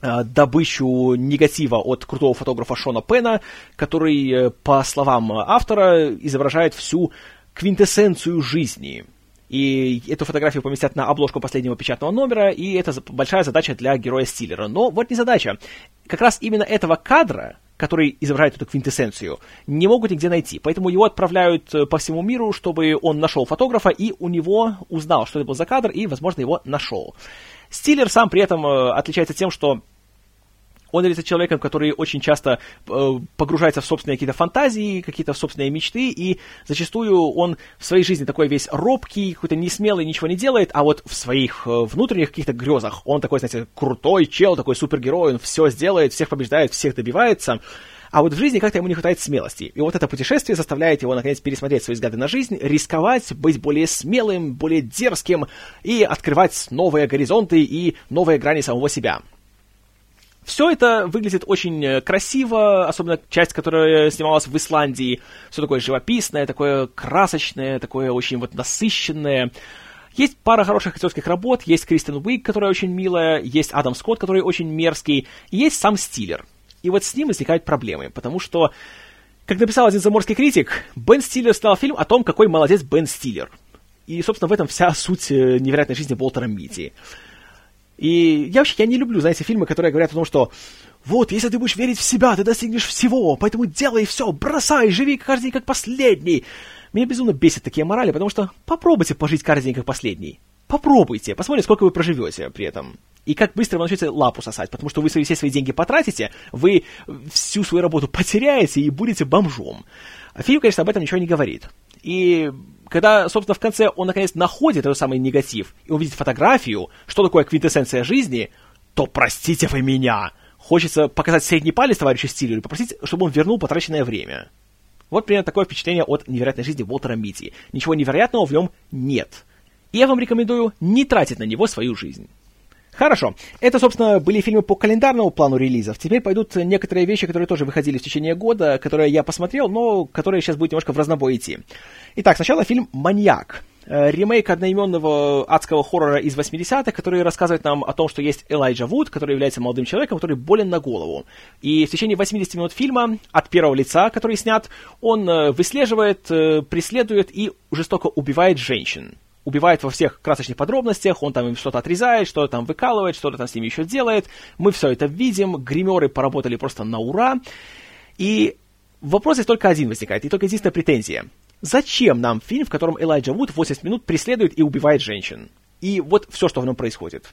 A: добычу негатива от крутого фотографа Шона Пена, который, э, по словам автора, изображает всю квинтэссенцию жизни. И эту фотографию поместят на обложку последнего печатного номера, и это большая задача для героя Стиллера. Но вот не задача. Как раз именно этого кадра, который изображает эту квинтэссенцию, не могут нигде найти. Поэтому его отправляют э, по всему миру, чтобы он нашел фотографа, и у него узнал, что это был за кадр, и, возможно, его нашел. Стиллер сам при этом э, отличается тем, что он является человеком, который очень часто э, погружается в собственные какие-то фантазии, какие-то собственные мечты, и зачастую он в своей жизни такой весь робкий, какой-то несмелый, ничего не делает, а вот в своих э, внутренних каких-то грезах он такой, знаете, крутой чел, такой супергерой, он все сделает, всех побеждает, всех добивается. А вот в жизни как-то ему не хватает смелости. И вот это путешествие заставляет его, наконец, пересмотреть свои взгляды на жизнь, рисковать, быть более смелым, более дерзким и открывать новые горизонты и новые грани самого себя. Все это выглядит очень э, красиво, особенно часть, которая снималась в Исландии. Все такое живописное, такое красочное, такое очень вот насыщенное. Есть пара хороших актерских работ, есть Кристен Уик, которая очень милая, есть Адам Скотт, который очень мерзкий, и есть сам Стиллер. И вот с ним возникают проблемы, потому что, как написал один заморский критик, Бен Стиллер снял фильм о том, какой молодец Бен Стиллер. И, собственно, в этом вся суть э, невероятной жизни Болтера Митти. И я вообще я не люблю, знаете, фильмы, которые говорят о том, что вот, если ты будешь верить в себя, ты достигнешь всего, поэтому делай все, бросай, живи каждый день как последний. Меня безумно бесит такие морали, потому что попробуйте пожить каждый день как последний. Попробуйте, посмотрите, сколько вы проживете при этом. И как быстро вы начнете лапу сосать, потому что вы все свои деньги потратите, вы всю свою работу потеряете и будете бомжом. Фильм, конечно, об этом ничего не говорит. И когда, собственно, в конце он наконец находит этот самый негатив, и он видит фотографию, что такое квинтэссенция жизни, то простите вы меня. Хочется показать средний палец товарищу Стиллеру и попросить, чтобы он вернул потраченное время. Вот примерно такое впечатление от невероятной жизни Уолтера Митти. Ничего невероятного в нем нет. И я вам рекомендую не тратить на него свою жизнь. Хорошо. Это, собственно, были фильмы по календарному плану релизов. Теперь пойдут некоторые вещи, которые тоже выходили в течение года, которые я посмотрел, но которые сейчас будут немножко в разнобой идти. Итак, сначала фильм «Маньяк». Э, ремейк одноименного адского хоррора из 80-х, который рассказывает нам о том, что есть Элайджа Вуд, который является молодым человеком, который болен на голову. И в течение 80 минут фильма от первого лица, который снят, он э, выслеживает, э, преследует и жестоко убивает женщин убивает во всех красочных подробностях, он там им что-то отрезает, что-то там выкалывает, что-то там с ними еще делает. Мы все это видим, гримеры поработали просто на ура. И вопрос здесь только один возникает, и только единственная претензия. Зачем нам фильм, в котором Элайджа Вуд 80 минут преследует и убивает женщин? И вот все, что в нем происходит.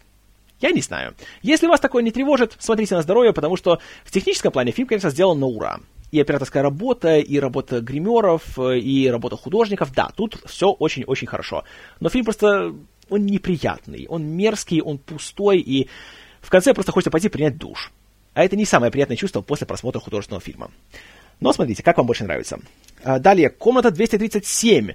A: Я не знаю. Если вас такое не тревожит, смотрите на здоровье, потому что в техническом плане фильм, конечно, сделан на ура и операторская работа, и работа гримеров, и работа художников. Да, тут все очень-очень хорошо. Но фильм просто, он неприятный, он мерзкий, он пустой, и в конце просто хочется пойти принять душ. А это не самое приятное чувство после просмотра художественного фильма. Но смотрите, как вам больше нравится. А, далее, комната 237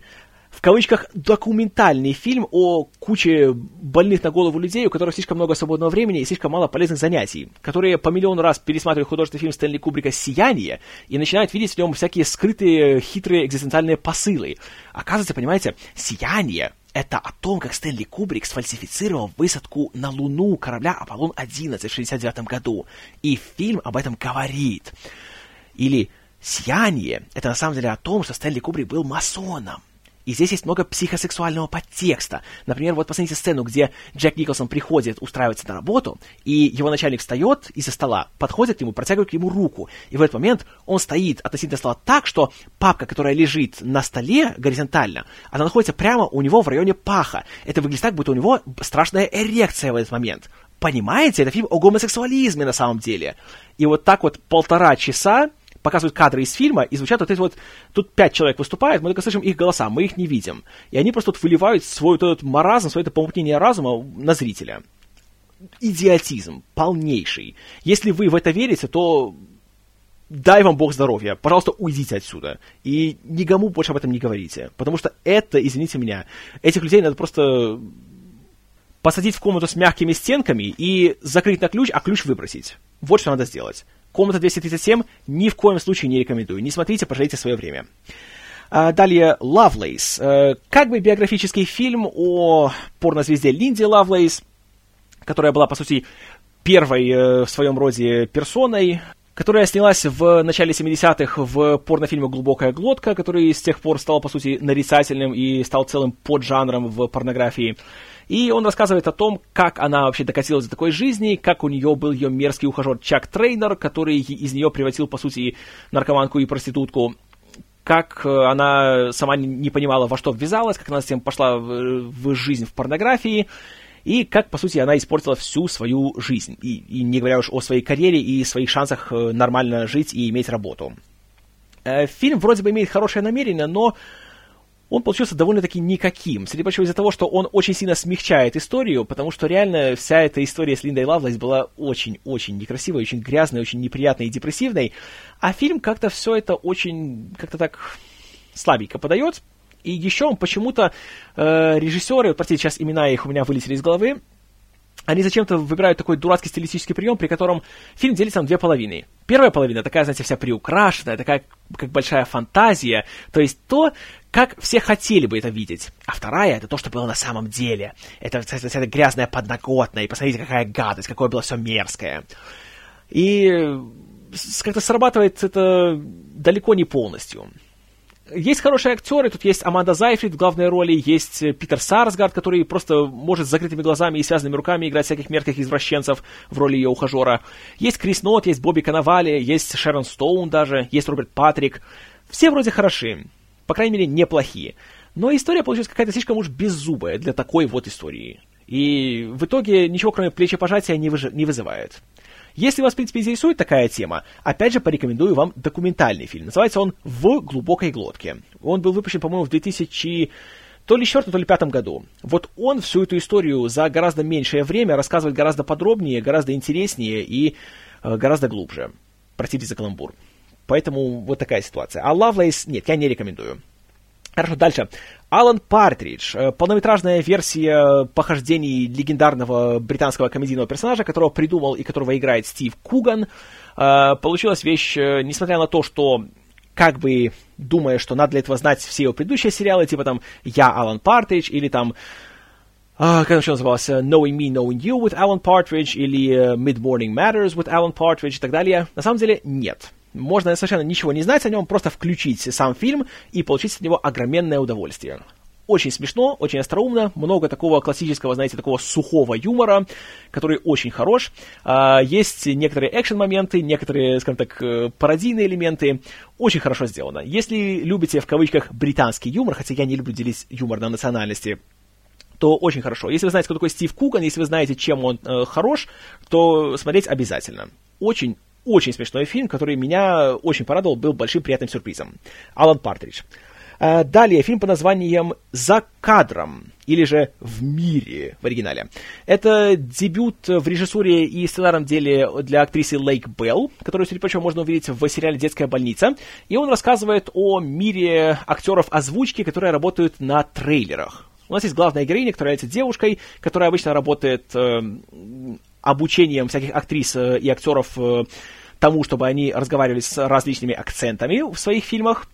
A: в кавычках, документальный фильм о куче больных на голову людей, у которых слишком много свободного времени и слишком мало полезных занятий, которые по миллиону раз пересматривают художественный фильм Стэнли Кубрика «Сияние» и начинают видеть в нем всякие скрытые, хитрые экзистенциальные посылы. Оказывается, понимаете, «Сияние» это о том, как Стэнли Кубрик сфальсифицировал высадку на Луну корабля Аполлон-11 в 1969 году. И фильм об этом говорит. Или «Сияние» — это на самом деле о том, что Стэнли Кубрик был масоном. И здесь есть много психосексуального подтекста. Например, вот посмотрите сцену, где Джек Николсон приходит устраиваться на работу, и его начальник встает из-за стола, подходит к нему, протягивает к нему руку. И в этот момент он стоит относительно стола так, что папка, которая лежит на столе горизонтально, она находится прямо у него в районе паха. Это выглядит так, будто у него страшная эрекция в этот момент. Понимаете, это фильм о гомосексуализме на самом деле. И вот так вот полтора часа показывают кадры из фильма, и звучат вот эти вот... Тут пять человек выступает, мы только слышим их голоса, мы их не видим. И они просто вот выливают свой вот этот маразм, свое это помутнение разума на зрителя. Идиотизм полнейший. Если вы в это верите, то дай вам бог здоровья, пожалуйста, уйдите отсюда. И никому больше об этом не говорите. Потому что это, извините меня, этих людей надо просто посадить в комнату с мягкими стенками и закрыть на ключ, а ключ выбросить. Вот что надо сделать. Комната 237 ни в коем случае не рекомендую. Не смотрите, пожалейте свое время. А, далее, Лавлейс. Э, как бы биографический фильм о порнозвезде Линде Лавлейс, которая была, по сути, первой э, в своем роде персоной, которая снялась в начале 70-х в порнофильме «Глубокая глотка», который с тех пор стал, по сути, нарицательным и стал целым поджанром в порнографии. И он рассказывает о том, как она вообще докатилась до такой жизни, как у нее был ее мерзкий ухажер Чак Трейнер, который из нее превратил, по сути, наркоманку и проститутку, как э, она сама не понимала, во что ввязалась, как она затем пошла в, в жизнь в порнографии, и как, по сути, она испортила всю свою жизнь. И, и не говоря уж о своей карьере и своих шансах э, нормально жить и иметь работу. Э, фильм вроде бы имеет хорошее намерение, но он получился довольно-таки никаким. Среди прочего из-за того, что он очень сильно смягчает историю, потому что реально вся эта история с Линдой Лавлейс была очень-очень некрасивой, очень грязной, очень неприятной и депрессивной, а фильм как-то все это очень, как-то так слабенько подает, и еще он почему-то э, режиссеры, вот, простите, сейчас имена их у меня вылетели из головы, они зачем-то выбирают такой дурацкий стилистический прием, при котором фильм делится на две половины. Первая половина такая, знаете, вся приукрашенная, такая как большая фантазия, то есть то, как все хотели бы это видеть. А вторая — это то, что было на самом деле. Это, это, это грязная подноготная, и посмотрите, какая гадость, какое было все мерзкое. И как-то срабатывает это далеко не полностью. Есть хорошие актеры, тут есть Аманда Зайфрид в главной роли, есть э, Питер Сарсгард, который просто может с закрытыми глазами и связанными руками играть всяких мерзких извращенцев в роли ее ухажера. Есть Крис Нот, есть Бобби Канавали, есть Шерон Стоун даже, есть Роберт Патрик. Все вроде хороши, по крайней мере, неплохие. Но история получилась какая-то слишком уж беззубая для такой вот истории. И в итоге ничего, кроме плечепожатия, не, выж... не вызывает. Если вас, в принципе, интересует такая тема, опять же, порекомендую вам документальный фильм. Называется он «В глубокой глотке». Он был выпущен, по-моему, в 2000 то ли четвертом, то ли пятом году. Вот он всю эту историю за гораздо меньшее время рассказывает гораздо подробнее, гораздо интереснее и э, гораздо глубже. Простите за каламбур. Поэтому вот такая ситуация. А Лавлейс, нет, я не рекомендую. Хорошо, дальше. Алан Партридж, э, полнометражная версия похождений легендарного британского комедийного персонажа, которого придумал и которого играет Стив Куган. Э, получилась вещь, э, несмотря на то, что как бы думая, что надо для этого знать все его предыдущие сериалы, типа там «Я Алан Партридж» или там как он еще назывался? Knowing Me, Knowing You with Alan Partridge или Mid-Morning Matters with Alan Partridge и так далее. На самом деле нет. Можно совершенно ничего не знать о нем, просто включить сам фильм и получить от него огроменное удовольствие. Очень смешно, очень остроумно, много такого классического, знаете, такого сухого юмора, который очень хорош. А, есть некоторые экшен-моменты, некоторые, скажем так, э, пародийные элементы. Очень хорошо сделано. Если любите, в кавычках, британский юмор, хотя я не люблю делить юмор на национальности, то очень хорошо. Если вы знаете, кто такой Стив Куган, если вы знаете, чем он э, хорош, то смотреть обязательно. Очень очень смешной фильм, который меня очень порадовал, был большим приятным сюрпризом. Алан Партридж. А, далее фильм по названием «За кадром» или же «В мире» в оригинале. Это дебют в режиссуре и сценарном деле для актрисы Лейк Белл, которую, среди прочего, можно увидеть в сериале «Детская больница». И он рассказывает о мире актеров озвучки, которые работают на трейлерах. У нас есть главная героиня, которая является девушкой, которая обычно работает э, обучением всяких актрис э, и актеров э, тому, чтобы они разговаривали с различными акцентами в своих фильмах,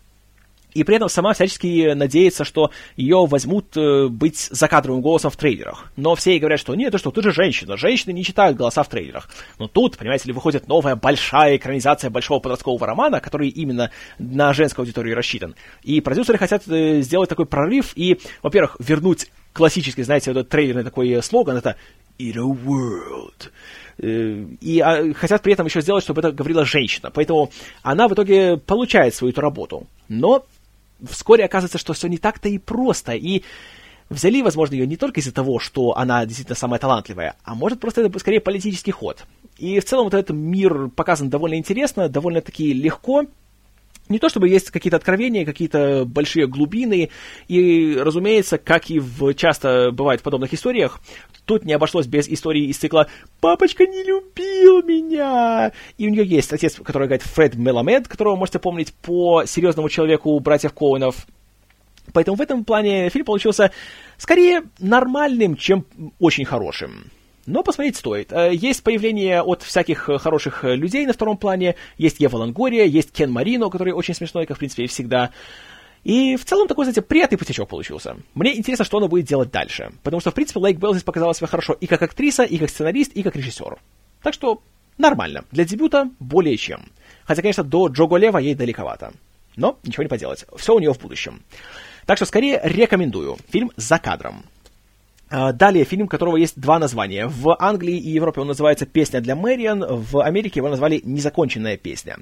A: и при этом сама всячески надеется, что ее возьмут э, быть закадровым голосом в трейлерах. Но все ей говорят, что нет, ты что, ты же женщина, женщины не читают голоса в трейлерах. Но тут, понимаете ли, выходит новая большая экранизация большого подросткового романа, который именно на женскую аудиторию рассчитан. И продюсеры хотят э, сделать такой прорыв и, во-первых, вернуть классический, знаете, вот этот трейлерный такой слоган, это «In a world». Э, и а, хотят при этом еще сделать, чтобы это говорила женщина. Поэтому она в итоге получает свою эту работу. Но вскоре оказывается, что все не так-то и просто, и взяли, возможно, ее не только из-за того, что она действительно самая талантливая, а может просто это скорее политический ход. И в целом вот этот мир показан довольно интересно, довольно-таки легко, не то чтобы есть какие-то откровения, какие-то большие глубины, и, разумеется, как и в, часто бывает в подобных историях, тут не обошлось без истории из цикла «Папочка не любил меня!» И у нее есть отец, который играет Фред Меламед, которого вы можете помнить по серьезному человеку братьев Коуэнов. Поэтому в этом плане фильм получился скорее нормальным, чем очень хорошим. Но посмотреть стоит. Э, есть появление от всяких э, хороших э, людей на втором плане. Есть Ева Лангория, есть Кен Марино, который очень смешной, как, в принципе, и всегда. И в целом такой, знаете, приятный путечок получился. Мне интересно, что она будет делать дальше. Потому что, в принципе, Лейк Белл здесь показала себя хорошо и как актриса, и как сценарист, и как режиссер. Так что нормально. Для дебюта более чем. Хотя, конечно, до Джого Лева ей далековато. Но ничего не поделать. Все у нее в будущем. Так что скорее рекомендую. Фильм «За кадром». А, далее фильм, у которого есть два названия. В Англии и Европе он называется «Песня для Мэриан», в Америке его назвали «Незаконченная песня».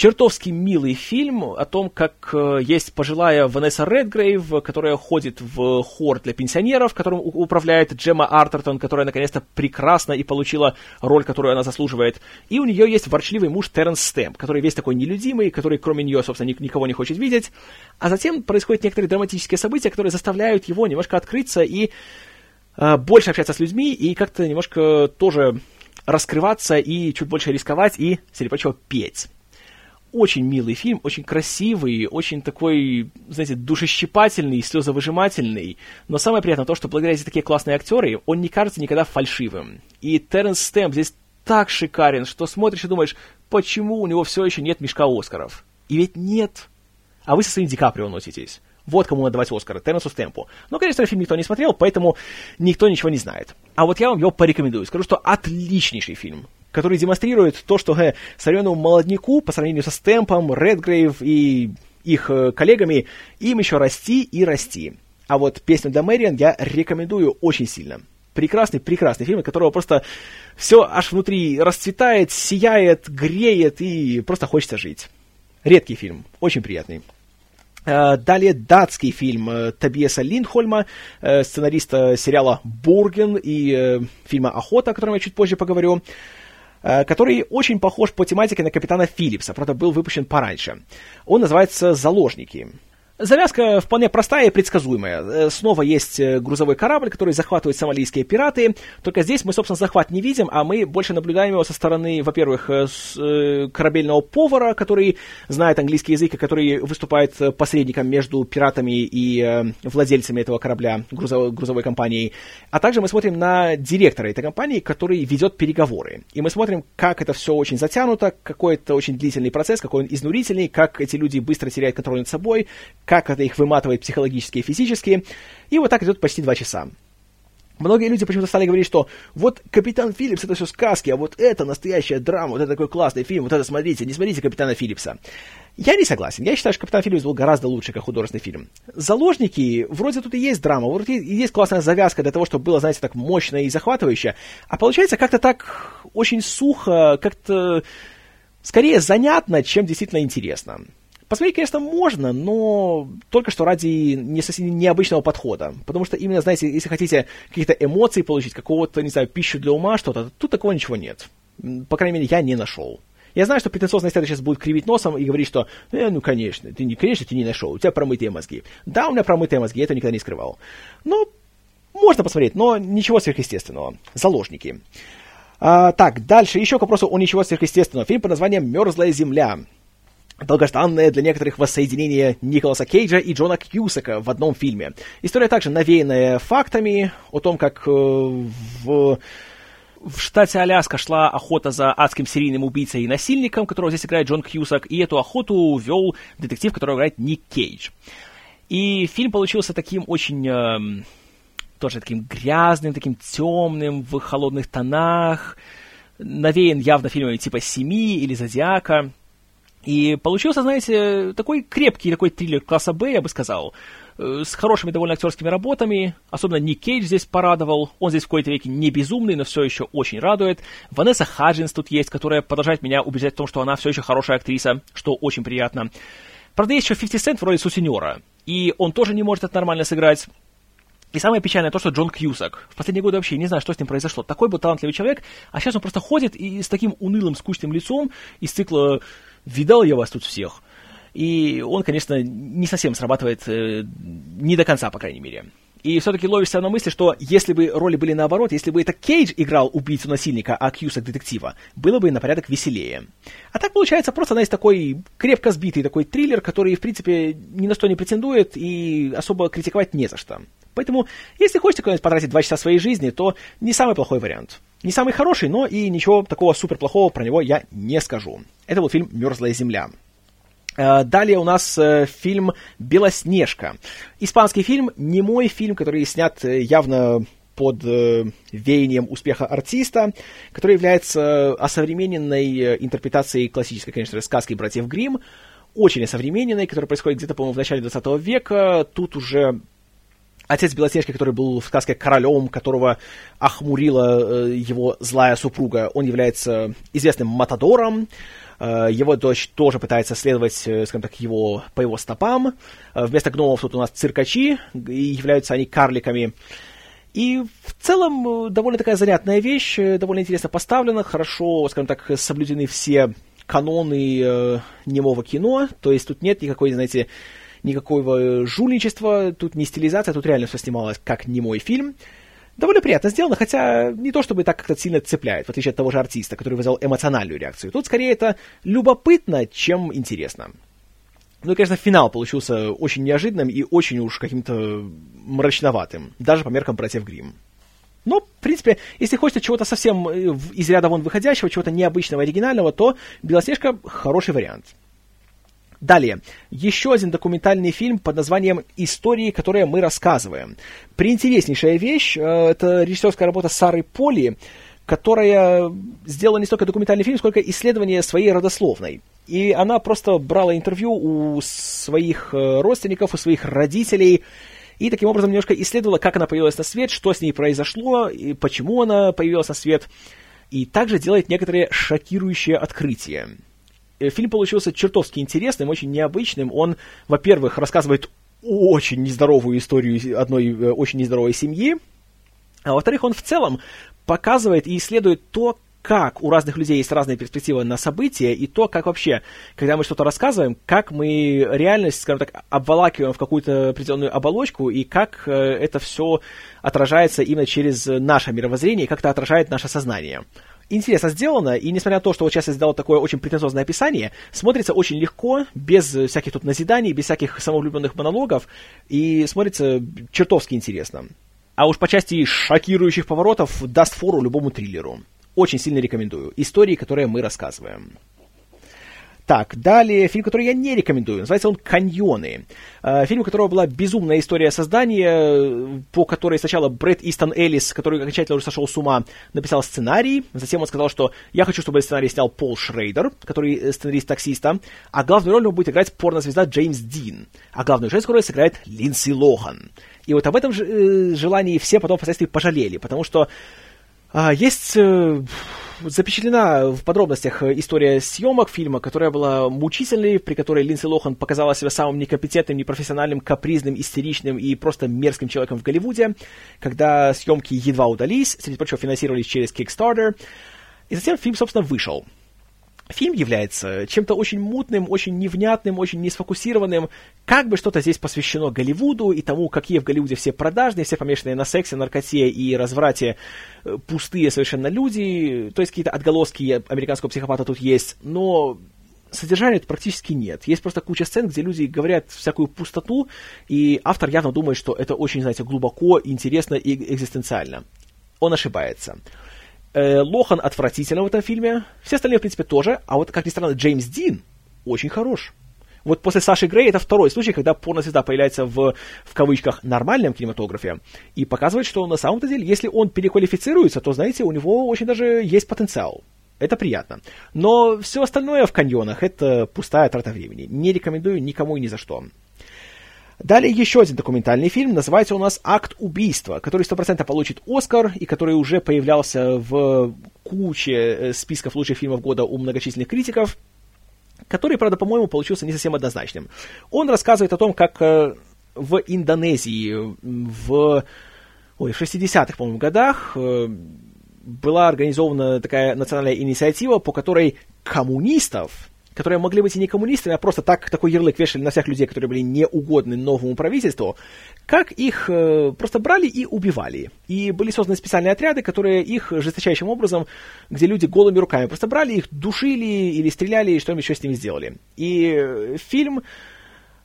A: Чертовски милый фильм о том, как э, есть пожилая Ванесса Редгрейв, которая ходит в хор для пенсионеров, которым управляет Джема Артертон, которая наконец-то прекрасна и получила роль, которую она заслуживает. И у нее есть ворчливый муж Терренс Стэмп, который весь такой нелюдимый, который кроме нее, собственно, никого не хочет видеть. А затем происходят некоторые драматические события, которые заставляют его немножко открыться и э, больше общаться с людьми и как-то немножко тоже раскрываться и чуть больше рисковать и, среди прочего, петь очень милый фильм, очень красивый, очень такой, знаете, душещипательный, слезовыжимательный. Но самое приятное то, что благодаря здесь такие классные актеры, он не кажется никогда фальшивым. И Терренс Стэмп здесь так шикарен, что смотришь и думаешь, почему у него все еще нет мешка Оскаров? И ведь нет. А вы со своим Ди Каприо носитесь. Вот кому надо давать Оскар, Терренсу Стэмпу. Но, конечно, фильм никто не смотрел, поэтому никто ничего не знает. А вот я вам его порекомендую. Скажу, что отличнейший фильм который демонстрирует то, что э, современному молодняку по сравнению со Стэмпом, Редгрейв и их э, коллегами, им еще расти и расти. А вот песню для Мэриан я рекомендую очень сильно. Прекрасный, прекрасный фильм, от которого просто все аж внутри расцветает, сияет, греет и просто хочется жить. Редкий фильм, очень приятный. Э, далее датский фильм э, Табиеса Линдхольма, э, сценариста сериала «Бурген» и фильма «Охота», о котором я чуть позже поговорю. Э, который очень похож по тематике на капитана Филлипса, правда, был выпущен пораньше. Он называется «Заложники». Завязка вполне простая и предсказуемая. Э, снова есть э, грузовой корабль, который захватывают сомалийские пираты. Только здесь мы, собственно, захват не видим, а мы больше наблюдаем его со стороны, во-первых, э, корабельного повара, который знает английский язык и который выступает посредником между пиратами и владельцами этого корабля, грузовой, грузовой компании. А также мы смотрим на директора этой компании, который ведет переговоры. И мы смотрим, как это все очень затянуто, какой это очень длительный процесс, какой он изнурительный, как эти люди быстро теряют контроль над собой, как это их выматывает психологически и физически. И вот так идет почти два часа. Многие люди почему-то стали говорить, что вот Капитан Филлипс это все сказки, а вот это настоящая драма, вот это такой классный фильм, вот это смотрите, не смотрите Капитана Филлипса. Я не согласен. Я считаю, что Капитан Филлипс был гораздо лучше как художественный фильм. Заложники, вроде тут и есть драма, вроде и есть классная завязка для того, чтобы было, знаете, так мощно и захватывающе, а получается как-то так очень сухо, как-то скорее занятно, чем действительно интересно. Посмотреть, конечно, можно, но только что ради не совсем необычного подхода. Потому что именно, знаете, если хотите какие-то эмоции получить, какого-то, не знаю, пищу для ума, что-то, тут такого ничего нет. По крайней мере, я не нашел. Я знаю, что претенциозный эстет сейчас будет кривить носом и говорить, что, э, ну, конечно, ты не, конечно, ты не нашел, у тебя промытые мозги. Да, у меня промытые мозги, я это никогда не скрывал. Но можно посмотреть, но ничего сверхъестественного. Заложники. А, так, дальше еще к вопросу о ничего сверхъестественного. Фильм под названием «Мерзлая земля» долгожданное для некоторых воссоединение Николаса Кейджа и Джона Кьюсака в одном фильме. История также навеянная фактами о том, как э, в в штате Аляска шла охота за адским серийным убийцей и насильником, которого здесь играет Джон Кьюсак, и эту охоту вел детектив, которого играет Ник Кейдж. И фильм получился таким очень... Э, тоже таким грязным, таким темным, в холодных тонах, навеян явно фильмами типа «Семи» или «Зодиака». И получился, знаете, такой крепкий такой триллер класса Б, я бы сказал, э, с хорошими довольно актерскими работами. Особенно Ник Кейдж здесь порадовал. Он здесь в какой-то веке не безумный, но все еще очень радует. Ванесса Хаджинс тут есть, которая продолжает меня убеждать в том, что она все еще хорошая актриса, что очень приятно. Правда, есть еще 50 Cent в роли сусенера. И он тоже не может это нормально сыграть. И самое печальное то, что Джон Кьюсак. В последние годы вообще не знаю, что с ним произошло. Такой был талантливый человек, а сейчас он просто ходит и с таким унылым, скучным лицом из цикла видал я вас тут всех. И он, конечно, не совсем срабатывает, э, не до конца, по крайней мере. И все-таки ловишься на мысли, что если бы роли были наоборот, если бы это Кейдж играл убийцу-насильника, а Кьюсак детектива, было бы на порядок веселее. А так получается просто, знаете, такой крепко сбитый такой триллер, который, в принципе, ни на что не претендует и особо критиковать не за что. Поэтому, если хочете куда-нибудь потратить два часа своей жизни, то не самый плохой вариант. Не самый хороший, но и ничего такого супер плохого про него я не скажу. Это был фильм «Мерзлая земля». Э, далее у нас э, фильм «Белоснежка». Испанский фильм, не мой фильм, который снят э, явно под веянием успеха артиста, который является осовремененной интерпретацией классической, конечно же, сказки «Братьев Гримм», очень осовремененной, которая происходит где-то, по-моему, в начале 20 века. Тут уже отец Белоснежки, который был в сказке королем, которого охмурила э, его злая супруга, он является известным матадором. Э, его дочь тоже пытается следовать, э, скажем так, его, по его стопам. Вместо гномов тут у нас циркачи, и являются они карликами. И в целом довольно такая занятная вещь, довольно интересно поставлена, хорошо, скажем так, соблюдены все каноны э, немого кино, то есть тут нет никакой, знаете, никакого жульничества, тут не стилизация, тут реально все снималось как не мой фильм. Довольно приятно сделано, хотя не то чтобы так как-то сильно цепляет, в отличие от того же артиста, который вызвал эмоциональную реакцию. Тут скорее это любопытно, чем интересно. Ну и, конечно, финал получился очень неожиданным и очень уж каким-то мрачноватым, даже по меркам братьев Грим. Но, в принципе, если хочется чего-то совсем э, из ряда вон выходящего, чего-то необычного, оригинального, то «Белоснежка» — хороший вариант. Далее, еще один документальный фильм под названием «Истории, которые мы рассказываем». Приинтереснейшая вещь, э, это режиссерская работа Сары Поли, которая сделала не столько документальный фильм, сколько исследование своей родословной. И она просто брала интервью у своих э, родственников, у своих родителей, и таким образом немножко исследовала, как она появилась на свет, что с ней произошло, и почему она появилась на свет, и также делает некоторые шокирующие открытия. Э, фильм получился чертовски интересным, очень необычным. Он, во-первых, рассказывает очень нездоровую историю одной э, очень нездоровой семьи, а во-вторых, он в целом показывает и исследует то, как у разных людей есть разные перспективы на события, и то, как вообще, когда мы что-то рассказываем, как мы реальность, скажем так, обволакиваем в какую-то определенную оболочку, и как э, это все отражается именно через наше мировоззрение, и как это отражает наше сознание интересно сделано, и несмотря на то, что вот сейчас я сделал такое очень претенциозное описание, смотрится очень легко, без всяких тут назиданий, без всяких самовлюбленных монологов, и смотрится чертовски интересно. А уж по части шокирующих поворотов даст фору любому триллеру. Очень сильно рекомендую. Истории, которые мы рассказываем. Так, далее фильм, который я не рекомендую. Называется он «Каньоны». Э, фильм, у которого была безумная история создания, по которой сначала Брэд Истон Эллис, который окончательно уже сошел с ума, написал сценарий. Затем он сказал, что я хочу, чтобы сценарий снял Пол Шрейдер, который сценарист «Таксиста». А главную роль он будет играть порнозвезда Джеймс Дин. А главную женскую роль сыграет Линдси Лохан. И вот об этом э, желании все потом впоследствии пожалели, потому что а, есть э, запечатлена в подробностях история съемок фильма, которая была мучительной, при которой Линдси Лохан показала себя самым некомпетентным, непрофессиональным, капризным, истеричным и просто мерзким человеком в Голливуде, когда съемки едва удались, среди прочего финансировались через Kickstarter, и затем фильм, собственно, вышел фильм является чем-то очень мутным, очень невнятным, очень несфокусированным. Как бы что-то здесь посвящено Голливуду и тому, какие в Голливуде все продажные, все помешанные на сексе, наркоте и разврате, э, пустые совершенно люди. То есть какие-то отголоски американского психопата тут есть, но содержания тут практически нет. Есть просто куча сцен, где люди говорят всякую пустоту, и автор явно думает, что это очень, знаете, глубоко, интересно и экзистенциально. Он ошибается. Э, Лохан отвратительно в этом фильме. Все остальные, в принципе, тоже. А вот, как ни странно, Джеймс Дин очень хорош. Вот после Саши Грей это второй случай, когда порнозвезда появляется в, в кавычках, нормальном кинематографе и показывает, что на самом-то деле, если он переквалифицируется, то, знаете, у него очень даже есть потенциал. Это приятно. Но все остальное в каньонах — это пустая трата времени. Не рекомендую никому и ни за что. Далее еще один документальный фильм, называется у нас «Акт убийства», который 100% получит Оскар и который уже появлялся в куче э, списков лучших фильмов года у многочисленных критиков, который, правда, по-моему, получился не совсем однозначным. Он рассказывает о том, как э, в Индонезии в, ой, в 60-х, по-моему, годах э, была организована такая национальная инициатива, по которой коммунистов которые могли быть и не коммунистами, а просто так, такой ярлык вешали на всех людей, которые были неугодны новому правительству, как их э, просто брали и убивали. И были созданы специальные отряды, которые их жесточайшим образом, где люди голыми руками просто брали их, душили или стреляли, и что-нибудь еще с ними сделали. И э, фильм,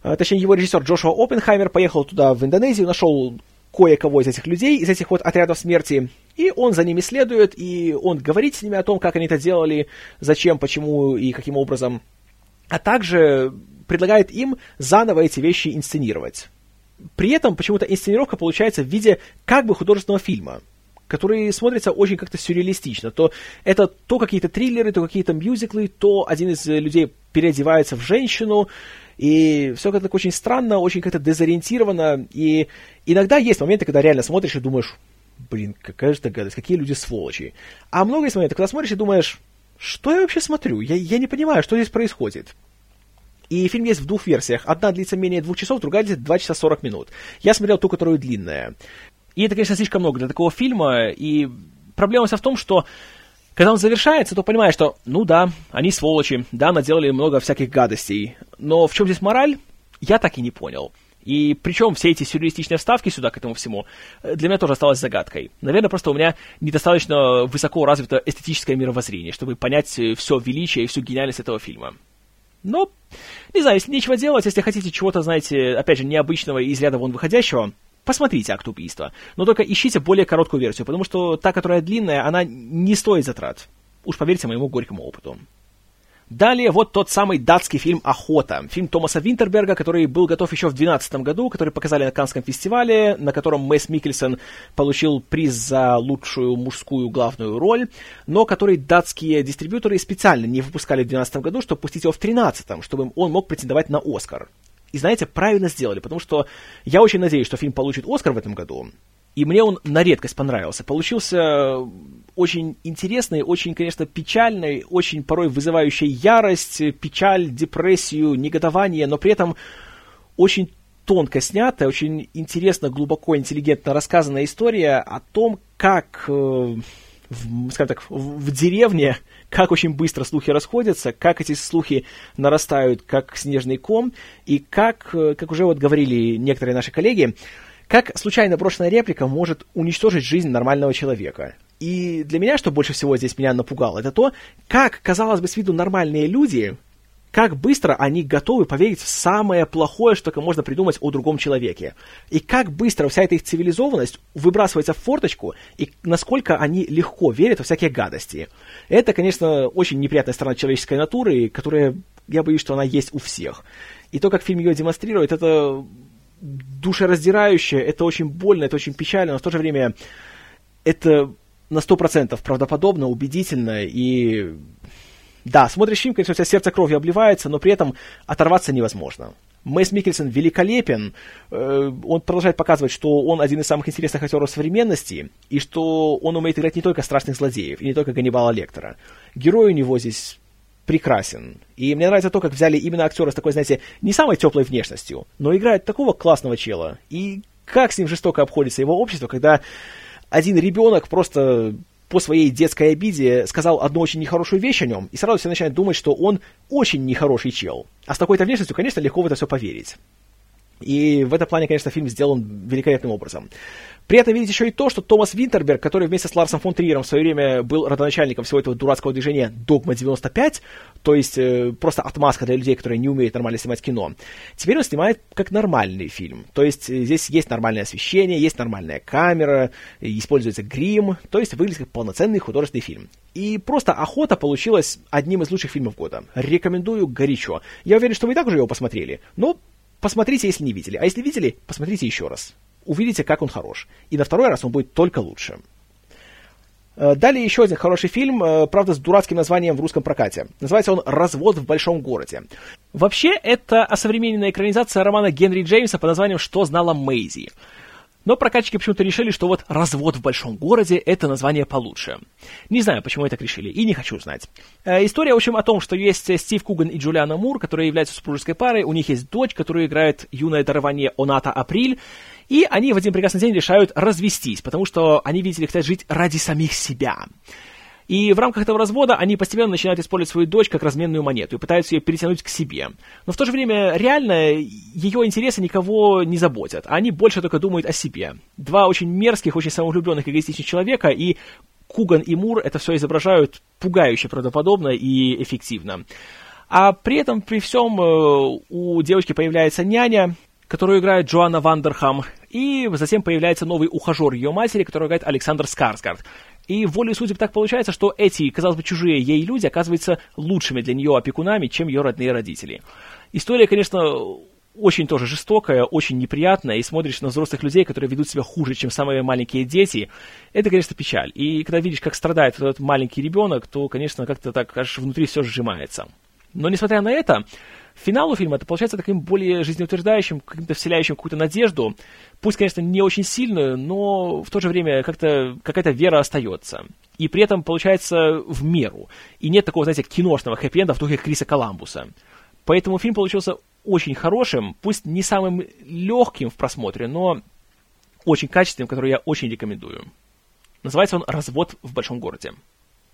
A: э, точнее его режиссер Джошуа Оппенхаймер поехал туда, в Индонезию, нашел кое-кого из этих людей, из этих вот отрядов смерти, и он за ними следует, и он говорит с ними о том, как они это делали, зачем, почему и каким образом, а также предлагает им заново эти вещи инсценировать. При этом почему-то инсценировка получается в виде как бы художественного фильма, который смотрится очень как-то сюрреалистично. То это то какие-то триллеры, то какие-то мюзиклы, то один из людей переодевается в женщину, и все как-то очень странно, очень как-то дезориентировано, и иногда есть моменты, когда реально смотришь и думаешь, блин, какая же это гадость, какие люди сволочи. А много есть моментов, когда смотришь и думаешь, что я вообще смотрю? Я, я не понимаю, что здесь происходит. И фильм есть в двух версиях. Одна длится менее двух часов, другая длится 2 часа 40 минут. Я смотрел ту, которая длинная. И это, конечно, слишком много для такого фильма. И проблема вся в том, что когда он завершается, то понимаешь, что, ну да, они сволочи, да, наделали много всяких гадостей. Но в чем здесь мораль, я так и не понял. И причем все эти сюрреалистичные вставки сюда, к этому всему, для меня тоже осталось загадкой. Наверное, просто у меня недостаточно высоко развито эстетическое мировоззрение, чтобы понять э, все величие и всю гениальность этого фильма. Но, не знаю, если нечего делать, если хотите чего-то, знаете, опять же, необычного и из ряда вон выходящего, посмотрите акт убийства. Но только ищите более короткую версию, потому что та, которая длинная, она не стоит затрат. Уж поверьте моему горькому опыту. Далее вот тот самый датский фильм «Охота». Фильм Томаса Винтерберга, который был готов еще в 2012 году, который показали на Канском фестивале, на котором Мэс Микельсон получил приз за лучшую мужскую главную роль, но который датские дистрибьюторы специально не выпускали в 2012 году, чтобы пустить его в 2013, чтобы он мог претендовать на Оскар. И знаете, правильно сделали, потому что я очень надеюсь, что фильм получит Оскар в этом году. И мне он на редкость понравился. Получился очень интересный, очень, конечно, печальный, очень порой вызывающий ярость, печаль, депрессию, негодование, но при этом очень тонко снятая, очень интересно, глубоко, интеллигентно рассказанная история о том, как э, в, скажем так, в, в деревне, как очень быстро слухи расходятся, как эти слухи нарастают, как снежный ком, и как, э, как уже вот говорили некоторые наши коллеги, как случайно брошенная реплика может уничтожить жизнь нормального человека. И для меня, что больше всего здесь меня напугало, это то, как, казалось бы, с виду нормальные люди как быстро они готовы поверить в самое плохое, что только можно придумать о другом человеке. И как быстро вся эта их цивилизованность выбрасывается в форточку, и насколько они легко верят во всякие гадости. Это, конечно, очень неприятная сторона человеческой натуры, которая, я боюсь, что она есть у всех. И то, как фильм ее демонстрирует, это душераздирающе, это очень больно, это очень печально, но в то же время это на сто процентов правдоподобно, убедительно и да, смотришь фильм, конечно, у тебя сердце кровью обливается, но при этом оторваться невозможно. Мэйс Микельсон великолепен, э, он продолжает показывать, что он один из самых интересных актеров современности, и что он умеет играть не только страшных злодеев, и не только Ганнибала Лектора. Герой у него здесь прекрасен. И мне нравится то, как взяли именно актера с такой, знаете, не самой теплой внешностью, но играет такого классного чела. И как с ним жестоко обходится его общество, когда один ребенок просто по своей детской обиде сказал одну очень нехорошую вещь о нем, и сразу все начинают думать, что он очень нехороший чел. А с такой-то внешностью, конечно, легко в это все поверить. И в этом плане, конечно, фильм сделан великолепным образом. Приятно видеть еще и то, что Томас Винтерберг, который вместе с Ларсом фон Триером в свое время был родоначальником всего этого дурацкого движения «Догма-95», то есть э, просто отмазка для людей, которые не умеют нормально снимать кино, теперь он снимает как нормальный фильм. То есть э, здесь есть нормальное освещение, есть нормальная камера, используется грим, то есть выглядит как полноценный художественный фильм. И просто «Охота» получилась одним из лучших фильмов года. Рекомендую горячо. Я уверен, что вы и так уже его посмотрели, но посмотрите, если не видели. А если видели, посмотрите еще раз увидите, как он хорош. И на второй раз он будет только лучше. Э, далее еще один хороший фильм, э, правда, с дурацким названием в русском прокате. Называется он «Развод в большом городе». Вообще, это осовремененная экранизация романа Генри Джеймса под названием «Что знала Мэйзи». Но прокатчики почему-то решили, что вот «Развод в большом городе» — это название получше. Не знаю, почему это решили, и не хочу знать. Э, история, в общем, о том, что есть Стив Куган и Джулиана Мур, которые являются супружеской парой, у них есть дочь, которую играет юное дарование Оната Априль, и они в один прекрасный день решают развестись, потому что они, видите ли, хотят жить ради самих себя. И в рамках этого развода они постепенно начинают использовать свою дочь как разменную монету и пытаются ее перетянуть к себе. Но в то же время реально ее интересы никого не заботят. Они больше только думают о себе. Два очень мерзких, очень самовлюбленных, эгоистичных человека, и Куган и Мур это все изображают пугающе правдоподобно и эффективно. А при этом, при всем, э, у девочки появляется няня, которую играет Джоанна Вандерхам, и затем появляется новый ухажер ее матери, который играет Александр Скарсгард. И волей судеб так получается, что эти, казалось бы, чужие ей люди оказываются лучшими для нее опекунами, чем ее родные родители. История, конечно, очень тоже жестокая, очень неприятная, и смотришь на взрослых людей, которые ведут себя хуже, чем самые маленькие дети, это, конечно, печаль. И когда видишь, как страдает этот маленький ребенок, то, конечно, как-то так аж внутри все сжимается. Но, несмотря на это, финалу фильма это получается таким более жизнеутверждающим, каким-то вселяющим какую-то надежду. Пусть, конечно, не очень сильную, но в то же время как-то какая-то вера остается. И при этом получается в меру. И нет такого, знаете, киношного хэппи-энда в духе Криса Коламбуса. Поэтому фильм получился очень хорошим, пусть не самым легким в просмотре, но очень качественным, который я очень рекомендую. Называется он «Развод в большом городе».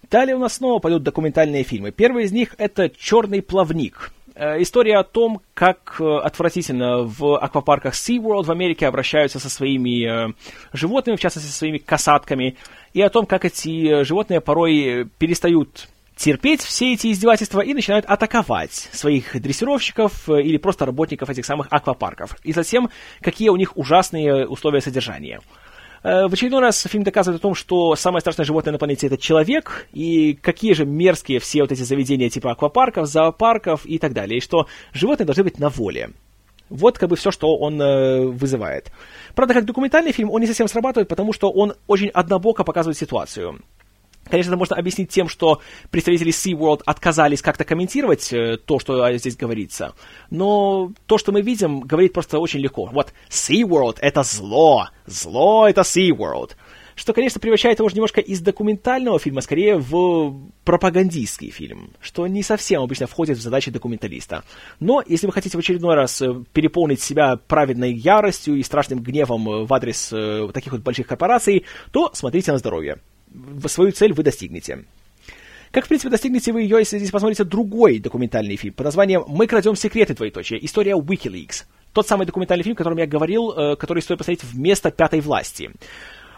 A: Далее у нас снова пойдут документальные фильмы. Первый из них это «Черный плавник». Э, история о том, как э, отвратительно в аквапарках SeaWorld в Америке обращаются со своими э, животными, в частности, со своими касатками, и о том, как эти животные порой перестают терпеть все эти издевательства и начинают атаковать своих дрессировщиков или просто работников этих самых аквапарков. И затем, какие у них ужасные условия содержания. Э, в очередной раз фильм доказывает о том, что самое страшное животное на планете это человек, и какие же мерзкие все вот эти заведения типа аквапарков, зоопарков и так далее, и что животные должны быть на воле. Вот как бы все, что он э, вызывает. Правда, как документальный фильм он не совсем срабатывает, потому что он очень однобоко показывает ситуацию. Конечно, это можно объяснить тем, что представители SeaWorld отказались как-то комментировать э, то, что здесь говорится. Но то, что мы видим, говорит просто очень легко. Вот SeaWorld — это зло. Зло — это SeaWorld. Что, конечно, превращает его уже немножко из документального фильма скорее в пропагандистский фильм, что не совсем обычно входит в задачи документалиста. Но если вы хотите в очередной раз э, переполнить себя праведной яростью и страшным гневом в адрес э, таких вот больших корпораций, то смотрите на здоровье свою цель вы достигнете. Как, в принципе, достигнете вы ее, если здесь посмотрите другой документальный фильм под названием «Мы крадем секреты, двоеточие. История Wikileaks». Тот самый документальный фильм, о котором я говорил, э, который стоит посмотреть вместо «Пятой власти».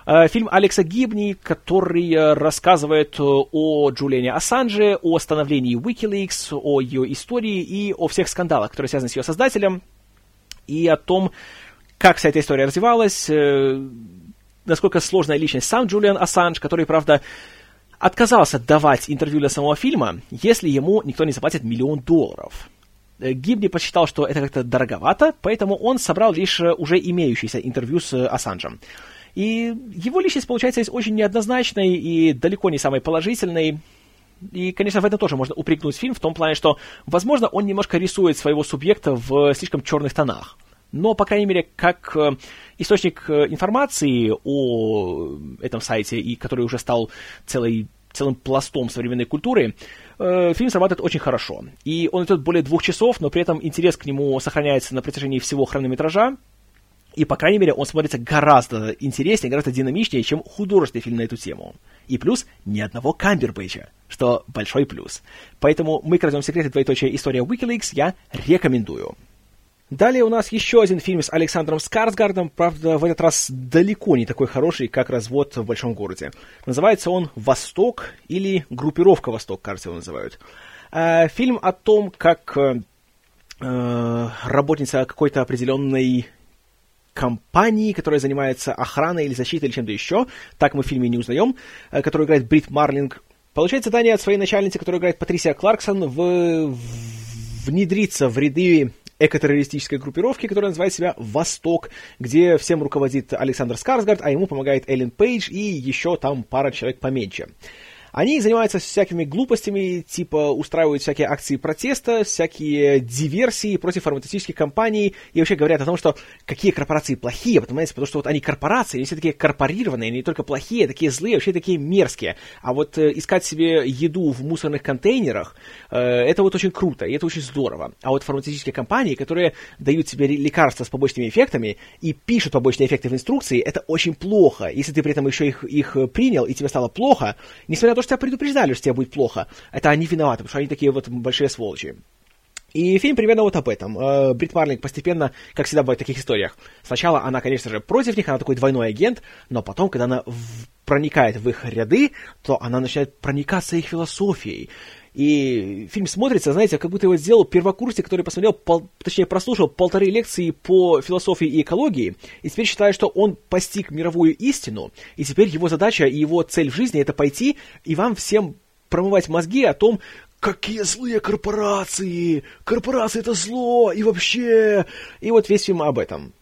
A: Э, фильм Алекса Гибни, который э, рассказывает о Джулиане Ассанже, о становлении Wikileaks, о ее истории и о всех скандалах, которые связаны с ее создателем, и о том, как вся эта история развивалась, насколько сложная личность сам Джулиан Ассанж, который, правда, отказался давать интервью для самого фильма, если ему никто не заплатит миллион долларов. Э, Гибни посчитал, что это как-то дороговато, поэтому он собрал лишь э, уже имеющиеся интервью с э, Ассанжем. И его личность получается здесь очень неоднозначной и далеко не самой положительной. И, конечно, в этом тоже можно упрекнуть фильм в том плане, что, возможно, он немножко рисует своего субъекта в слишком черных тонах. Но, по крайней мере, как источник информации о этом сайте, и который уже стал целой, целым пластом современной культуры, э, фильм срабатывает очень хорошо. И он идет более двух часов, но при этом интерес к нему сохраняется на протяжении всего хронометража. И, по крайней мере, он смотрится гораздо интереснее, гораздо динамичнее, чем художественный фильм на эту тему. И плюс ни одного Камбербэтча, что большой плюс. Поэтому мы крадем секреты двоеточие история Wikileaks я рекомендую. Далее у нас еще один фильм с Александром Скарсгардом, правда, в этот раз далеко не такой хороший, как «Развод в большом городе». Называется он «Восток» или «Группировка Восток», кажется, его называют. Э, фильм о том, как э, э, работница какой-то определенной компании, которая занимается охраной или защитой или чем-то еще, так мы в фильме не узнаем, которую играет Брит Марлинг, получает задание от своей начальницы, которая играет Патрисия Кларксон, в... внедриться в ряды экотеррористической группировки, которая называет себя «Восток», где всем руководит Александр Скарсгард, а ему помогает Эллен Пейдж и еще там пара человек поменьше. Они занимаются всякими глупостями, типа устраивают всякие акции протеста, всякие диверсии против фармацевтических компаний, и вообще говорят о том, что какие корпорации плохие, понимаете, потому что вот они корпорации, они все такие корпорированные, они не только плохие, такие злые, вообще такие мерзкие. А вот э, искать себе еду в мусорных контейнерах, э, это вот очень круто, и это очень здорово. А вот фармацевтические компании, которые дают себе лекарства с побочными эффектами и пишут побочные эффекты в инструкции, это очень плохо. Если ты при этом еще их, их принял, и тебе стало плохо, несмотря на то, что тебя предупреждали, что тебе будет плохо. Это они виноваты, потому что они такие вот большие сволочи. И фильм примерно вот об этом. Э, Брит Марлинг постепенно, как всегда бывает в таких историях, сначала она, конечно же, против них, она такой двойной агент, но потом, когда она в... проникает в их ряды, то она начинает проникаться их философией. И фильм смотрится, знаете, как будто его сделал первокурсник, который посмотрел, пол, точнее, прослушал полторы лекции по философии и экологии, и теперь считает, что он постиг мировую истину, и теперь его задача и его цель в жизни это пойти и вам всем промывать мозги о том, какие злые корпорации, корпорации это зло, и вообще... И вот весь фильм об этом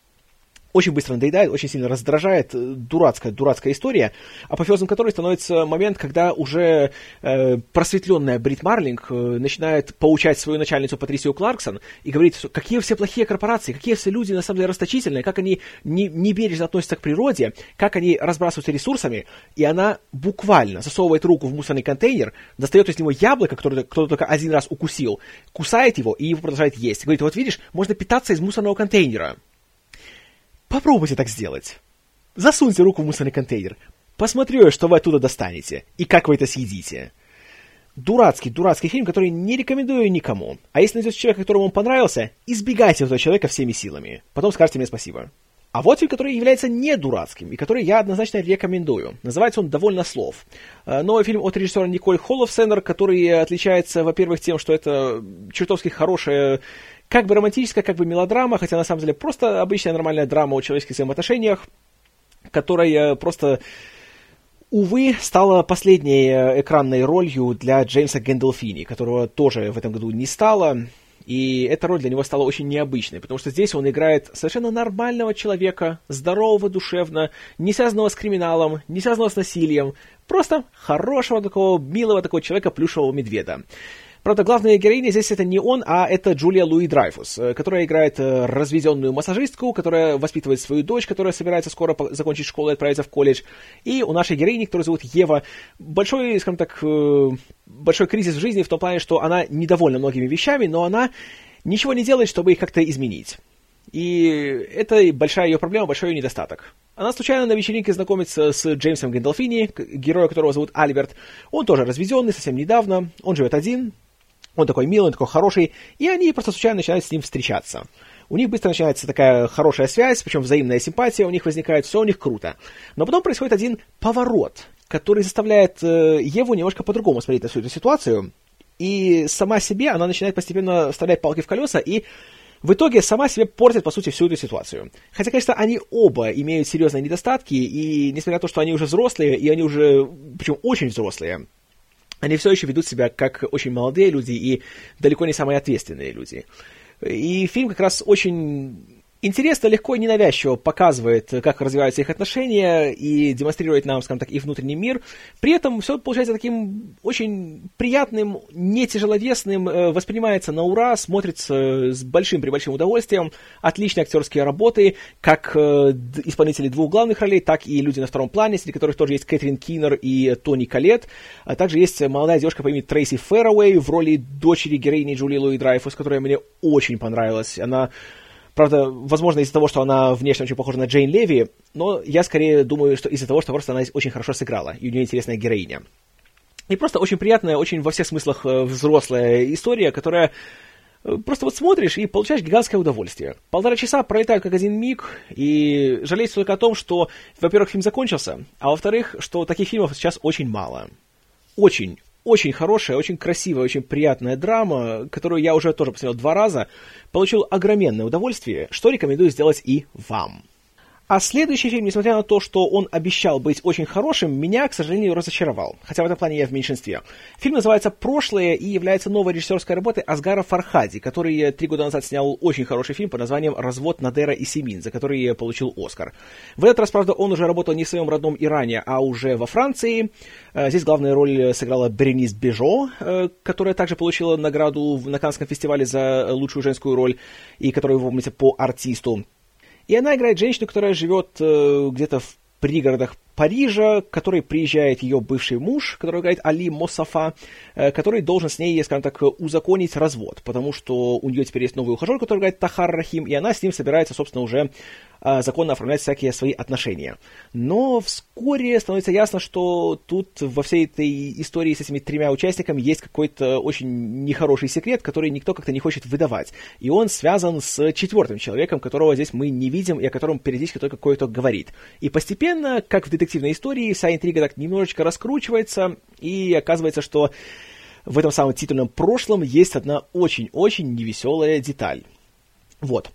A: очень быстро надоедает, очень сильно раздражает, э, дурацкая, дурацкая история, апофеозом которой становится момент, когда уже э, просветленная Брит Марлинг э, начинает поучать свою начальницу Патрисию Кларксон и говорит, что какие все плохие корпорации, какие все люди на самом деле расточительные, как они не, не бережно относятся к природе, как они разбрасываются ресурсами, и она буквально засовывает руку в мусорный контейнер, достает из него яблоко, которое кто-то только один раз укусил, кусает его и его продолжает есть. Говорит, вот видишь, можно питаться из мусорного контейнера. Попробуйте так сделать. Засуньте руку в мусорный контейнер. Посмотрю, что вы оттуда достанете. И как вы это съедите. Дурацкий, дурацкий фильм, который не рекомендую никому. А если найдете человека, которому он понравился, избегайте этого человека всеми силами. Потом скажите мне спасибо. А вот фильм, который является не дурацким, и который я однозначно рекомендую. Называется он «Довольно слов». Э, новый фильм от режиссера Николь Холлофсенер, который отличается, во-первых, тем, что это чертовски хорошая как бы романтическая, как бы мелодрама, хотя на самом деле просто обычная нормальная драма о человеческих взаимоотношениях, которая просто, увы, стала последней э, экранной ролью для Джеймса Гэндалфини, которого тоже в этом году не стало. И эта роль для него стала очень необычной, потому что здесь он играет совершенно нормального человека, здорового душевно, не связанного с криминалом, не связанного с насилием, просто хорошего такого, милого такого человека, плюшевого медведа. Правда, главная героиня здесь это не он, а это Джулия Луи Драйфус, э, которая играет э, разведенную массажистку, которая воспитывает свою дочь, которая собирается скоро закончить школу и отправиться в колледж. И у нашей героини, которую зовут Ева, большой, скажем так, э, большой кризис в жизни в том плане, что она недовольна многими вещами, но она ничего не делает, чтобы их как-то изменить. И это большая ее проблема, большой ее недостаток. Она случайно на вечеринке знакомится с Джеймсом Гэндалфини, героя которого зовут Альберт. Он тоже разведенный, совсем недавно. Он живет один. Он такой милый, он такой хороший. И они просто случайно начинают с ним встречаться. У них быстро начинается такая хорошая связь, причем взаимная симпатия у них возникает, все у них круто. Но потом происходит один поворот, который заставляет э, Еву немножко по-другому смотреть на всю эту ситуацию. И сама себе она начинает постепенно вставлять палки в колеса и в итоге сама себе портит, по сути, всю эту ситуацию. Хотя, конечно, они оба имеют серьезные недостатки, и несмотря на то, что они уже взрослые, и они уже, причем очень взрослые, они все еще ведут себя как очень молодые люди и далеко не самые ответственные люди. И фильм как раз очень интересно, легко и ненавязчиво показывает, как развиваются их отношения и демонстрирует нам, скажем так, их внутренний мир. При этом все получается таким очень приятным, не тяжеловесным, э, воспринимается на ура, смотрится с большим-пребольшим удовольствием. Отличные актерские работы, как э, исполнители двух главных ролей, так и люди на втором плане, среди которых тоже есть Кэтрин Киннер и Тони Калет. А также есть молодая девушка по имени Трейси Фэрроуэй в роли дочери героини Джули Луи Драйфус, которая мне очень понравилась. Она Правда, возможно, из-за того, что она внешне очень похожа на Джейн Леви, но я скорее думаю, что из-за того, что просто она очень хорошо сыграла, и у нее интересная героиня. И просто очень приятная, очень во всех смыслах э, взрослая история, которая э, просто вот смотришь и получаешь гигантское удовольствие. Полтора часа пролетают как один миг, и жалеешь только о том, что, во-первых, фильм закончился, а во-вторых, что таких фильмов сейчас очень мало. Очень, очень хорошая, очень красивая, очень приятная драма, которую я уже тоже посмотрел два раза, получил огроменное удовольствие, что рекомендую сделать и вам. А следующий фильм, несмотря на то, что он обещал быть очень хорошим, меня, к сожалению, разочаровал. Хотя в этом плане я в меньшинстве. Фильм называется «Прошлое» и является новой режиссерской работой Асгара Фархади, который три года назад снял очень хороший фильм под названием «Развод Надера и Семин», за который получил Оскар. В этот раз, правда, он уже работал не в своем родном Иране, а уже во Франции. Э, здесь главную роль сыграла Беренис Бежо, э, которая также получила награду на Каннском фестивале за лучшую женскую роль, и которую вы помните по артисту. И она играет женщину, которая живет э, где-то в пригородах Парижа, к которой приезжает ее бывший муж, который играет Али Мосафа, э, который должен с ней, скажем так, узаконить развод, потому что у нее теперь есть новый ухажер, который играет Тахар Рахим, и она с ним собирается, собственно, уже законно оформлять всякие свои отношения. Но вскоре становится ясно, что тут во всей этой истории с этими тремя участниками есть какой-то очень нехороший секрет, который никто как-то не хочет выдавать. И он связан с четвертым человеком, которого здесь мы не видим и о котором периодически только кое-то говорит. И постепенно, как в детективной истории, вся интрига так немножечко раскручивается, и оказывается, что в этом самом титульном прошлом есть одна очень-очень невеселая деталь. Вот.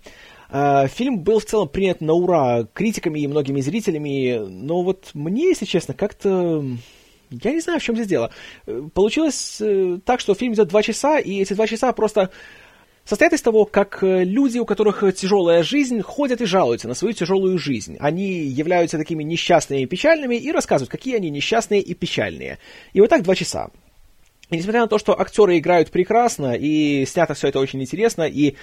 A: А, фильм был в целом принят на ура критиками и многими зрителями, но вот мне, если честно, как-то... Я не знаю, в чем здесь дело. Получилось э, так, что фильм идет два часа, и эти два часа просто состоят из того, как э, люди, у которых тяжелая жизнь, ходят и жалуются на свою тяжелую жизнь. Они являются такими несчастными и печальными и рассказывают, какие они несчастные и печальные. И вот так два часа. И несмотря на то, что актеры играют прекрасно, и снято все это очень интересно, и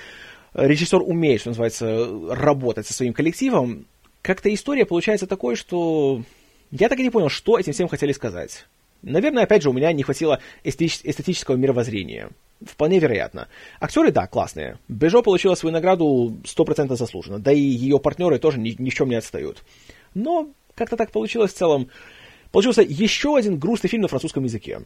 A: режиссер умеет, что называется, работать со своим коллективом, как-то история получается такой, что я так и не понял, что этим всем хотели сказать. Наверное, опять же, у меня не хватило эстетического мировоззрения. Вполне вероятно. Актеры, да, классные. Бежо получила свою награду 100% заслуженно, да и ее партнеры тоже ни, ни в чем не отстают. Но как-то так получилось в целом. Получился еще один грустный фильм на французском языке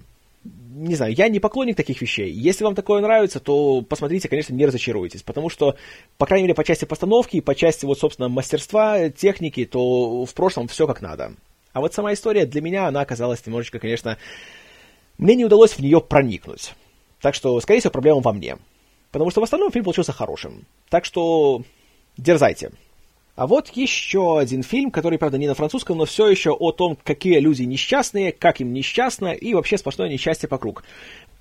A: не знаю, я не поклонник таких вещей. Если вам такое нравится, то посмотрите, конечно, не разочаруйтесь, потому что, по крайней мере, по части постановки, по части, вот, собственно, мастерства, техники, то в прошлом все как надо. А вот сама история для меня, она оказалась немножечко, конечно, мне не удалось в нее проникнуть. Так что, скорее всего, проблема во мне. Потому что в остальном фильм получился хорошим. Так что дерзайте. А вот еще один фильм, который, правда, не на французском, но все еще о том, какие люди несчастные, как им несчастно и вообще сплошное несчастье покруг.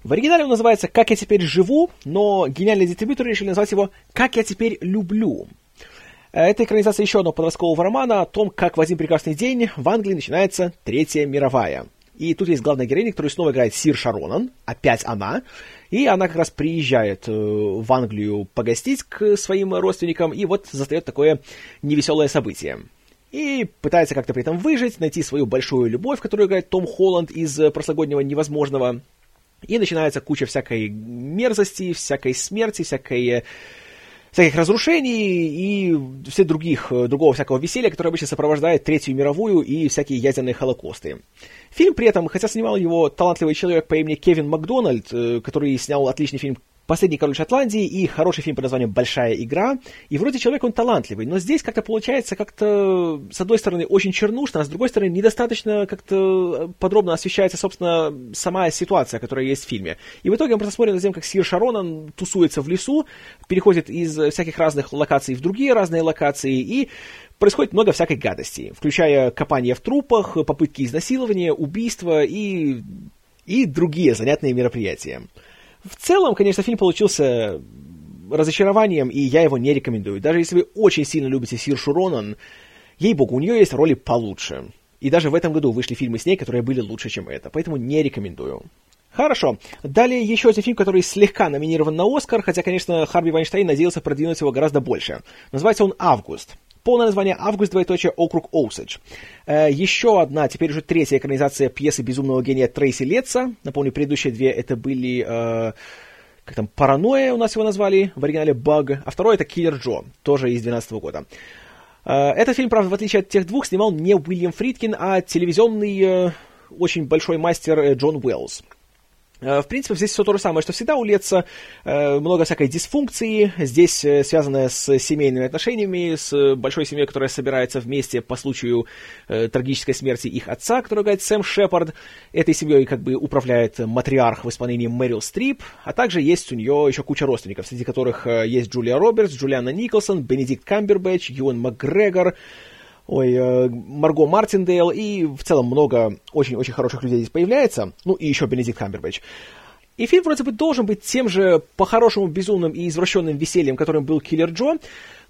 A: В оригинале он называется «Как я теперь живу», но гениальные дистрибьюторы решили назвать его «Как я теперь люблю». Это экранизация еще одного подросткового романа о том, как в один прекрасный день в Англии начинается Третья мировая. И тут есть главная героиня, которую снова играет Сир Шаронан, опять она. И она как раз приезжает э, в Англию погостить к своим родственникам, и вот застает такое невеселое событие. И пытается как-то при этом выжить, найти свою большую любовь, которую играет Том Холланд из прошлогоднего «Невозможного». И начинается куча всякой мерзости, всякой смерти, всякой всяких разрушений и все других, э, другого всякого веселья, которое обычно сопровождает Третью мировую и всякие ядерные холокосты. Фильм при этом, хотя снимал его талантливый человек по имени Кевин Макдональд, э, который снял отличный фильм «Последний король Шотландии» и хороший фильм под названием «Большая игра». И вроде человек он талантливый, но здесь как-то получается как-то, с одной стороны, очень чернушно, а с другой стороны, недостаточно как-то подробно освещается, собственно, сама ситуация, которая есть в фильме. И в итоге мы просто смотрим на тем, как Сир Шаронан тусуется в лесу, переходит из всяких разных локаций в другие разные локации, и происходит много всякой гадости, включая копание в трупах, попытки изнасилования, убийства и, и другие занятные мероприятия. В целом, конечно, фильм получился разочарованием, и я его не рекомендую. Даже если вы очень сильно любите Сиршу Ронан, ей-богу, у нее есть роли получше. И даже в этом году вышли фильмы с ней, которые были лучше, чем это. Поэтому не рекомендую. Хорошо. Далее еще один фильм, который слегка номинирован на Оскар, хотя, конечно, Харви Вайнштейн надеялся продвинуть его гораздо больше. Называется он «Август». Полное название «Август, двоеточие, округ Оусидж». Э, еще одна, теперь уже третья экранизация пьесы «Безумного гения» Трейси Летца. Напомню, предыдущие две это были... Э, как там, «Паранойя» у нас его назвали, в оригинале «Баг», а второй это «Киллер Джо», тоже из 2012 года. Э, этот фильм, правда, в отличие от тех двух, снимал не Уильям Фридкин, а телевизионный э, очень большой мастер Джон Уэллс. Э, в принципе, здесь все то же самое, что всегда у Летца. Э, много всякой дисфункции. Здесь э, связанное с семейными отношениями, с большой семьей, которая собирается вместе по случаю трагической смерти их отца, который играет Сэм Шепард. Этой семьей как бы управляет матриарх в исполнении Мэрил Стрип, а также есть у нее еще куча родственников, среди которых есть Джулия Робертс, Джулиана Николсон, Бенедикт Камбербэтч, Юэн Макгрегор, ой, э, Марго Мартиндейл, и в целом много очень-очень хороших людей здесь появляется, ну и еще Бенедикт Хамбербэтч. И фильм вроде бы должен быть тем же по-хорошему безумным и извращенным весельем, которым был Киллер Джо,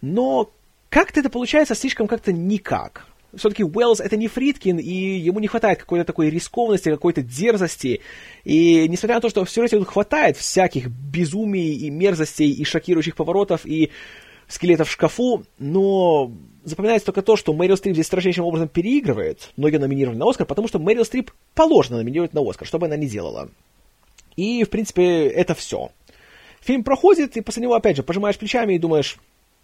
A: но как-то это получается слишком как-то никак. Все-таки Уэллс это не Фридкин, и ему не хватает какой-то такой рискованности, какой-то дерзости. И несмотря на то, что в сюжете хватает всяких безумий и мерзостей, и шокирующих поворотов, и скелетов в шкафу, но запоминается только то, что Мэрил Стрип здесь строжайшим образом переигрывает. Многие номинированы на Оскар, потому что Мэрил Стрип положено номинировать на Оскар, что бы она ни делала. И, в принципе, это все. Фильм проходит, и после него, опять же, пожимаешь плечами и думаешь,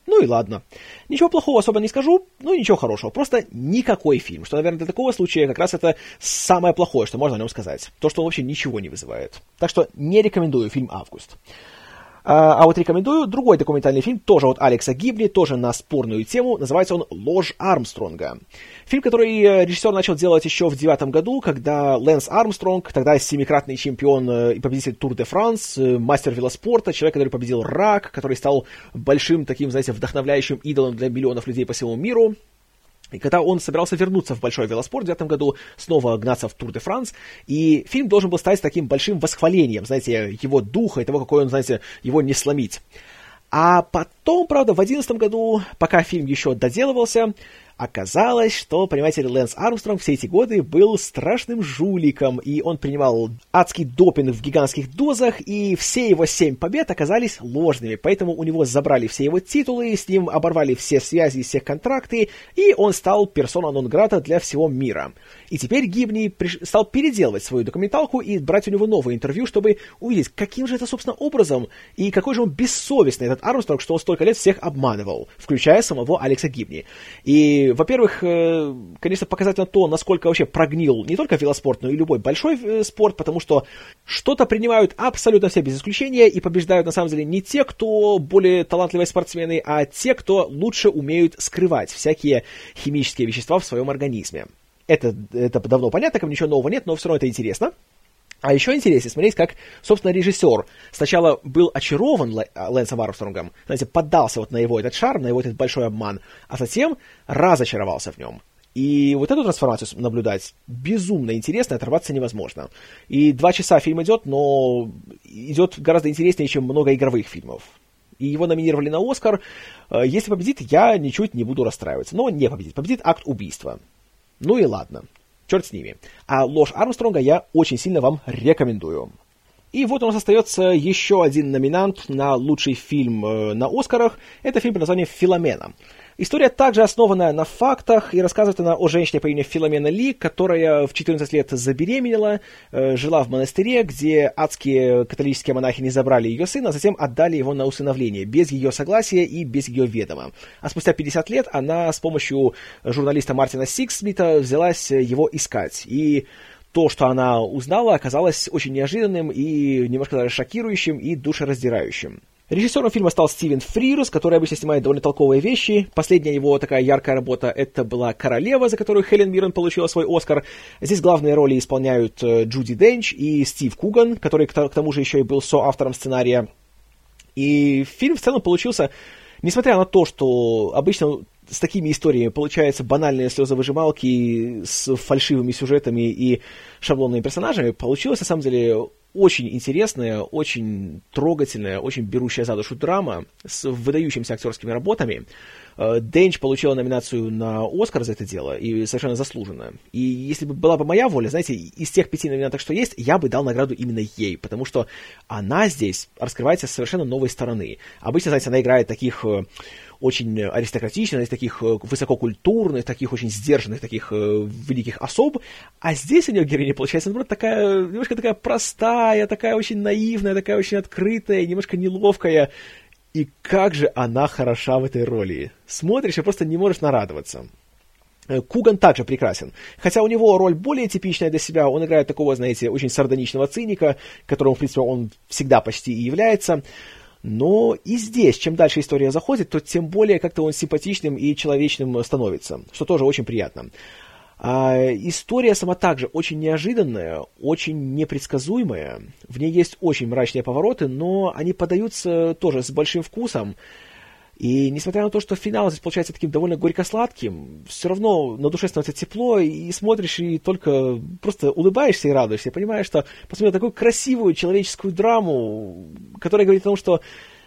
A: ну и ладно. Ничего плохого особо не скажу, ну и ничего хорошего. Просто никакой фильм. Что, наверное, для такого случая как раз это самое плохое, что можно о нем сказать. То, что он вообще ничего не вызывает. Так что не рекомендую фильм «Август». А, а вот рекомендую другой документальный фильм, тоже от Алекса Гибли, тоже на спорную тему. Называется он «Ложь Армстронга». Фильм, который э, режиссер начал делать еще в девятом году, когда Лэнс Армстронг, тогда семикратный чемпион э, и победитель Тур де Франс, э, мастер велоспорта, человек, который победил рак, который стал большим таким, знаете, вдохновляющим идолом для миллионов людей по всему миру, и когда он собирался вернуться в большой велоспорт в этом году, снова гнаться в Тур де Франс, и фильм должен был стать таким большим восхвалением, знаете, его духа и того, какой он, знаете, его не сломить. А потом, правда, в 2011 году, пока фильм еще доделывался, Оказалось, что, понимаете, Лэнс Армстронг все эти годы был страшным жуликом, и он принимал адский допинг в гигантских дозах, и все его семь побед оказались ложными, поэтому у него забрали все его титулы, с ним оборвали все связи и все контракты, и он стал персона нон-грата для всего мира. И теперь Гибни приш... стал переделывать свою документалку и брать у него новое интервью, чтобы увидеть, каким же это, собственно, образом, и какой же он бессовестный, этот Армстронг, что он столько лет всех обманывал, включая самого Алекса Гибни. И во-первых, э, конечно, показательно то, насколько вообще прогнил не только велоспорт, но и любой большой э, спорт, потому что что-то принимают абсолютно все без исключения и побеждают на самом деле не те, кто более талантливые спортсмены, а те, кто лучше умеют скрывать всякие химические вещества в своем организме. Это, это давно понятно, как ничего нового нет, но все равно это интересно. А еще интереснее смотреть, как, собственно, режиссер сначала был очарован Лэнсом Армстронгом, знаете, поддался вот на его этот шарм, на его этот большой обман, а затем разочаровался в нем. И вот эту трансформацию наблюдать безумно интересно, оторваться невозможно. И два часа фильм идет, но идет гораздо интереснее, чем много игровых фильмов. И его номинировали на Оскар. Э, если победит, я ничуть не буду расстраиваться. Но не победит. Победит акт убийства. Ну и ладно черт с ними. А ложь Армстронга я очень сильно вам рекомендую. И вот у нас остается еще один номинант на лучший фильм э, на Оскарах. Это фильм под названием «Филомена». История также основана на фактах, и рассказывает она о женщине по имени Филомена Ли, которая в 14 лет забеременела, э, жила в монастыре, где адские католические монахи не забрали ее сына, а затем отдали его на усыновление, без ее согласия и без ее ведома. А спустя 50 лет она с помощью журналиста Мартина Сиксмита взялась его искать. И то, что она узнала, оказалось очень неожиданным и немножко даже шокирующим и душераздирающим. Режиссером фильма стал Стивен Фрирс, который обычно снимает довольно толковые вещи. Последняя его такая яркая работа — это была «Королева», за которую Хелен Миррен получила свой Оскар. Здесь главные роли исполняют э, Джуди Денч и Стив Куган, который к тому же еще и был соавтором сценария. И фильм в целом получился, несмотря на то, что обычно с такими историями получаются банальные слезовыжималки с фальшивыми сюжетами и шаблонными персонажами, получилось на самом деле очень интересная, очень трогательная, очень берущая за душу драма с выдающимися актерскими работами. Э, Денч получила номинацию на Оскар за это дело, и совершенно заслуженно. И если бы была бы моя воля, знаете, из тех пяти номинантов, что есть, я бы дал награду именно ей, потому что она здесь раскрывается с совершенно новой стороны. Обычно, знаете, она играет таких э, очень аристократичных, таких э, высококультурных, таких очень сдержанных, таких э, великих особ, а здесь у нее героиня получается, наоборот, такая, немножко такая простая, такая очень наивная, такая очень открытая, немножко неловкая, и как же она хороша в этой роли. Смотришь и просто не можешь нарадоваться. Э, Куган также прекрасен. Хотя у него роль более типичная для себя, он играет такого, знаете, очень сардоничного циника, которым, в принципе, он всегда почти и является. Но и здесь, чем дальше история заходит, то тем более как-то он симпатичным и человечным становится, что тоже очень приятно. А история сама также очень неожиданная, очень непредсказуемая. В ней есть очень мрачные повороты, но они подаются тоже с большим вкусом. И несмотря на то, что финал здесь получается таким довольно горько-сладким, все равно на душе становится тепло, и смотришь, и только просто улыбаешься и радуешься, понимаешь, что посмотрел такую красивую человеческую драму, которая говорит о том, что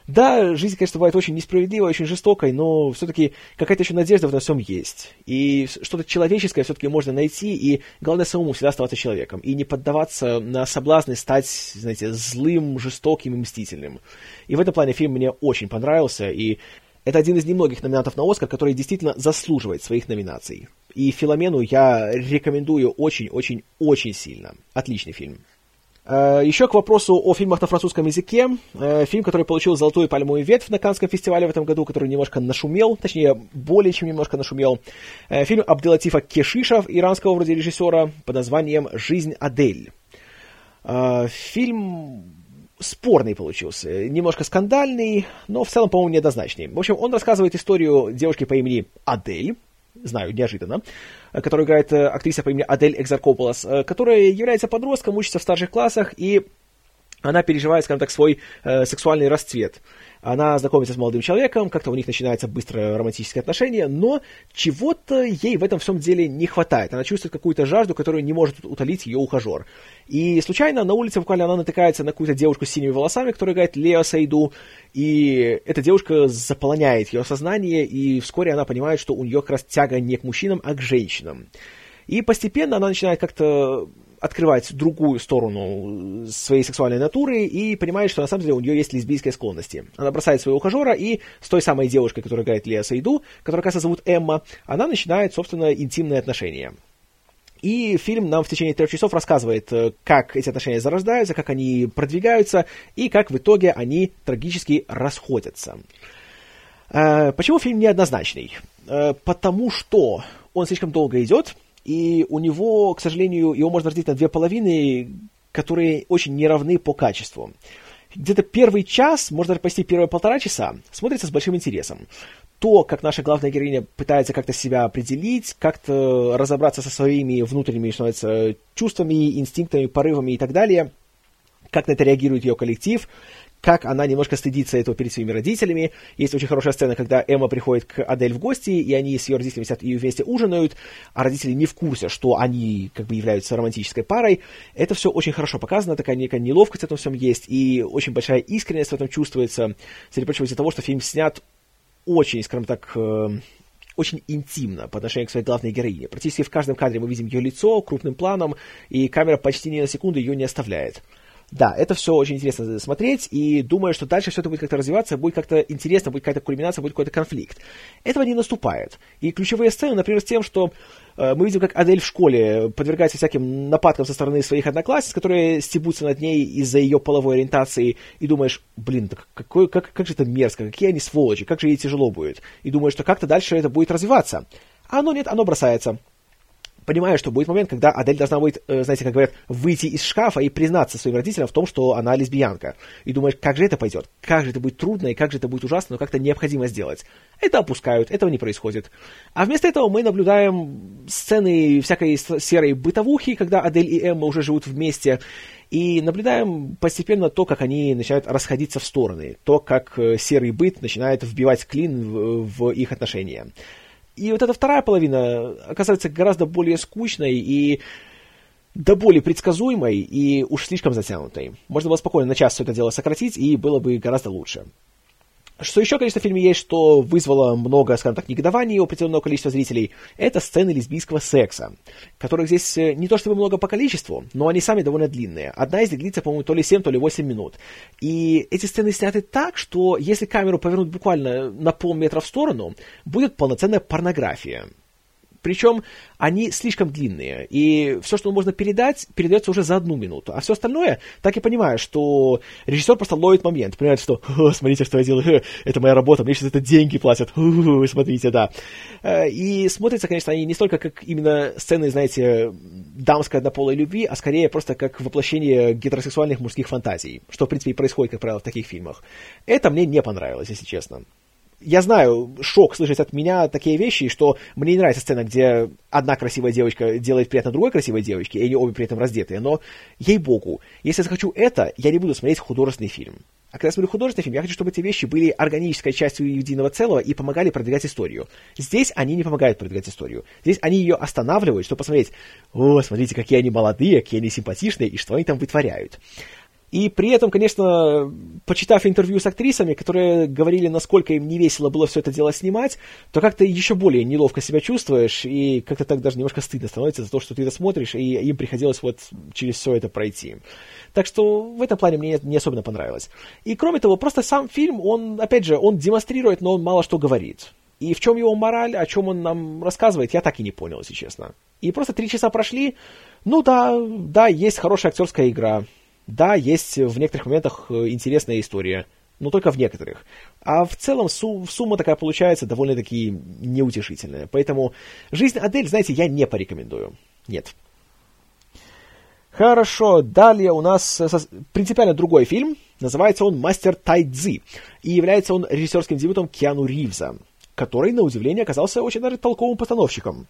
A: да, жизнь, конечно, бывает очень несправедливой, очень жестокой, но все-таки какая-то еще надежда в этом всем есть. И что-то человеческое все-таки можно найти, и главное самому всегда оставаться человеком, и не поддаваться на соблазны стать, знаете, злым, жестоким и мстительным. И в этом плане фильм мне очень понравился, и это один из немногих номинантов на Оскар, который действительно заслуживает своих номинаций. И «Филомену» я рекомендую очень-очень-очень сильно. Отличный фильм. Э, Еще к вопросу о фильмах на французском языке. Э, фильм, который получил золотую пальмовую ветвь на Каннском фестивале в этом году, который немножко нашумел, точнее, более чем немножко нашумел. Э, фильм Абделатифа Кешиша, иранского вроде режиссера, под названием «Жизнь Адель». Фильм спорный получился, немножко скандальный, но в целом, по-моему, неоднозначный. В общем, он рассказывает историю девушки по имени Адель, знаю, неожиданно, которую играет э, актриса по имени Адель Экзаркополос, э, которая является подростком, учится в старших классах, и она переживает, скажем так, свой э, сексуальный расцвет. Она знакомится с молодым человеком, как-то у них начинается быстро романтические отношения, но чего-то ей в этом всем деле не хватает. Она чувствует какую-то жажду, которую не может утолить ее ухажер. И случайно на улице буквально она натыкается на какую-то девушку с синими волосами, которая играет Лео Сайду, и эта девушка заполняет ее сознание, и вскоре она понимает, что у нее как раз тяга не к мужчинам, а к женщинам. И постепенно она начинает как-то открывать другую сторону своей сексуальной натуры и понимает, что на самом деле у нее есть лесбийские склонности. Она бросает своего ухажера и с той самой девушкой, которая играет Лео Сайду, которая, кажется, зовут Эмма, она начинает, собственно, интимные отношения. И фильм нам в течение трех часов рассказывает, э, как эти отношения зарождаются, как они продвигаются и как в итоге они трагически расходятся. Э, почему фильм неоднозначный? Э, потому что он слишком долго идет, и у него, к сожалению, его можно разделить на две половины, которые очень неравны по качеству. Где-то первый час, можно даже почти первые полтора часа, смотрится с большим интересом. То, как наша главная героиня пытается как-то себя определить, как-то разобраться со своими внутренними, что называется, чувствами, инстинктами, порывами и так далее, как на это реагирует ее коллектив, как она немножко стыдится этого перед своими родителями. Есть очень хорошая сцена, когда Эмма приходит к Адель в гости, и они с ее родителями сидят и вместе ужинают, а родители не в курсе, что они как бы являются романтической парой. Это все очень хорошо показано, такая некая неловкость в этом всем есть, и очень большая искренность в этом чувствуется, среди прочего из-за того, что фильм снят очень, скажем так, э, очень интимно по отношению к своей главной героине. Практически в каждом кадре мы видим ее лицо крупным планом, и камера почти ни на секунду ее не оставляет. Да, это все очень интересно смотреть, и думаю, что дальше все это будет как-то развиваться, будет как-то интересно, будет какая-то кульминация, будет какой-то конфликт. Этого не наступает. И ключевые сцены, например, с тем, что э, мы видим, как Адель в школе подвергается всяким нападкам со стороны своих одноклассниц, которые стебутся над ней из-за ее половой ориентации, и думаешь, блин, так какой, как, как же это мерзко, какие они сволочи, как же ей тяжело будет. И думаешь, что как-то дальше это будет развиваться. А оно нет, оно бросается понимаю, что будет момент, когда Адель должна будет, э, знаете, как говорят, выйти из шкафа и признаться своим родителям в том, что она лесбиянка. И думаешь, как же это пойдет? Как же это будет трудно и как же это будет ужасно, но как-то необходимо сделать. Это опускают, этого не происходит. А вместо этого мы наблюдаем сцены всякой серой бытовухи, когда Адель и Эмма уже живут вместе, и наблюдаем постепенно то, как они начинают расходиться в стороны, то, как э, серый быт начинает вбивать клин в, в их отношения. И вот эта вторая половина оказывается гораздо более скучной и до более предсказуемой и уж слишком затянутой. Можно было спокойно на час все это дело сократить, и было бы гораздо лучше. Что еще, конечно, в фильме есть, что вызвало много, скажем так, негодований у определенного количества зрителей, это сцены лесбийского секса, которых здесь э, не то чтобы много по количеству, но они сами довольно длинные. Одна из них длится, по-моему, то ли 7, то ли 8 минут. И эти сцены сняты так, что если камеру повернуть буквально на полметра в сторону, будет полноценная порнография. Причем они слишком длинные, и все, что можно передать, передается уже за одну минуту. А все остальное, так и понимаю, что режиссер просто ловит момент, понимает, что смотрите, что я делаю, это моя работа, мне сейчас это деньги платят, смотрите, да. Э, и смотрится, конечно, они не столько как именно сцены, знаете, дамской однополой любви, а скорее просто как воплощение гетеросексуальных мужских фантазий, что, в принципе, и происходит, как правило, в таких фильмах. Это мне не понравилось, если честно я знаю, шок слышать от меня такие вещи, что мне не нравится сцена, где одна красивая девочка делает приятно другой красивой девочке, и они обе при этом раздетые, но, ей-богу, если я захочу это, я не буду смотреть художественный фильм. А когда я смотрю художественный фильм, я хочу, чтобы эти вещи были органической частью единого целого и помогали продвигать историю. Здесь они не помогают продвигать историю. Здесь они ее останавливают, чтобы посмотреть, о, смотрите, какие они молодые, какие они симпатичные, и что они там вытворяют. И при этом, конечно, почитав интервью с актрисами, которые говорили, насколько им не весело было все это дело снимать, то как-то еще более неловко себя чувствуешь, и как-то так даже немножко стыдно становится за то, что ты это смотришь, и им приходилось вот через все это пройти. Так что в этом плане мне не особенно понравилось. И кроме того, просто сам фильм, он, опять же, он демонстрирует, но он мало что говорит. И в чем его мораль, о чем он нам рассказывает, я так и не понял, если честно. И просто три часа прошли, ну да, да, есть хорошая актерская игра, да, есть в некоторых моментах э, интересная история, но только в некоторых. А в целом сум- сумма такая получается довольно-таки неутешительная. Поэтому «Жизнь Адель», знаете, я не порекомендую. Нет. Хорошо, далее у нас принципиально другой фильм. Называется он «Мастер Тайцзи». И является он режиссерским дебютом Киану Ривза, который, на удивление, оказался очень даже толковым постановщиком.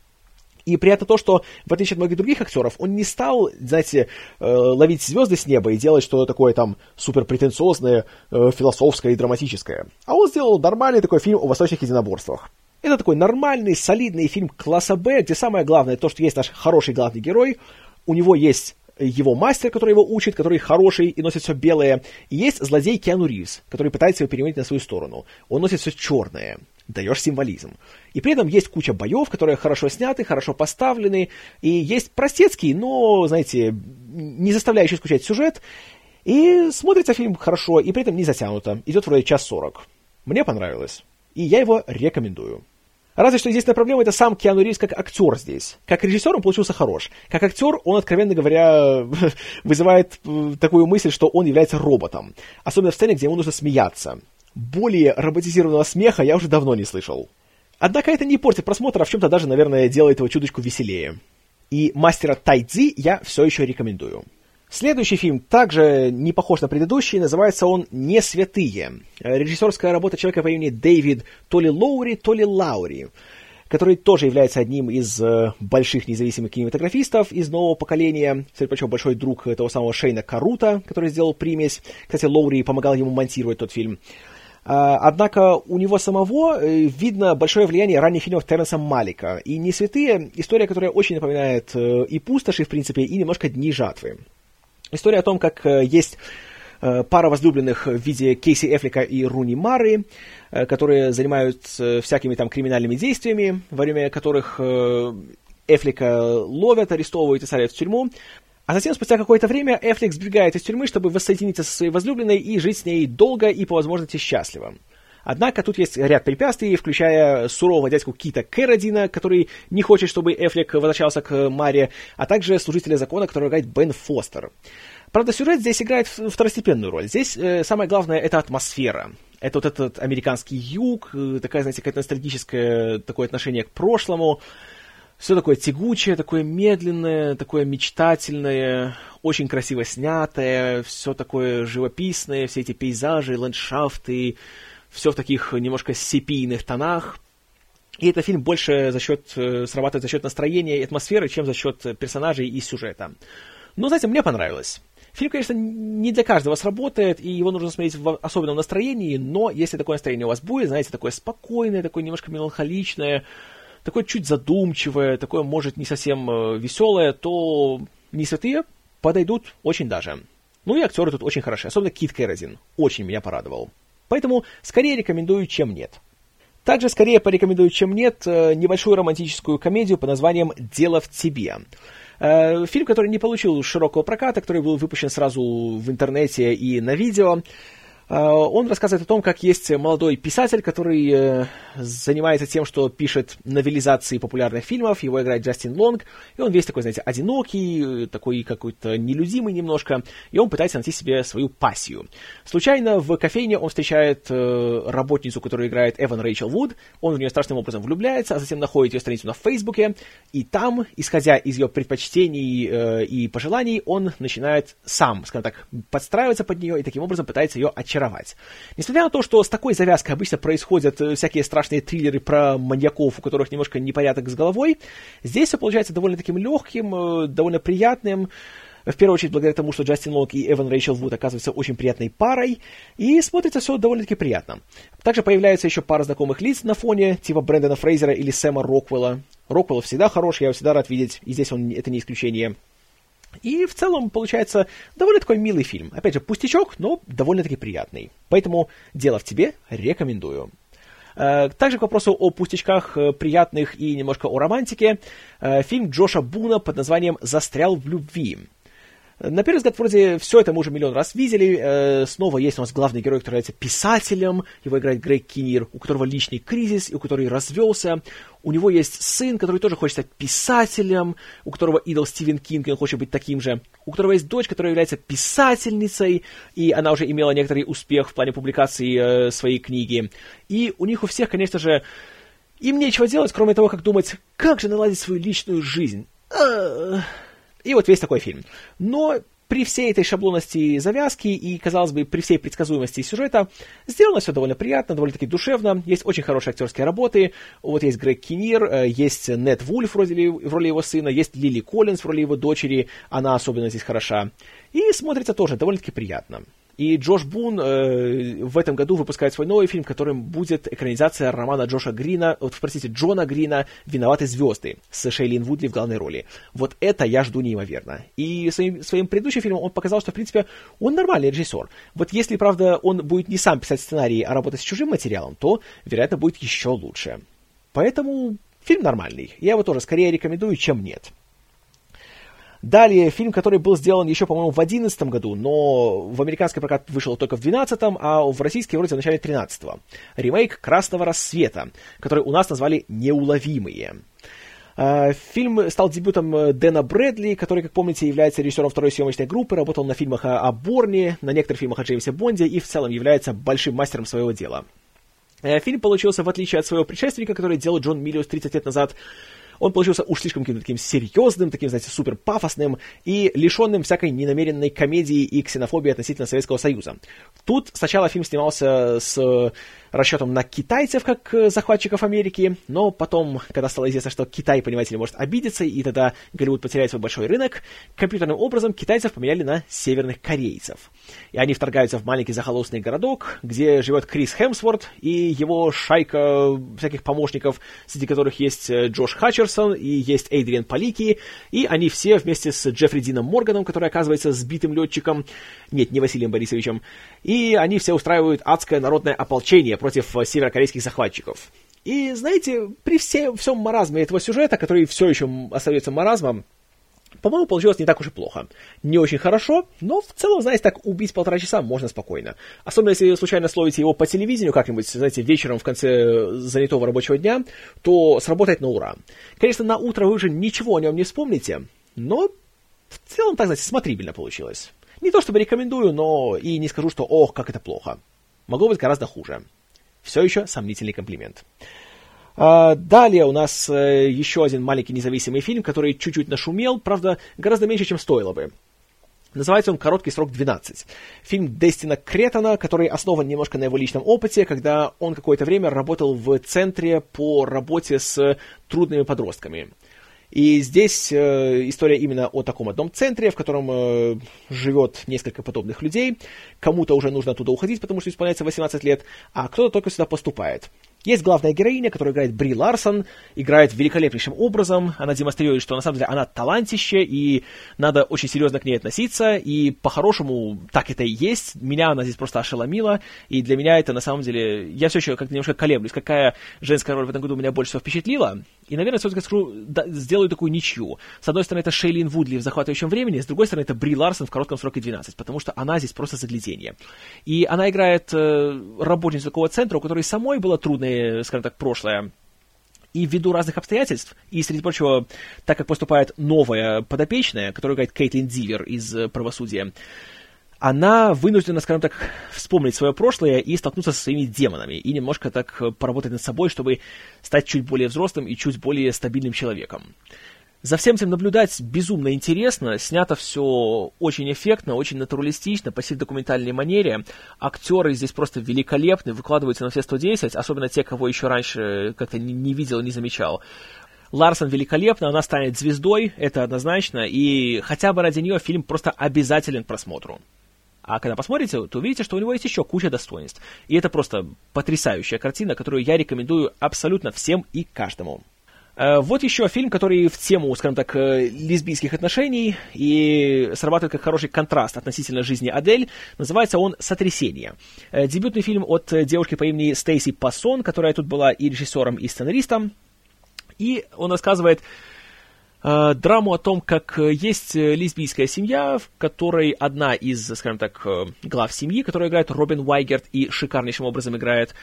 A: И приятно то, что, в отличие от многих других актеров, он не стал, знаете, э, ловить звезды с неба и делать что-то такое там супер претенциозное, э, философское и драматическое. А он сделал нормальный такой фильм о восточных единоборствах. Это такой нормальный, солидный фильм класса Б, где самое главное то, что есть наш хороший главный герой, у него есть его мастер, который его учит, который хороший и носит все белое, и есть злодей Киану Ривз, который пытается его переменить на свою сторону. Он носит все черное даешь символизм. И при этом есть куча боев, которые хорошо сняты, хорошо поставлены, и есть простецкий, но, знаете, не заставляющий скучать сюжет, и смотрится фильм хорошо, и при этом не затянуто. Идет вроде час сорок. Мне понравилось. И я его рекомендую. Разве что единственная проблема это сам Киану Ривз как актер здесь. Как режиссер он получился хорош. Как актер он, откровенно говоря, вызывает э, такую мысль, что он является роботом. Особенно в сцене, где ему нужно смеяться более роботизированного смеха я уже давно не слышал. Однако это не портит просмотр, а в чем-то даже, наверное, делает его чуточку веселее. И «Мастера Тайцзи» я все еще рекомендую. Следующий фильм также не похож на предыдущий, называется он «Не святые». Режиссерская работа человека по имени Дэвид то ли Лоури, то ли Лаури, который тоже является одним из э, больших независимых кинематографистов из нового поколения. Кстати, причем большой друг того самого Шейна Карута, который сделал «Примесь». Кстати, Лоури помогал ему монтировать тот фильм. А, однако у него самого э, видно большое влияние ранних фильмов Терренса Малика. И «Не святые» — история, которая очень напоминает э, и «Пустоши», в принципе, и немножко «Дни жатвы». История о том, как э, есть пара возлюбленных в виде Кейси Эфлика и Руни Мары, которые занимаются всякими там криминальными действиями, во время которых Эфлика ловят, арестовывают и садят в тюрьму, А затем, спустя какое-то время, Эфлик сбегает из тюрьмы, чтобы воссоединиться со своей возлюбленной и жить с ней долго и, по возможности, счастливо. Однако тут есть ряд препятствий, включая сурового дядьку Кита Кэродина, который не хочет, чтобы Эфлик возвращался к Маре, а также служителя закона, который играет Бен Фостер. Правда, сюжет здесь играет второстепенную роль. Здесь э, самое главное — это атмосфера. Это вот этот американский юг, э, такая, знаете, какое-то ностальгическое такое отношение к прошлому. Все такое тягучее, такое медленное, такое мечтательное, очень красиво снятое, все такое живописное, все эти пейзажи, ландшафты, все в таких немножко сепийных тонах. И этот фильм больше за счет, э, срабатывает за счет настроения и атмосферы, чем за счет персонажей и сюжета. Но, знаете, мне понравилось. Фильм, конечно, не для каждого сработает, и его нужно смотреть в особенном настроении, но если такое настроение у вас будет, знаете, такое спокойное, такое немножко меланхоличное, такое чуть задумчивое, такое, может, не совсем э, веселое, то «Не святые» подойдут очень даже. Ну и актеры тут очень хороши, особенно Кит Кэррозин. Очень меня порадовал. Поэтому скорее рекомендую, чем нет. Также скорее порекомендую, чем нет, э, небольшую романтическую комедию по названием «Дело в тебе». Э, фильм, который не получил широкого проката, который был выпущен сразу в интернете и на видео. Э, он рассказывает о том, как есть молодой писатель, который э, занимается тем, что пишет новелизации популярных фильмов, его играет Джастин Лонг, и он весь такой, знаете, одинокий, такой какой-то нелюдимый немножко, и он пытается найти себе свою пассию. Случайно в кофейне он встречает э, работницу, которую играет Эван Рэйчел Вуд, он в нее страшным образом влюбляется, а затем находит ее страницу на Фейсбуке, и там, исходя из ее предпочтений и пожеланий, он начинает сам, скажем так, подстраиваться под нее и таким образом пытается ее очаровать очаровать. Несмотря на то, что с такой завязкой обычно происходят э, всякие страшные триллеры про маньяков, у которых немножко непорядок с головой, здесь все получается довольно таким легким, э, довольно приятным, в первую очередь благодаря тому, что Джастин Лонг и Эван Рэйчел Вуд оказываются очень приятной парой, и смотрится все довольно-таки приятно. Также появляется еще пара знакомых лиц на фоне, типа Брэндона Фрейзера или Сэма Роквелла. Роквелл всегда хорош, я его всегда рад видеть, и здесь он это не исключение. И в целом получается довольно такой милый фильм. Опять же, пустячок, но довольно-таки приятный. Поэтому «Дело в тебе» рекомендую. Э, также к вопросу о пустячках э, приятных и немножко о романтике. Э, фильм Джоша Буна под названием «Застрял в любви». На первый взгляд, вроде все это мы уже миллион раз видели. Э, снова есть у нас главный герой, который является писателем. Его играет Грег Кинир, у которого личный кризис, и у которого развелся. У него есть сын, который тоже хочет стать писателем, у которого идол Стивен Кинг, и он хочет быть таким же. У которого есть дочь, которая является писательницей, и она уже имела некоторый успех в плане публикации э, своей книги. И у них у всех, конечно же, им нечего делать, кроме того, как думать, как же наладить свою личную жизнь. И вот весь такой фильм. Но при всей этой шаблонности завязки и, казалось бы, при всей предсказуемости сюжета, сделано все довольно приятно, довольно-таки душевно. Есть очень хорошие актерские работы. Вот есть Грег Кинир, э, есть Нет Вульф в роли, в роли его сына, есть Лили Коллинз в роли его дочери. Она особенно здесь хороша. И смотрится тоже довольно-таки приятно. И Джош Бун э, в этом году выпускает свой новый фильм, которым будет экранизация романа Джоша Грина, вот, простите, Джона Грина «Виноваты звезды» с Шейлин Вудли в главной роли. Вот это я жду неимоверно. И своим, своим предыдущим фильмом он показал, что, в принципе, он нормальный режиссер. Вот если, правда, он будет не сам писать сценарий, а работать с чужим материалом, то, вероятно, будет еще лучше. Поэтому фильм нормальный. Я его тоже скорее рекомендую, чем нет. Далее, фильм, который был сделан еще, по-моему, в 2011 году, но в американский прокат вышел только в 2012, а в российский вроде в начале 13 -го. Ремейк «Красного рассвета», который у нас назвали «Неуловимые». А, фильм стал дебютом Дэна Брэдли, который, как помните, является режиссером второй съемочной группы, работал на фильмах о Борне, на некоторых фильмах о Джеймсе Бонде и в целом является большим мастером своего дела. Э, фильм получился, в отличие от своего предшественника, который делал Джон Миллиус 30 лет назад, он получился уж слишком каким-то таким серьезным, таким, знаете, супер пафосным и лишенным всякой ненамеренной комедии и ксенофобии относительно Советского Союза. Тут сначала фильм снимался с расчетом на китайцев как э, захватчиков Америки, но потом, когда стало известно, что Китай, понимаете ли, может обидеться, и тогда Голливуд потеряет свой большой рынок, компьютерным образом китайцев поменяли на северных корейцев. И они вторгаются в маленький захолустный городок, где живет Крис Хемсворт и его шайка всяких помощников, среди которых есть э, Джош Хатчерсон и есть Эйдриан Палики, и они все вместе с Джеффри Дином Морганом, который оказывается сбитым летчиком, нет, не Василием Борисовичем, и они все устраивают адское народное ополчение против северокорейских захватчиков. И, знаете, при все, всем маразме этого сюжета, который все еще остается маразмом, По-моему, получилось не так уж и плохо. Не очень хорошо, но в целом, знаете, так убить полтора часа можно спокойно. Особенно если случайно словите его по телевидению как-нибудь, знаете, вечером в конце занятого рабочего дня, то сработает на ура. Конечно, на утро вы уже ничего о нем не вспомните, но в целом, так знаете, смотрибельно получилось. Не то чтобы рекомендую, но и не скажу, что ох, как это плохо. Могло быть гораздо хуже. Все еще сомнительный комплимент. А, далее у нас э, еще один маленький независимый фильм, который чуть-чуть нашумел, правда, гораздо меньше, чем стоило бы. Называется он «Короткий срок 12». Фильм Дестина Кретона, который основан немножко на его личном опыте, когда он какое-то время работал в центре по работе с трудными подростками. И здесь э, история именно о таком одном центре, в котором э, живет несколько подобных людей. Кому-то уже нужно оттуда уходить, потому что исполняется 18 лет, а кто-то только сюда поступает. Есть главная героиня, которая играет Бри Ларсон, играет великолепнейшим образом, она демонстрирует, что на самом деле она талантище, и надо очень серьезно к ней относиться, и по-хорошему так это и есть. Меня она здесь просто ошеломила, и для меня это на самом деле... Я все еще как-то немножко колеблюсь, какая женская роль в этом году меня больше всего впечатлила. И, наверное, все-таки скажу, да, сделаю такую ничью. С одной стороны, это Шейлин Вудли в захватывающем времени, с другой стороны, это Бри Ларсон в коротком сроке 12, потому что она здесь просто загляденье. И она играет э, работницу такого центра, у которой самой было трудное, скажем так, прошлое. И ввиду разных обстоятельств, и, среди прочего, так как поступает новая подопечная, которую играет Кейтлин Дивер из э, «Правосудия», она вынуждена, скажем так, вспомнить свое прошлое и столкнуться со своими демонами, и немножко так поработать над собой, чтобы стать чуть более взрослым и чуть более стабильным человеком. За всем этим наблюдать безумно интересно, снято все очень эффектно, очень натуралистично, по всей документальной манере. Актеры здесь просто великолепны, выкладываются на все 110, особенно те, кого еще раньше как-то не, видел, не замечал. Ларсон великолепна, она станет звездой, это однозначно, и хотя бы ради нее фильм просто обязателен к просмотру. А когда посмотрите, то увидите, что у него есть еще куча достоинств. И это просто потрясающая картина, которую я рекомендую абсолютно всем и каждому. Э, вот еще фильм, который в тему, скажем так, э, лесбийских отношений и срабатывает как хороший контраст относительно жизни Адель. Называется он «Сотрясение». Э, дебютный фильм от девушки по имени Стейси Пассон, которая тут была и режиссером, и сценаристом. И он рассказывает драму о том, как э, есть э, лесбийская семья, в которой одна из, скажем так, э, глав семьи, которая играет Робин Уайгерт и шикарнейшим образом играет,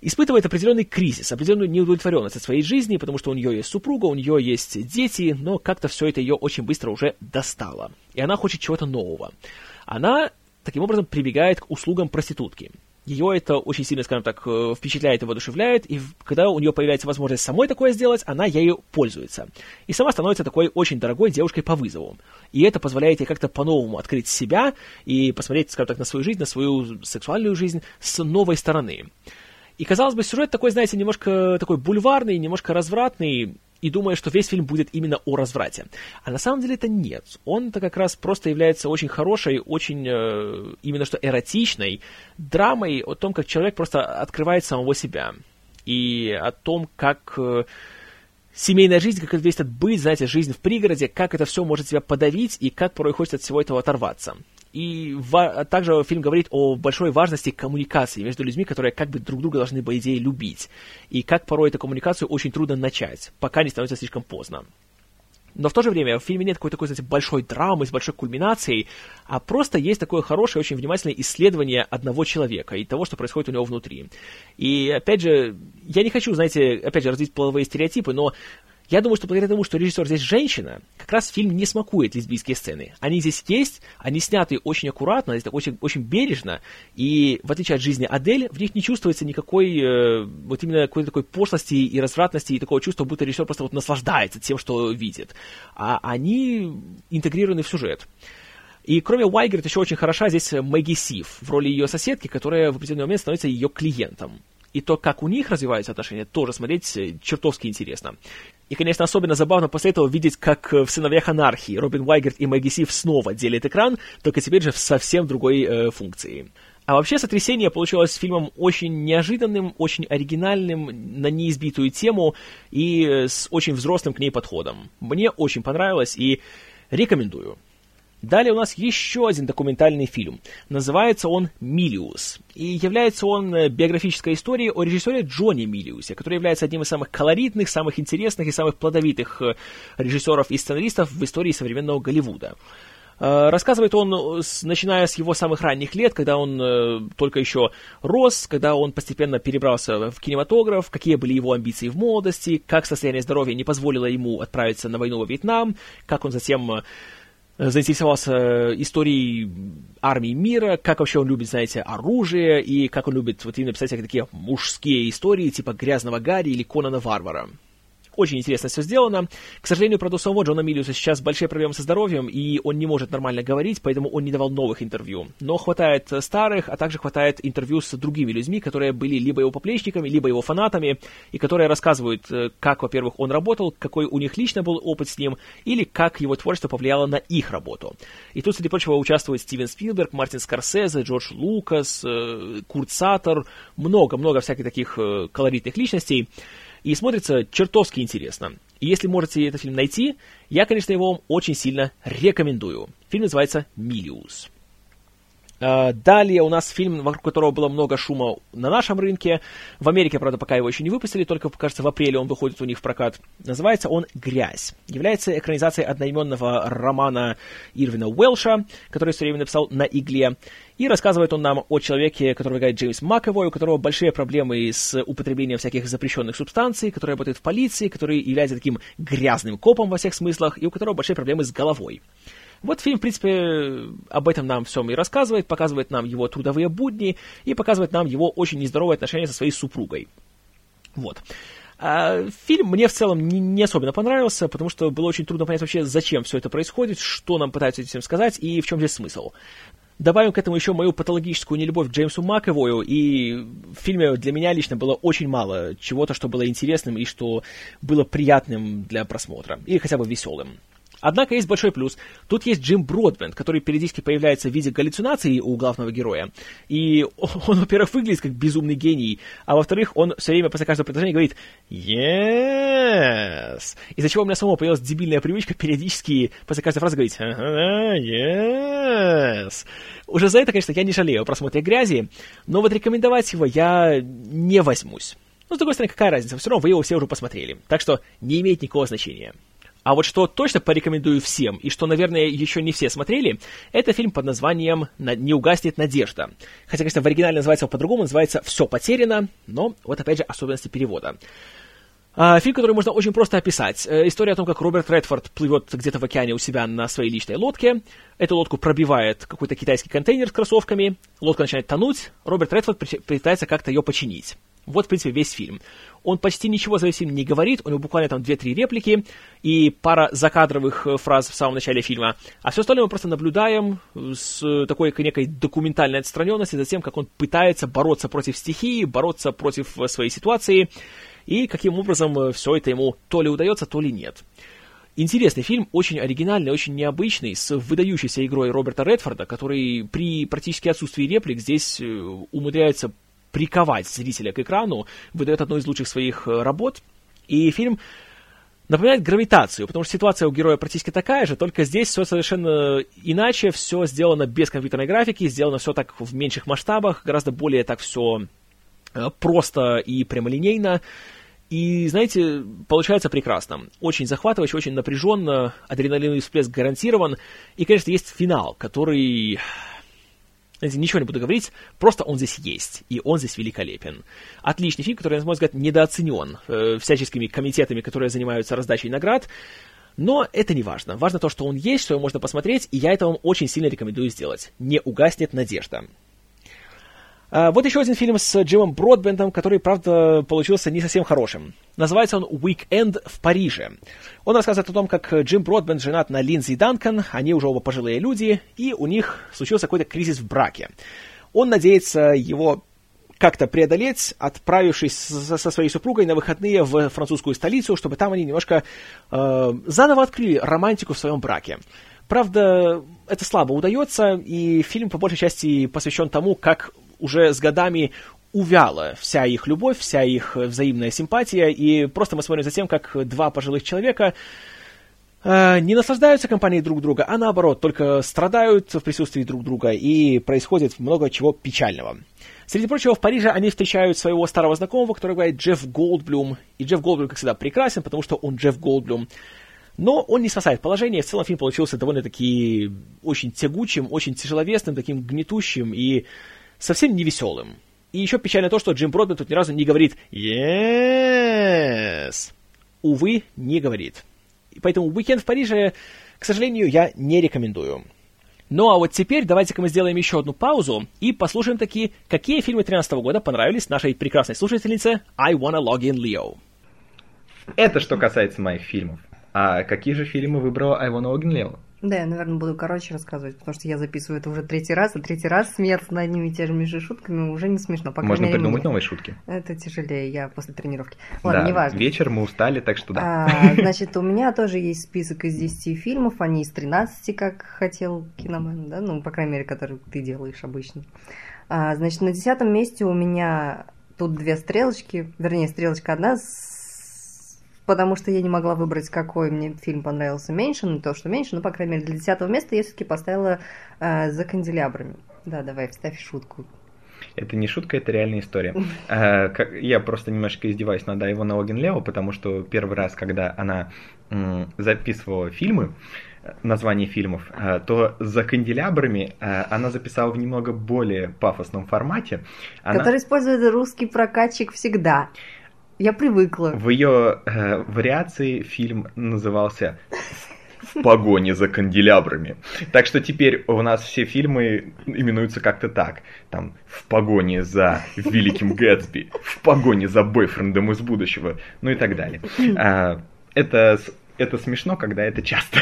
A: испытывает определенный кризис, определенную неудовлетворенность от своей жизни, потому что у нее есть супруга, у нее есть дети, но как-то все это ее очень быстро уже достало. И она хочет чего-то нового. Она таким образом прибегает к услугам проститутки ее это очень сильно, скажем так, э, впечатляет и воодушевляет, и когда у нее появляется возможность самой такое сделать, она ею пользуется. И сама становится такой очень дорогой девушкой по вызову. И это позволяет ей как-то по-новому открыть себя и посмотреть, скажем так, на свою жизнь, на свою сексуальную жизнь с новой стороны. И, казалось бы, сюжет такой, знаете, немножко такой бульварный, немножко развратный, и думая, что весь фильм будет именно о разврате. А на самом деле это нет. Он-то как раз просто является очень хорошей, очень э, именно что эротичной драмой о том, как человек просто открывает самого себя. И о том, как... Э, семейная жизнь, как это зависит от быть, знаете, жизнь в пригороде, как это все может себя подавить и как порой хочется от всего этого оторваться. И ва- также фильм говорит о большой важности коммуникации между людьми, которые как бы друг друга должны, по идее, любить. И как порой эту коммуникацию очень трудно начать, пока не становится слишком поздно. Но в то же время в фильме нет какой-то такой, знаете, большой драмы с большой кульминацией, а просто есть такое хорошее, очень внимательное исследование одного человека и того, что происходит у него внутри. И, опять же, я не хочу, знаете, опять же, развить половые стереотипы, но я думаю, что благодаря тому, что режиссер здесь женщина, как раз фильм не смакует лесбийские сцены. Они здесь есть, они сняты очень аккуратно, здесь очень, очень бережно, и в отличие от жизни Адель, в них не чувствуется никакой э, вот именно какой-то такой пошлости и развратности, и такого чувства, будто режиссер просто вот наслаждается тем, что видит. А они интегрированы в сюжет. И кроме Уайгерт еще очень хороша здесь Мэгги Сив в роли ее соседки, которая в определенный момент становится ее клиентом. И то, как у них развиваются отношения, тоже смотреть э, чертовски интересно. И, конечно, особенно забавно после этого видеть, как э, в «Сыновьях анархии» Робин Уайгерт и Мэгги Сив снова делят экран, только теперь же в совсем другой э, функции. А вообще «Сотрясение» получилось фильмом очень неожиданным, очень оригинальным, на неизбитую тему и с очень взрослым к ней подходом. Мне очень понравилось и рекомендую. Далее у нас еще один документальный фильм. Называется он «Милиус». И является он э, биографической историей о режиссере Джонни Милиусе, который является одним из самых колоритных, самых интересных и самых плодовитых э, режиссеров и сценаристов в истории современного Голливуда. Э, рассказывает он, начиная с его самых ранних лет, когда он только еще рос, когда он постепенно перебрался в кинематограф, какие были его амбиции в молодости, как состояние здоровья не позволило ему отправиться на войну во Вьетнам, как он затем заинтересовался историей армии мира, как вообще он любит, знаете, оружие, и как он любит вот именно писать такие мужские истории, типа «Грязного Гарри» или «Конана Варвара». Очень интересно все сделано. К сожалению, у самого Джона Миллиуса сейчас большие проблемы со здоровьем, и он не может нормально говорить, поэтому он не давал новых интервью. Но хватает старых, а также хватает интервью с другими людьми, которые были либо его поплечниками, либо его фанатами, и которые рассказывают, э, как, во-первых, он работал, какой у них лично был опыт с ним, или как его творчество повлияло на их работу. И тут, среди прочего, участвуют Стивен Спилберг, Мартин Скорсезе, Джордж Лукас, э, Курт Саттер, много-много всяких таких э, колоритных личностей и смотрится чертовски интересно. И если можете этот фильм найти, я, конечно, его вам очень сильно рекомендую. Фильм называется «Миллиус». А, далее у нас фильм, вокруг которого было много шума на нашем рынке. В Америке, правда, пока его еще не выпустили, только, кажется, в апреле он выходит у них в прокат. Называется он «Грязь». Является экранизацией одноименного романа Ирвина Уэлша, который все время написал «На игле». И рассказывает он нам о человеке, которого играет Джеймс Маковой, у которого большие проблемы с употреблением всяких запрещенных субстанций, который работает в полиции, который является таким грязным копом во всех смыслах, и у которого большие проблемы с головой. Вот фильм, в принципе, об этом нам всем и рассказывает, показывает нам его трудовые будни и показывает нам его очень нездоровые отношения со своей супругой. Вот. А фильм мне в целом не, особенно понравился, потому что было очень трудно понять вообще, зачем все это происходит, что нам пытаются этим сказать и в чем здесь смысл. Добавим к этому еще мою патологическую нелюбовь к Джеймсу Маковою, и в фильме для меня лично было очень мало чего-то, что было интересным и что было приятным для просмотра, или хотя бы веселым. Однако есть большой плюс. Тут есть Джим Бродбенд, который периодически появляется в виде галлюцинаций у главного героя. И он, во-первых, выглядит как безумный гений, а во-вторых, он все время после каждого предложения говорит «Yes!» Из-за чего у меня самого появилась дебильная привычка периодически после каждой фразы говорить «Yes!» Уже за это, конечно, я не жалею о просмотре грязи, но вот рекомендовать его я не возьмусь. Но, с другой стороны, какая разница, все равно вы его все уже посмотрели. Так что не имеет никакого значения. А вот что точно порекомендую всем, и что, наверное, еще не все смотрели, это фильм под названием «Не угаснет надежда». Хотя, конечно, в оригинале называется по-другому, называется «Все потеряно», но вот опять же особенности перевода. А, фильм, который можно очень просто описать. Э, история о том, как Роберт Редфорд плывет где-то в океане у себя на своей личной лодке. Эту лодку пробивает какой-то китайский контейнер с кроссовками. Лодка начинает тонуть. Роберт Редфорд пытается как-то ее починить. Вот, в принципе, весь фильм. Он почти ничего за фильм не говорит, у него буквально там 2-3 реплики и пара закадровых э, фраз в самом начале фильма. А все остальное мы просто наблюдаем с такой некой документальной отстраненностью за тем, как он пытается бороться против стихии, бороться против э, своей ситуации, и каким образом э, все это ему то ли удается, то ли нет. Интересный фильм, очень оригинальный, очень необычный, с выдающейся игрой Роберта Редфорда, который при практически отсутствии реплик здесь умудряется приковать зрителя к экрану, выдает одну из лучших своих э, работ. И фильм напоминает гравитацию, потому что ситуация у героя практически такая же, только здесь все совершенно иначе, все сделано без компьютерной графики, сделано все так в меньших масштабах, гораздо более так все э, просто и прямолинейно. И, знаете, получается прекрасно. Очень захватывающе, очень напряженно, адреналиновый всплеск гарантирован. И, конечно, есть финал, который ничего не буду говорить, просто он здесь есть, и он здесь великолепен. Отличный фильм, который, на мой взгляд, недооценен э, всяческими комитетами, которые занимаются раздачей наград, но это не важно. Важно то, что он есть, что его можно посмотреть, и я это вам очень сильно рекомендую сделать. Не угаснет надежда. А, вот еще один фильм с Джимом Бродбентом, который, правда, получился не совсем хорошим. Называется он «Weekend в Париже». Он рассказывает о том, как Джим Бродбент женат на Линдзи Данкан, они уже оба пожилые люди, и у них случился какой-то кризис в браке. Он надеется его как-то преодолеть, отправившись со своей супругой на выходные в французскую столицу, чтобы там они немножко э, заново открыли романтику в своем браке. Правда, это слабо удается, и фильм по большей части посвящен тому, как уже с годами увяла вся их любовь, вся их взаимная симпатия, и просто мы смотрим за тем, как два пожилых человека э, не наслаждаются компанией друг друга, а наоборот, только страдают в присутствии друг друга, и происходит много чего печального. Среди прочего, в Париже они встречают своего старого знакомого, который играет Джефф Голдблюм. И Джефф Голдблюм, как всегда, прекрасен, потому что он Джефф Голдблюм. Но он не спасает положение. В целом фильм получился довольно-таки очень тягучим, очень тяжеловесным, таким гнетущим и совсем не веселым. И еще печально то, что Джим Бродбент тут ни разу не говорит «Yes». Увы, не говорит. И поэтому «Уикенд в Париже», к сожалению, я не рекомендую. Ну а вот теперь давайте-ка мы сделаем еще одну паузу и послушаем такие, какие фильмы 2013 года понравились нашей прекрасной слушательнице I Wanna Log In Leo.
B: Это что касается моих фильмов. А какие же фильмы выбрала I Wanna Log In Leo?
C: Да, я, наверное, буду короче рассказывать, потому что я записываю это уже третий раз, а третий раз смеяться над одними и теми же шутками уже не смешно.
B: По Можно придумать мне. новые шутки.
C: Это тяжелее, я после тренировки. Ладно,
B: да,
C: неважно.
B: вечер мы устали, так что да.
C: А, значит, у меня тоже есть список из 10 фильмов, они из 13, как хотел киномен, да, ну, по крайней мере, который ты делаешь обычно. А, значит, на десятом месте у меня тут две стрелочки, вернее, стрелочка одна с потому что я не могла выбрать, какой мне фильм понравился меньше, ну то, что меньше, но, по крайней мере, для десятого места я все-таки поставила э, «За канделябрами». Да, давай, вставь шутку.
B: Это не шутка, это реальная история. Э, я просто немножко издеваюсь над Айвона Оген Лео, потому что первый раз, когда она записывала фильмы, название фильмов, э, то за канделябрами э, она записала в немного более пафосном формате.
C: Она... Который использует русский прокатчик всегда. Я привыкла.
B: В ее э, вариации фильм назывался в погоне за канделябрами. Так что теперь у нас все фильмы именуются как-то так. Там в погоне за Великим Гэтсби, в погоне за бойфрендом из будущего, ну и так далее. А, это, это смешно, когда это часто.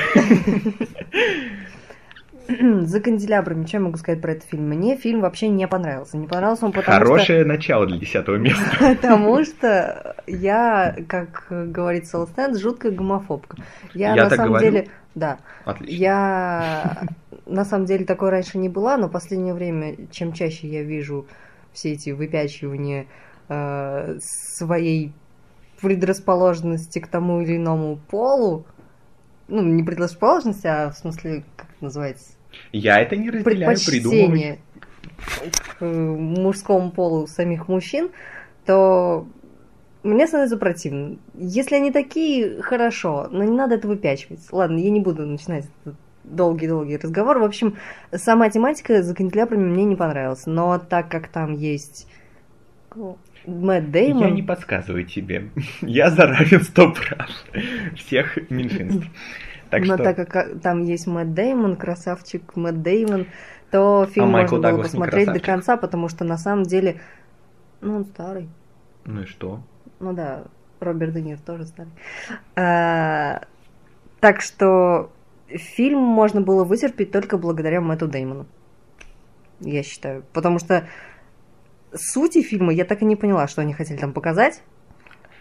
C: за канделябрами, что я могу сказать про этот фильм? Мне фильм вообще не понравился. Не понравился он потому
B: Хорошее
C: что...
B: начало для десятого места.
C: Потому что я, как говорит Солстенд, жуткая гомофобка. Я, я на самом говорю? деле... Да.
B: Отлично.
C: Я на самом деле такой раньше не была, но в последнее время, чем чаще я вижу все эти выпячивания э, своей предрасположенности к тому или иному полу, ну, не предрасположенности, а в смысле, как это называется?
B: Я это не разделяю, придумывать.
C: к мужскому полу самих мужчин, то мне становится противно. Если они такие, хорошо, но не надо это выпячивать. Ладно, я не буду начинать этот долгий-долгий разговор. В общем, сама тематика за канделябрами мне не понравилась. Но так как там есть Мэтт Деймон...
B: Я не подсказываю тебе. Я за равенство прав всех меньшинств.
C: Так Но что... так как там есть Мэтт Деймон, красавчик Мэтт Деймон, то фильм а можно было посмотреть до конца, потому что на самом деле, ну, он старый.
B: Ну и что?
C: Ну да, Роберт Де Ниро тоже старый. А, так что фильм можно было вытерпеть только благодаря Мэтту Деймону. Я считаю. Потому что сути фильма я так и не поняла, что они хотели там показать.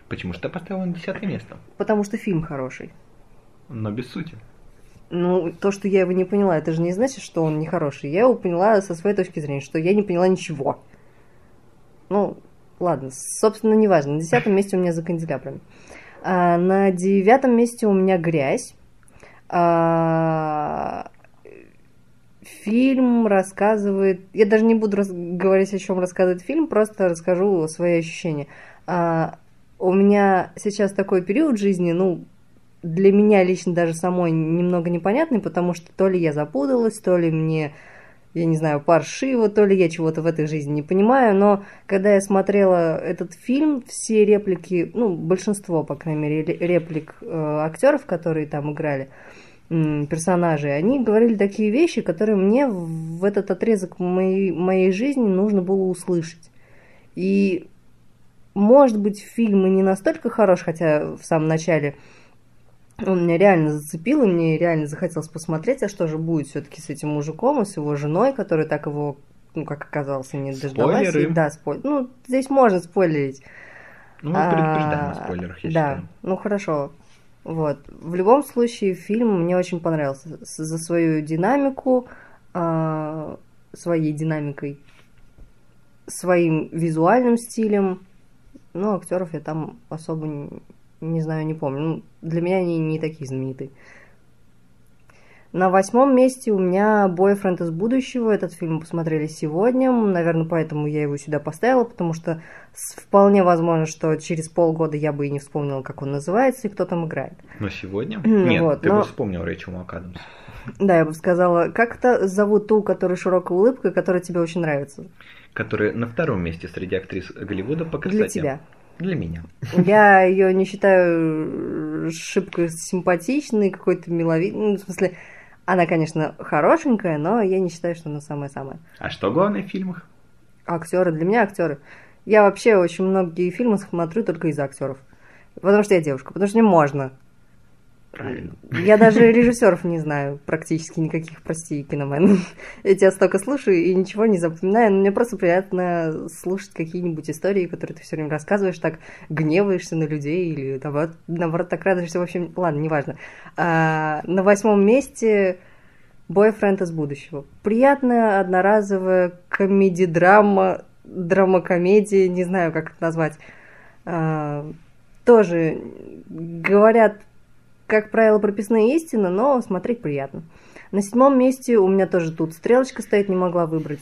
B: Почему что поставил на десятое место?
C: Потому что фильм хороший
B: но без сути.
C: Ну, то, что я его не поняла, это же не значит, что он нехороший. Я его поняла со своей точки зрения, что я не поняла ничего. Ну, ладно, собственно, неважно. На десятом месте у меня за канделябрами. А, на девятом месте у меня грязь. А, фильм рассказывает... Я даже не буду раз... говорить, о чем рассказывает фильм, просто расскажу свои ощущения. А, у меня сейчас такой период жизни, ну, для меня лично даже самой немного непонятный, потому что то ли я запуталась, то ли мне, я не знаю, паршиво, то ли я чего-то в этой жизни не понимаю, но когда я смотрела этот фильм, все реплики, ну, большинство, по крайней мере, реплик э, актеров, которые там играли, э, персонажей, они говорили такие вещи, которые мне в этот отрезок моей, моей жизни нужно было услышать. И, может быть, фильм и не настолько хорош, хотя в самом начале он меня реально зацепил, и мне реально захотелось посмотреть, а что же будет все-таки с этим мужиком и с его женой, которая так его, ну, как оказалось, не дождалась.
B: Спойлеры.
C: Да, спойлер. Ну, здесь можно спойлерить.
B: Ну, мы предупреждаем а, о спойлерах, я
C: Да,
B: считаю.
C: ну хорошо. Вот. В любом случае, фильм мне очень понравился. За свою динамику, а, своей динамикой, своим визуальным стилем. Ну, актеров я там особо не знаю, не помню. Ну, для меня они не такие знаменитые. На восьмом месте у меня «Бойфренд из будущего». Этот фильм мы посмотрели сегодня. Наверное, поэтому я его сюда поставила, потому что вполне возможно, что через полгода я бы и не вспомнила, как он называется и кто там играет.
B: Но сегодня? Нет,
C: Вот,
B: ты
C: но-
B: бы вспомнил Рэйчел МакАдамс.
C: Да, я бы сказала, как это зовут ту, которая широкая улыбка, которая тебе очень нравится?
B: Который на втором месте среди актрис Голливуда по красоте.
C: Для тебя.
B: Для меня.
C: Я ее не считаю шибко симпатичной, какой-то миловидной. Ну, в смысле, она, конечно, хорошенькая, но я не считаю, что она самая-самая.
B: А что главное в фильмах?
C: Актеры, для меня актеры. Я вообще очень многие фильмы смотрю только из-за актеров. Потому что я девушка, потому что мне можно.
B: Правильно.
C: Я даже режиссеров не знаю практически никаких, прости, киномен. Я тебя столько слушаю и ничего не запоминаю, но мне просто приятно слушать какие-нибудь истории, которые ты все время рассказываешь, так гневаешься на людей или наоборот, наоборот так радуешься. В общем, ладно, неважно. А, на восьмом месте «Бойфренд из будущего». Приятная, одноразовая комедий-драма, драма-комедия, не знаю, как это назвать. А, тоже говорят как правило, прописные истины, но смотреть приятно. На седьмом месте у меня тоже тут стрелочка стоит, не могла выбрать,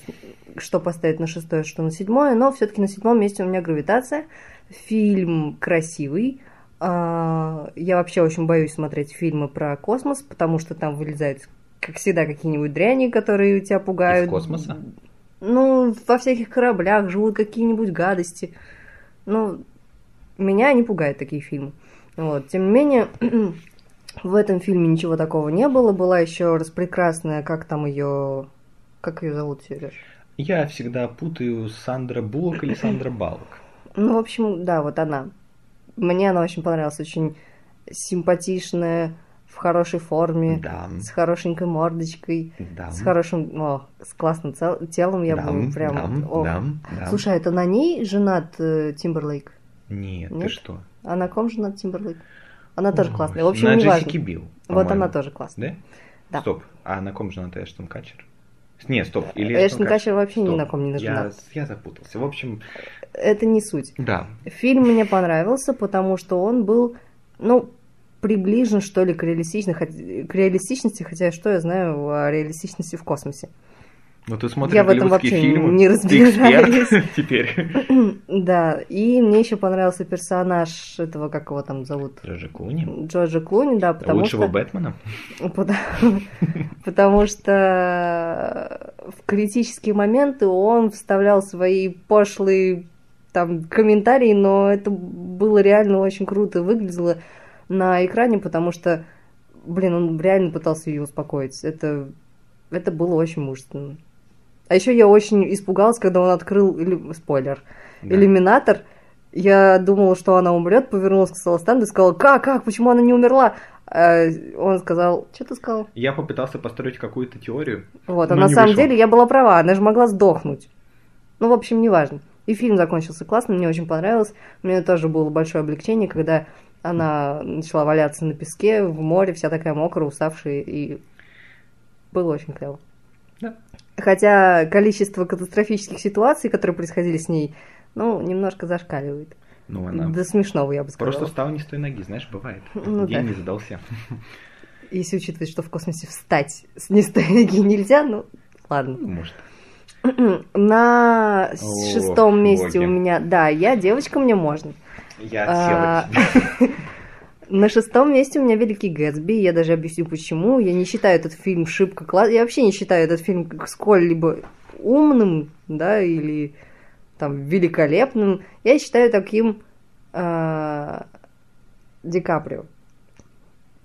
C: что поставить на шестое, что на седьмое, но все-таки на седьмом месте у меня гравитация. Фильм красивый. А, Я вообще очень боюсь смотреть фильмы про космос, потому что там вылезают, как всегда, какие-нибудь дряни, которые тебя пугают.
B: Из космоса?
C: Ну, во всяких кораблях живут какие-нибудь гадости. Ну, меня не пугают такие фильмы. Вот. Тем не менее, в этом фильме ничего такого не было. Была еще распрекрасная, как там ее... Как ее зовут, Сереж?
B: Я всегда путаю Сандра Буллок или Сандра Баллок.
C: Ну, в общем, да, вот она. Мне она очень понравилась. Очень симпатичная, в хорошей форме,
B: Да.
C: с хорошенькой мордочкой,
B: Да.
C: с хорошим, о, с классным цел- телом. Я
B: Да,
C: бы прям...
B: да,
C: о.
B: да, да.
C: Слушай, а это на ней женат э, Тимберлейк?
B: Нет, ты
C: Нет?
B: что?
C: А на ком женат Тимберлейк? Она тоже
B: Ой,
C: классная. В общем,
B: на
C: не важно. Вот она тоже классная.
B: Да?
C: Да.
B: Стоп. А на ком женат Эштон Катчер? Нет, стоп. Или
C: Эштон Катчер вообще ни
B: Стоп.
C: на ком не
B: я,
C: женат.
B: я запутался. В общем,
C: Это не суть.
B: да.
C: Фильм мне понравился, потому что он был, ну, приближен, что ли, к, реалистичной, хот- к реалистичности, хотя что я знаю о реалистичности в космосе.
B: Ну ты смотришь
C: Я в этом вообще
B: фильмы.
C: не разбираюсь.
B: теперь.
C: Да, и мне еще понравился персонаж этого, как его там зовут,
B: Джорджа Клуни.
C: Джорджа Клуни, да, потому
B: Лучшего
C: что...
B: Бэтмена.
C: Потому что в критические моменты он вставлял свои пошлые там комментарии, но это было реально очень круто выглядело на экране, потому что, блин, он реально пытался ее успокоить. Это, это было очень мужественно. А еще я очень испугалась, когда он открыл, или, спойлер,
B: Да.
C: иллюминатор. Я думала, что она умрет, повернулась к Саластанду и сказала, как, как, почему она не умерла? А он сказал, что ты сказал?
B: Я попытался построить какую-то теорию.
C: Вот, а на самом
B: вышло.
C: деле я была права, она же могла сдохнуть. Ну, в общем, неважно. И фильм закончился классно, мне очень понравилось. Мне тоже было большое облегчение, когда она начала валяться на песке, в море, вся такая мокрая, уставшая, и было очень клево. Хотя количество катастрофических ситуаций, которые происходили с ней, ну, немножко зашкаливает.
B: Ну, она
C: До смешного, я бы сказала.
B: просто встала не с той ноги, знаешь, бывает.
C: Ну
B: День
C: да.
B: не задался.
C: Если учитывать, что в космосе встать с не с той ноги нельзя, ну, ладно.
B: Ну, Может.
C: На
B: О,
C: шестом месте
B: боги.
C: у меня, да, я девочка, мне можно.
B: Я
C: А. На шестом месте у меня Великий Гэтсби. Я даже объясню почему. Я не считаю этот фильм шибко классным. Я вообще не считаю этот фильм сколь-либо умным, да, или там великолепным. Я считаю таким а, Ди Каприо.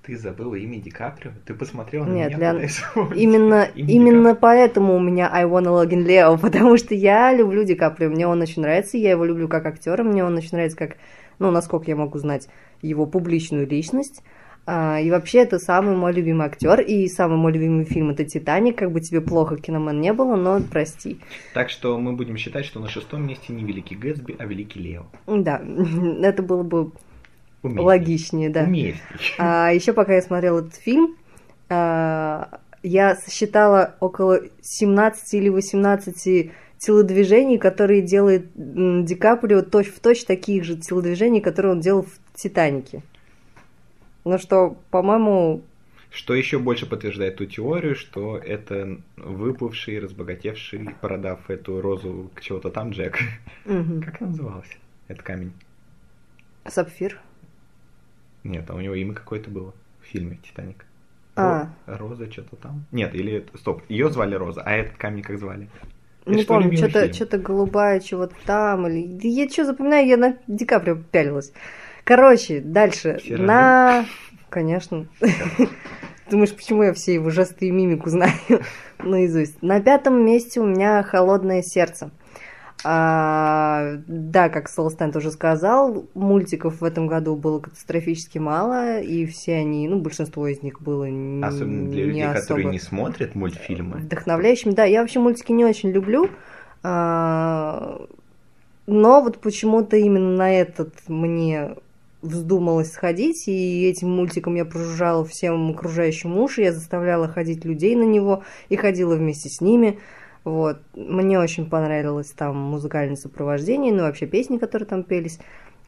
B: Ты забыла имя Ди Каприо? Ты посмотрела на
C: Нет,
B: меня?
C: для-
B: пытаясь вспомнить
C: Именно, именно поэтому у меня I wanna Logan Leo, потому что я люблю Ди Каприо, мне он очень нравится, я его люблю как актера, мне он очень нравится как, ну, насколько я могу знать его публичную личность. А, и вообще это самый мой любимый актер, и самый мой любимый фильм это Титаник, как бы тебе плохо киномен не было, но прости.
B: Так что мы будем считать, что на шестом месте не Великий Гэтсби, а Великий Лео.
C: Да, это было бы
B: Уместней.
C: логичнее, да.
B: Уместней.
C: А еще пока я смотрела этот фильм, а, я сосчитала около 17 или 18 телодвижений, которые делает Ди Каприо точь в точь таких же телодвижений, которые он делал в Титанике. Ну что, по-моему,
B: Что еще больше подтверждает ту теорию, что это выплывший, разбогатевший, продав эту розу к чего-то там Джек. Как она называлась? Этот камень.
C: Сапфир.
B: Нет, а у него имя какое-то было в фильме «Титаник».
C: А.
B: Ро- Роза что-то там. Нет, или... это- Стоп, ее звали Роза, а этот камень как звали?
C: Не помню, что-то что-то голубая, чего-то там. Или... Да я что запоминаю, я на Ди Каприо пялилась. Короче, дальше.
B: Все
C: на... Конечно. Думаешь, почему я все его жесты и мимику знаю наизусть? На пятом месте у меня «Холодное сердце». А, да, как Солстайн тоже сказал, мультиков в этом году было катастрофически мало, и все они, ну, большинство из них было н-
B: Особенно для
C: не
B: людей, которые
C: особо
B: не смотрят мультфильмы.
C: вдохновляющим. Да, я вообще мультики не очень люблю, а, но вот почему-то именно на этот мне вздумалось сходить, и этим мультиком я прожужжала всем окружающим уши, я заставляла ходить людей на него и ходила вместе с ними. Вот. Мне очень понравилось там музыкальное сопровождение, ну вообще песни, которые там пелись.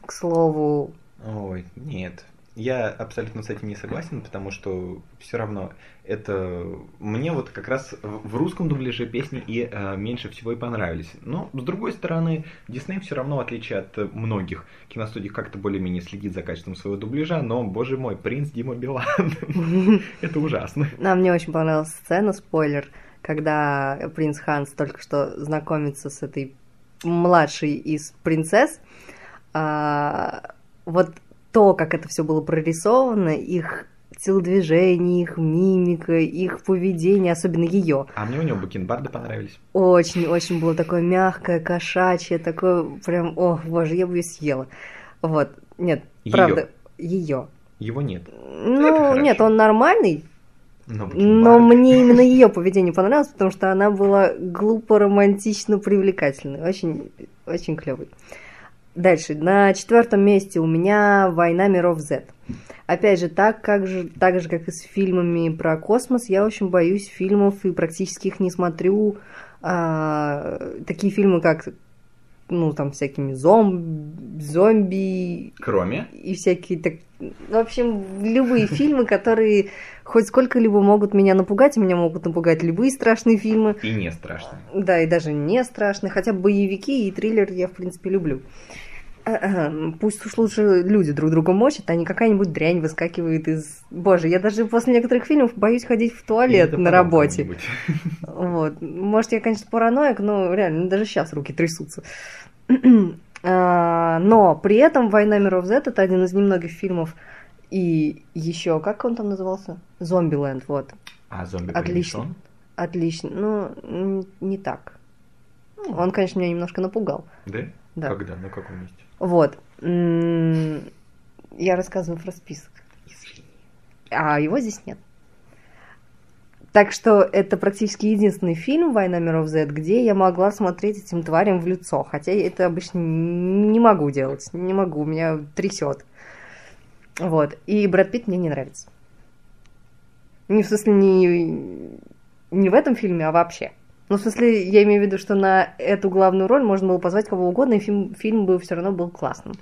C: К слову,
B: Ой, нет. Я абсолютно с этим не согласен, потому что все равно это мне вот как раз в русском дубляже песни и э, меньше всего и понравились. Но с другой стороны, Дисней все равно, в отличие от многих киностудий, как-то более-менее следит за качеством своего дубляжа, но, боже мой, принц Дима Билан. Это ужасно.
C: А мне очень понравилась сцена, спойлер, когда принц Ханс только что знакомится с этой младшей из принцесс. А, вот то, как это все было прорисовано, их телодвижение, их мимика, их поведение, особенно ее.
B: А мне у него бакенбарды понравились.
C: Очень-очень было такое мягкое, кошачье, такое прям, о, боже, я бы ее съела. Вот, нет,
B: Её.
C: правда, ее.
B: Его нет.
C: Ну, нет, он нормальный,
B: Но,
C: но мне именно ее поведение понравилось, потому что она была глупо, романтично, привлекательной. Очень, очень клевый. Дальше. На четвертом месте у меня Война миров Z. Опять же, так, как же, так же, как и с фильмами про космос, я очень боюсь фильмов и практически их не смотрю. А, такие фильмы, как ну, там, всякими зом... зомби,
B: Кроме
C: и всякие так... В общем, любые фильмы, которые хоть сколько-либо могут меня напугать, меня могут напугать любые страшные фильмы,
B: и не страшно.
C: да, и даже не страшные, хотя боевики и триллер я, в принципе, люблю. Пусть уж лучше люди друг друга мочат, а не какая-нибудь дрянь выскакивает из... Боже, я даже после некоторых фильмов боюсь ходить в туалет на работе. Вот. Может, я, конечно, параноик, но реально, ну, даже сейчас руки трясутся. А, Но при этом «Война миров Z» — это один из немногих фильмов, и еще, как он там назывался? «Зомбиленд», вот.
B: А зомби
C: Отлично.
B: Корнишон?
C: Отлично. Ну, не так. Он, конечно, меня немножко напугал.
B: Да?
C: Да.
B: Когда? На каком месте?
C: Вот. Я рассказываю про список.
B: Извини.
C: А его здесь нет. Так что это практически единственный фильм «Война миров Z», где я могла смотреть этим тварям в лицо. Хотя я это обычно не могу делать. Не могу, меня трясет. Вот. И Брэд Питт мне не нравится. Не в смысле не, не в этом фильме, а вообще. Ну, в смысле, я имею в виду, что на эту главную роль можно было позвать кого угодно, и фильм, фильм бы все равно был классным.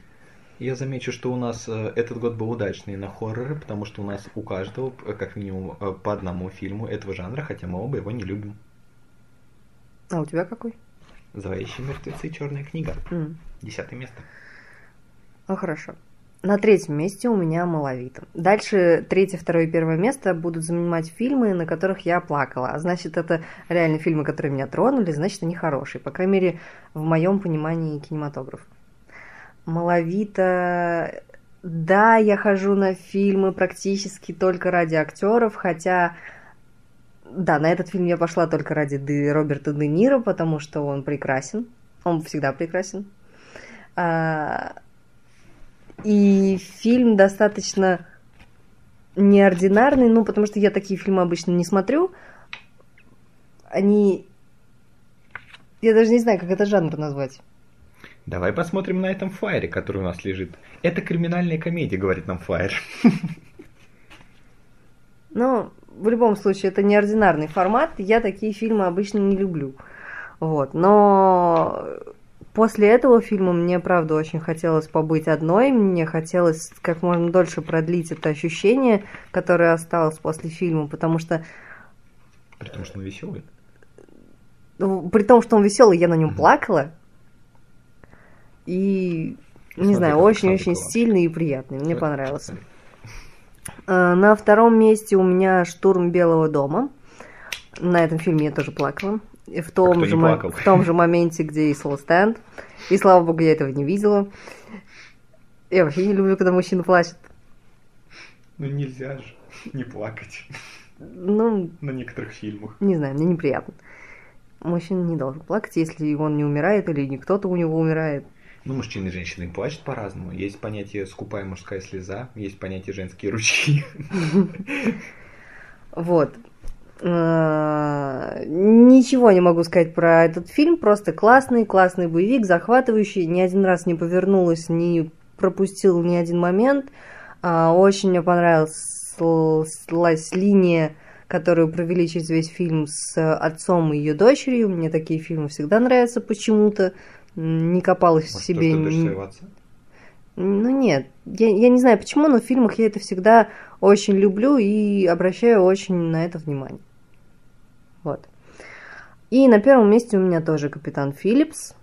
B: Я замечу, что у нас э, этот год был удачный на хорроры, потому что у нас у каждого, э, как минимум, э, по одному фильму этого жанра, хотя мы оба его не любим.
C: А у тебя какой?
B: Зловещие мертвецы черная книга.
C: М.
B: Десятое место.
C: Ну хорошо. На третьем месте у меня «Малавита». Дальше третье, второе и первое место будут занимать фильмы, на которых я плакала. А значит, это реально фильмы, которые меня тронули, значит, они хорошие. По крайней мере, в моем понимании кинематографа. «Малавита...» Да, я хожу на фильмы практически только ради актеров, хотя... Да, на этот фильм я пошла только ради Де- Роберта Де Ниро, потому что он прекрасен. Он всегда прекрасен. А, И фильм достаточно неординарный, ну, потому что я такие фильмы обычно не смотрю. Они... Я даже не знаю, как это жанр назвать.
B: Давай посмотрим на этом фаере, который у нас лежит. Это криминальная комедия, говорит нам фаер.
C: Но в любом случае это неординарный формат. Я такие фильмы обычно не люблю. Вот. Но после этого фильма мне, правда, очень хотелось побыть одной, мне хотелось как можно дольше продлить это ощущение, которое осталось после фильма, потому что...
B: При том, что он веселый.
C: Ну, при том, что он веселый, я на нем плакала. И, не знаю, очень-очень стильный и приятный. Мне понравился. Э, на втором месте у меня «Штурм Белого дома». На этом фильме я тоже плакала. И в том,
B: А
C: же,
B: плакал?
C: в том же моменте, где и Соло Стенд. И слава богу, я этого не видела. Я вообще не люблю, когда мужчина плачет.
B: Ну нельзя же не плакать
C: Ну,
B: на некоторых фильмах.
C: не знаю, мне неприятно. Мужчина не должен плакать, если он не умирает или не кто-то у него умирает.
B: Ну, мужчины и женщины плачут по-разному. Есть понятие скупая мужская слеза, есть понятие женские ручьи.
C: Вот. Э, Ничего не могу сказать про этот фильм, просто классный, классный боевик, захватывающий, ни один раз не повернулась, не пропустил ни один момент. А, Очень мне понравилась линия, которую провели через весь фильм с отцом и ее дочерью. Мне такие фильмы всегда нравятся почему-то. Не копалась в
B: Может,
C: себе.
B: своего отца?
C: ну нет, я, я не знаю почему, но в фильмах я это всегда очень люблю и обращаю очень на это внимание. Вот. И на первом месте у меня тоже Капитан Филлипс.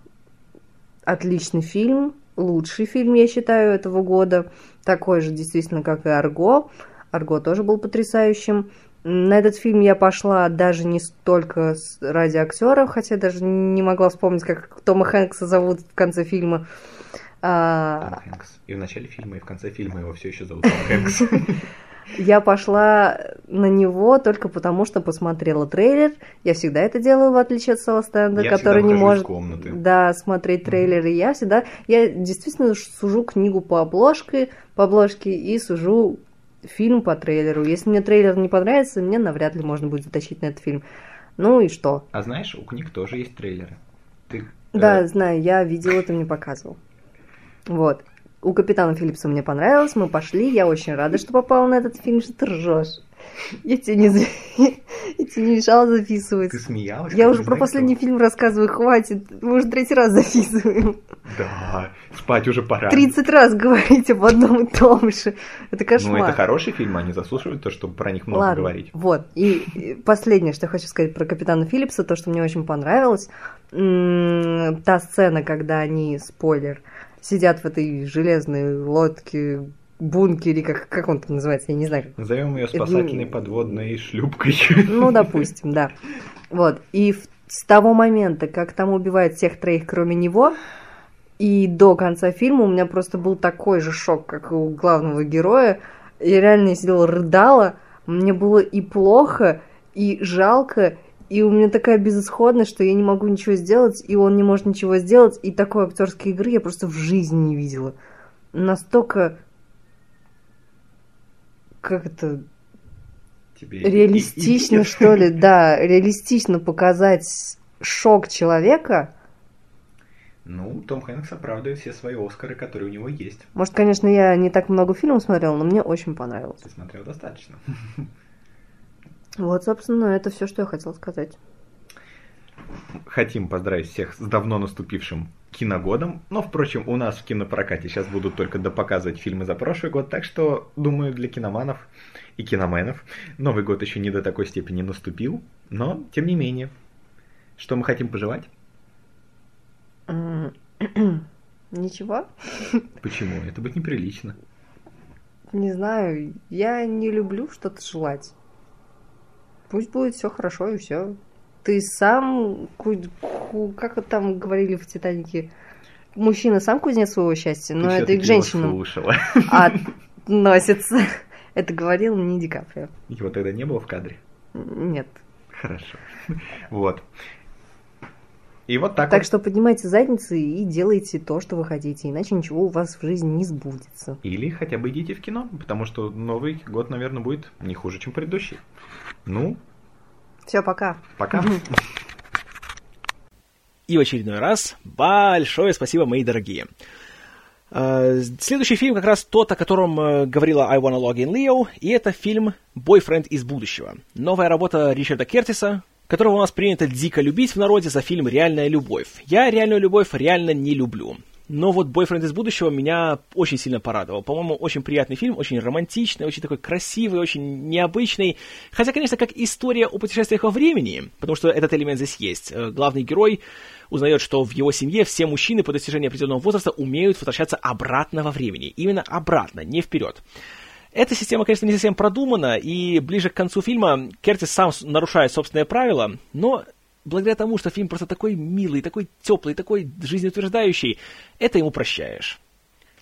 C: Отличный фильм, лучший фильм, я считаю, этого года. Такой же, действительно, как и Арго. Арго тоже был потрясающим. На этот фильм я пошла даже не столько ради актеров, хотя даже не могла вспомнить, как Тома Хэнкса зовут в конце фильма. А,
B: Том Хэнкс. И в начале фильма, и в конце фильма его все еще зовут Том Хэнкс.
C: Я пошла на него только потому, что посмотрела трейлер. Я всегда это делаю, в отличие от
B: Я
C: который не может да, смотреть трейлеры. Я всегда, я действительно сужу книгу по обложке, по обложке и сужу фильм по трейлеру. Если мне трейлер не понравится, мне навряд ли можно будет затащить на этот фильм. Ну и что?
B: А знаешь, у книг тоже есть трейлеры. Ты, э,
C: Да, знаю, я видела, ты мне показывал. Вот. У капитана Филлипса мне понравилось, мы пошли, я очень рада, что попала на этот фильм, что ты ржешь. Я тебе не, я тебе не мешала записывать.
B: ты смеялась?
C: Я уже про
B: знаю
C: последний
B: кто.
C: фильм рассказываю, хватит. Мы уже третий раз записываем.
B: Да, спать уже пора.
C: 30 раз говорить об одном и том же. Это
B: Ну,
C: кошмар.
B: это хороший фильм, они заслуживают то, чтобы про них много
C: Ладно,
B: говорить.
C: вот. И последнее, что я хочу сказать про Капитана Филлипса, то, что мне очень понравилось, та сцена, когда они, спойлер, сидят в этой железной лодке, бункере, как, как он там называется, я не знаю.
B: Назовем ее
C: Это-
B: спасательной подводной шлюпкой.
C: Ну, допустим, да. Вот. И в- с того момента, как там убивают всех троих, кроме него, и до конца фильма у меня просто был такой же шок, как у главного героя. Я реально сидела, рыдала. Мне было и плохо, и жалко, и у меня такая безысходность, что я не могу ничего сделать, и он не может ничего сделать. И такой актерской игры я просто в жизни не видела. Настолько... Как это
B: Тебе и- и-
C: реалистично,
B: и-
C: что ли, да, реалистично показать шок человека.
B: Ну, Том Хэнкс оправдывает все свои Оскары, которые у него есть.
C: Может, конечно, я не так много фильмов смотрела, но мне очень понравилось.
B: Ты смотрел достаточно.
C: Вот, собственно, это все, что я хотела сказать.
B: Хотим поздравить всех с давно наступившим киногодом. Но, впрочем, у нас в кинопрокате сейчас будут только допоказывать фильмы за прошлый год, так что, думаю, для киноманов и киноменов Новый год еще не до такой степени наступил, но, тем не менее, что мы хотим пожелать?
C: Ничего?
B: Почему? Это будет неприлично.
C: Не знаю, я не люблю что-то желать. Пусть будет все хорошо и все. Ты сам, как там говорили в Титанике, мужчина сам кузнец своего счастья, но
B: Ты
C: это и к женщинам
B: слушала.
C: относится. Это говорил не Ди Каприо.
B: Его тогда не было в кадре.
C: Нет.
B: Хорошо. Вот. И вот так,
C: Так
B: вот.
C: что поднимайте задницы и делайте то, что вы хотите, иначе ничего у вас в жизни не сбудется.
B: Или хотя бы идите в кино, потому что Новый год, наверное, будет не хуже, чем предыдущий. Ну,
C: Все, пока.
B: пока.
A: И в очередной раз большое спасибо, мои дорогие. Э, Следующий фильм как раз тот, о котором э, говорила I Wanna Log In Leo, и это фильм «Бойфренд из будущего». Новая работа Ричарда Кертиса, которого у нас принято дико любить в народе за фильм «Реальная любовь». Я «Реальную любовь» реально не люблю. Но вот «Бойфренд из будущего» меня очень сильно порадовал. По-моему, очень приятный фильм, очень романтичный, очень такой красивый, очень необычный. Хотя, конечно, как история о путешествиях во времени, потому что этот элемент здесь есть. Э, главный герой узнает, что в его семье все мужчины по достижении определенного возраста умеют возвращаться обратно во времени. Именно обратно, не вперед. Эта система, конечно, не совсем продумана, и ближе к концу фильма Кертис сам нарушает собственные правила, но благодаря тому, что фильм просто такой милый, такой теплый, такой жизнеутверждающий, это ему прощаешь.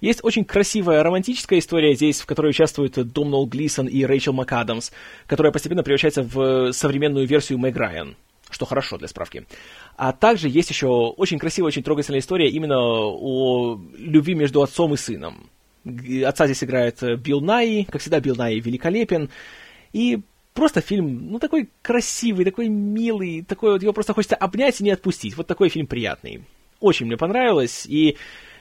A: Есть очень красивая романтическая история здесь, в которой участвуют Домнал Глисон и Рэйчел МакАдамс, которая постепенно превращается в современную версию Мэг Райан, что хорошо для справки. А также есть еще очень красивая, очень трогательная история именно о любви между отцом и сыном. Отца здесь играет Билл Най, как всегда, Билл Най великолепен. И просто фильм, ну, такой красивый, такой милый, такой вот, его просто хочется обнять и не отпустить. Вот такой фильм приятный. Очень мне понравилось, и,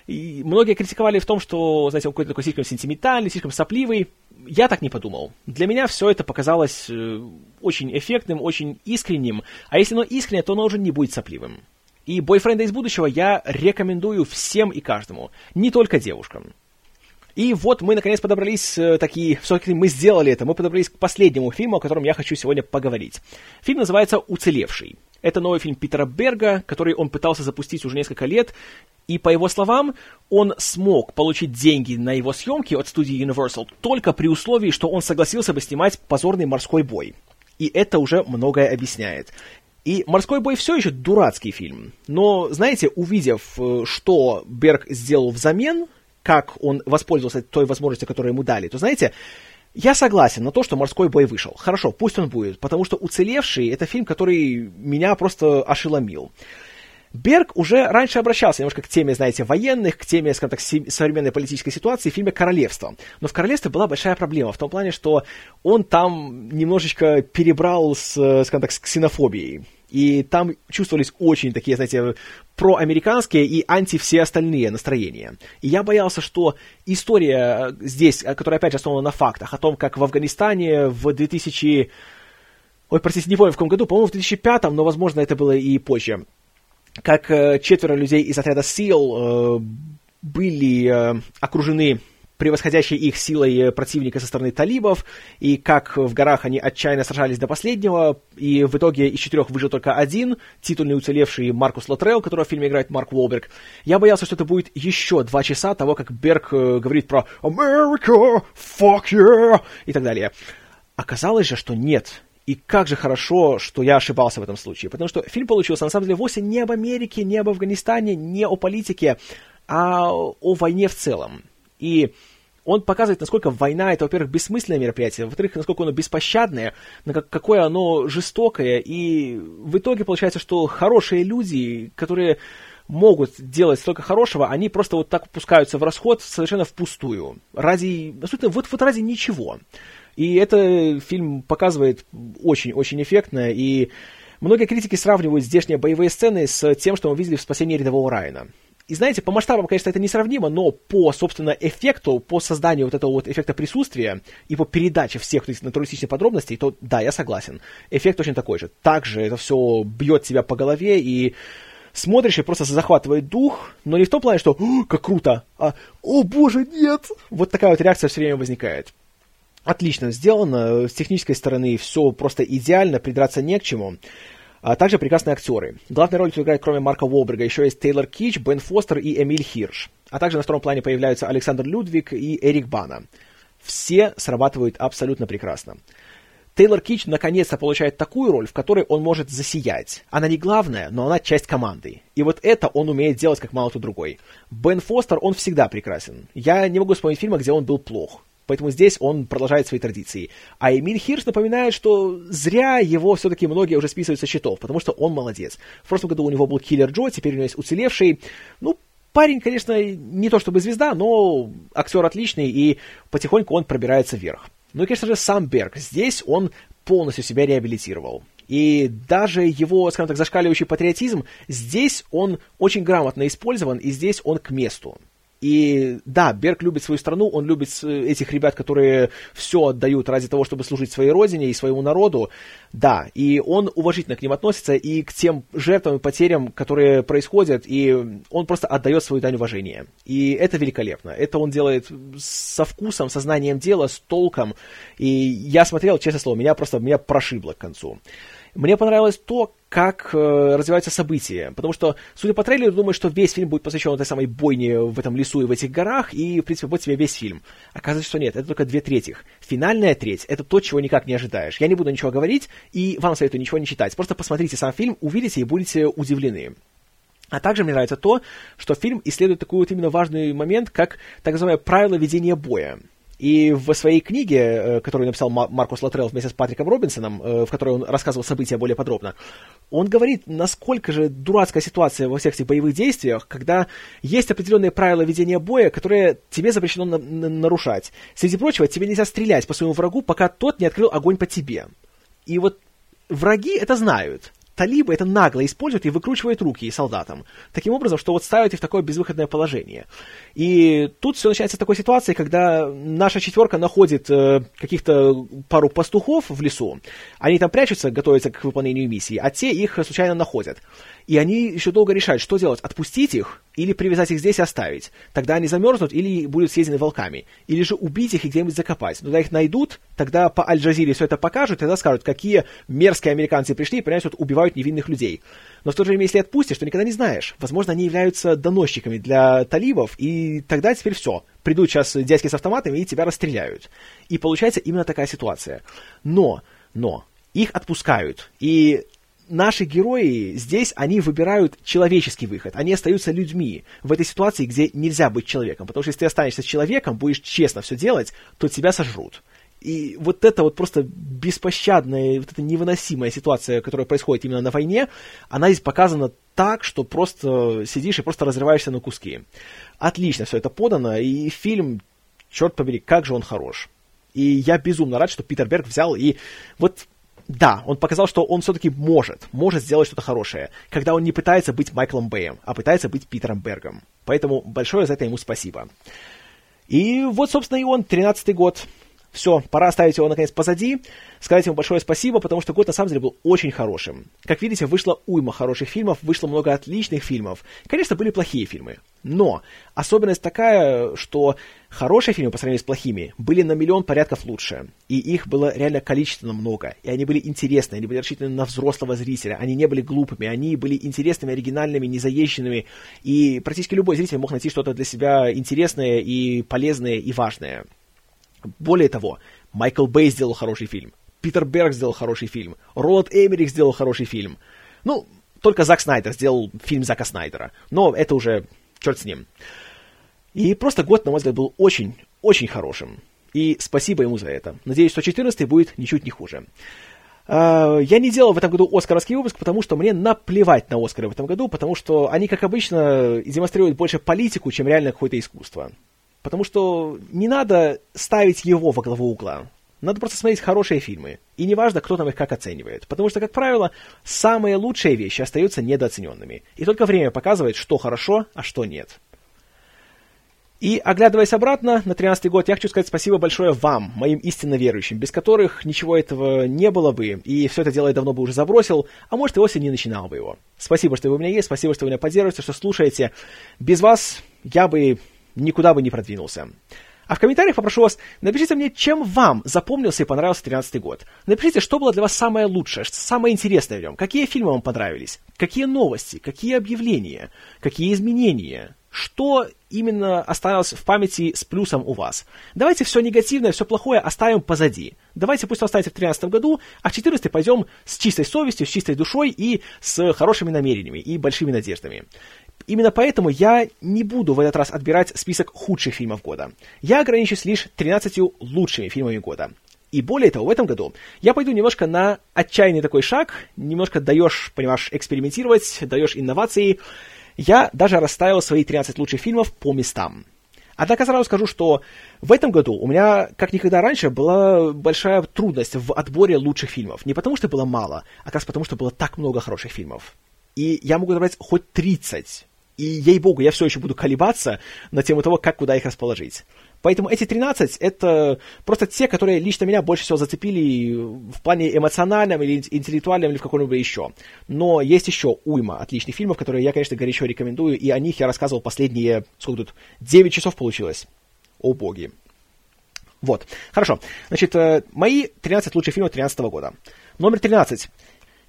A: и многие критиковали в том, что, знаете, он какой-то такой слишком сентиментальный, слишком сопливый. Я так не подумал. Для меня все это показалось э, очень эффектным, очень искренним, а если оно искренне, то оно уже не будет сопливым. И «Бойфренда из будущего» я рекомендую всем и каждому, не только девушкам. И вот мы, наконец, подобрались, э, такие, все-таки мы сделали это, мы подобрались к последнему фильму, о котором я хочу сегодня поговорить. Фильм называется «Уцелевший». Это новый фильм Питера Берга, который он пытался запустить уже несколько лет, и, по его словам, он смог получить деньги на его съемки от студии Universal только при условии, что он согласился бы снимать позорный морской бой. И это уже многое объясняет. И «Морской бой» все еще дурацкий фильм. Но, знаете, увидев, э, что Берг сделал взамен, как он воспользовался той возможностью, которую ему дали, то, знаете, я согласен на то, что «Морской бой» вышел. Хорошо, пусть он будет, потому что «Уцелевший» — это фильм, который меня просто ошеломил. Берг уже раньше обращался немножко к теме, знаете, военных, к теме, скажем так, современной политической ситуации в фильме «Королевство». Но в «Королевстве» была большая проблема в том плане, что он там немножечко перебрал с, скажем так, с ксенофобией. И там чувствовались очень такие, знаете, проамериканские и анти все остальные настроения. И я боялся, что история здесь, которая опять же основана на фактах, о том, как в Афганистане в 2000... Ой, простите, не помню, в каком году, по-моему, в 2005, но, возможно, это было и позже. Как э, четверо людей из отряда э, были э, окружены превосходящей их силой противника со стороны талибов, и как в горах они отчаянно сражались до последнего, и в итоге из четырех выжил только один, титульный уцелевший Маркус Лотрелл, которого в фильме играет Марк Уолберг. Я боялся, что это будет еще два часа того, как Берг э, говорит про «America! Fuck yeah!» и так далее. Оказалось же, что нет. И как же хорошо, что я ошибался в этом случае, потому что фильм получился на самом деле вовсе не об Америке, не об Афганистане, не о политике, а о войне в целом. И он показывает, насколько война это, во-первых, бессмысленное мероприятие, во-вторых, насколько оно беспощадное, какое оно жестокое, и в итоге получается, что хорошие люди, которые могут делать столько хорошего, они просто вот так пускаются в расход совершенно впустую. Ради, абсолютно, вот, вот ради ничего. И это фильм показывает очень-очень эффектно, и многие критики сравнивают здешние боевые сцены с тем, что мы видели в «Спасении рядового Райана». И знаете, по масштабам, конечно, это несравнимо, но по, собственно, эффекту, по созданию вот этого вот эффекта присутствия и по передаче всех натуралистичных подробностей, то да, я согласен. Эффект очень такой же. Также это все бьет тебя по голове и смотришь и просто захватывает дух, но не в том плане, что «как круто», а «о боже, нет!» Вот такая вот реакция все время возникает. Отлично сделано, с технической стороны все просто идеально, придраться не к чему. А также прекрасные актеры. Главную роль играет, кроме Марка Уолберга, еще есть Тейлор Кич, Бен Фостер и Эмиль Хирш. А также на втором плане появляются Александр Людвиг и Эрик Бана. Все срабатывают абсолютно прекрасно. Тейлор Кич наконец-то получает такую роль, в которой он может засиять. Она не главная, но она часть команды. И вот это он умеет делать как мало кто другой. Бен Фостер, он всегда прекрасен. Я не могу вспомнить фильма, где он был плох. Поэтому здесь он продолжает свои традиции. А Эмиль Хирш напоминает, что зря его все-таки многие уже списывают со счетов, потому что он молодец. В прошлом году у него был Киллер Джо, теперь у него есть уцелевший. Ну, парень, конечно, не то чтобы звезда, но актер отличный, и потихоньку он пробирается вверх. Ну и, конечно же, сам Берг. Здесь он полностью себя реабилитировал. И даже его, скажем так, зашкаливающий патриотизм, здесь он очень грамотно использован, и здесь он к месту. И да, Берг любит свою страну, он любит этих ребят, которые все отдают ради того, чтобы служить своей родине и своему народу. Да, и он уважительно к ним относится и к тем жертвам и потерям, которые происходят, и он просто отдает свою дань уважения. И это великолепно. Это он делает со вкусом, сознанием дела, с толком. И я смотрел, честное слово, меня просто меня прошибло к концу. Мне понравилось то, как э, развиваются события, потому что, судя по трейлеру, думаю, что весь фильм будет посвящен этой самой бойне в этом лесу и в этих горах, и, в принципе, будет себе весь фильм. Оказывается, что нет, это только две трети. Финальная треть — это то, чего никак не ожидаешь. Я не буду ничего говорить, и вам советую ничего не читать. Просто посмотрите сам фильм, увидите и будете удивлены. А также мне нравится то, что фильм исследует такой вот именно важный момент, как так называемое правило ведения боя. И в своей книге, э, которую написал Маркус Латрелл вместе с Патриком Робинсоном, э, в которой он рассказывал события более подробно, он говорит, насколько же дурацкая ситуация во всех этих боевых действиях, когда есть определенные правила ведения боя, которые тебе запрещено на- на- нарушать. Среди прочего, тебе нельзя стрелять по своему врагу, пока тот не открыл огонь по тебе. И вот враги это знают талибы это нагло используют и выкручивают руки солдатам. Таким образом, что вот ставят их в такое безвыходное положение. И тут все начинается с такой ситуации, когда наша четверка находит э, каких-то пару пастухов в лесу. Они там прячутся, готовятся к выполнению миссии, а те их случайно находят. И они еще долго решают, что делать, отпустить их или привязать их здесь и оставить. Тогда они замерзнут или будут съедены волками. Или же убить их и где-нибудь закопать. Когда их найдут, тогда по Аль-Джазире все это покажут, тогда скажут, какие мерзкие американцы пришли и, понимаешь, вот убивают невинных людей. Но в то же время, если отпустишь, то никогда не знаешь. Возможно, они являются доносчиками для талибов, и тогда теперь все. Придут сейчас дядьки с автоматами и тебя расстреляют. И получается именно такая ситуация. Но, но, их отпускают. И наши герои здесь, они выбирают человеческий выход. Они остаются людьми в этой ситуации, где нельзя быть человеком. Потому что если ты останешься человеком, будешь честно все делать, то тебя сожрут. И вот это вот просто беспощадная, вот эта невыносимая ситуация, которая происходит именно на войне, она здесь показана так, что просто сидишь и просто разрываешься на куски. Отлично все это подано, и фильм, черт побери, как же он хорош. И я безумно рад, что Питер Берг взял и вот да, он показал, что он все-таки может, может сделать что-то хорошее, когда он не пытается быть Майклом Бэем, а пытается быть Питером Бергом. Поэтому большое за это ему спасибо. И вот, собственно, и он, 13-й год. Все, пора оставить его, наконец, позади, сказать ему большое спасибо, потому что год, на самом деле, был очень хорошим. Как видите, вышло уйма хороших фильмов, вышло много отличных фильмов. Конечно, были плохие фильмы, но особенность такая, что хорошие фильмы по сравнению с плохими были на миллион порядков лучше, и их было реально количественно много, и они были интересны, они были рассчитаны на взрослого зрителя, они не были глупыми, они были интересными, оригинальными, незаезженными, и практически любой зритель мог найти что-то для себя интересное и полезное и важное. Более того, Майкл Бэй сделал хороший фильм, Питер Берг сделал хороший фильм, Роланд Эмерих сделал хороший фильм. Ну, только Зак Снайдер сделал фильм Зака Снайдера, но это уже черт с ним. И просто год, на мой взгляд, был очень, очень хорошим. И спасибо ему за это. Надеюсь, что 14 будет ничуть не хуже. А, я не делал в этом году Оскаровский выпуск, потому что мне наплевать на Оскары в этом году, потому что они, как обычно, демонстрируют больше политику, чем реально какое-то искусство. Потому что не надо ставить его во главу угла. Надо просто смотреть хорошие фильмы. И неважно, кто там их как оценивает. Потому что, как правило, самые лучшие вещи остаются недооцененными. И только время показывает, что хорошо, а что нет. И, оглядываясь обратно на 13 год, я хочу сказать спасибо большое вам, моим истинно верующим, без которых ничего этого не было бы, и все это дело я давно бы уже забросил, а может и вовсе не начинал бы его. Спасибо, что вы у меня есть, спасибо, что вы меня поддерживаете, что слушаете. Без вас я бы никуда бы не продвинулся. А в комментариях попрошу вас, напишите мне, чем вам запомнился и понравился 13 год. Напишите, что было для вас самое лучшее, что самое интересное в нем, какие фильмы вам понравились, какие новости, какие объявления, какие изменения, что именно осталось в памяти с плюсом у вас. Давайте все негативное, все плохое оставим позади. Давайте пусть останется в 2013 году, а в 2014 пойдем с чистой совестью, с чистой душой и с хорошими намерениями и большими надеждами. Именно поэтому я не буду в этот раз отбирать список худших фильмов года. Я ограничусь лишь 13 лучшими фильмами года. И более того, в этом году я пойду немножко на отчаянный такой шаг, немножко даешь, понимаешь, экспериментировать, даешь инновации. Я даже расставил свои 13 лучших фильмов по местам. Однако сразу скажу, что в этом году у меня, как никогда раньше, была большая трудность в отборе лучших фильмов. Не потому, что было мало, а как раз потому, что было так много хороших фильмов. И я могу набрать хоть 30 И, ей-богу, я все еще буду колебаться на тему того, как куда их расположить. Поэтому эти 13 — это просто те, которые лично меня больше всего зацепили в плане эмоциональном или интеллектуальном или в каком-либо еще. Но есть еще уйма отличных фильмов, которые я, конечно, горячо рекомендую, и о них я рассказывал последние, сколько тут, 9 часов получилось. О боги. Вот. Хорошо. Значит, э, мои 13 лучших фильмов 2013 года. Номер 13.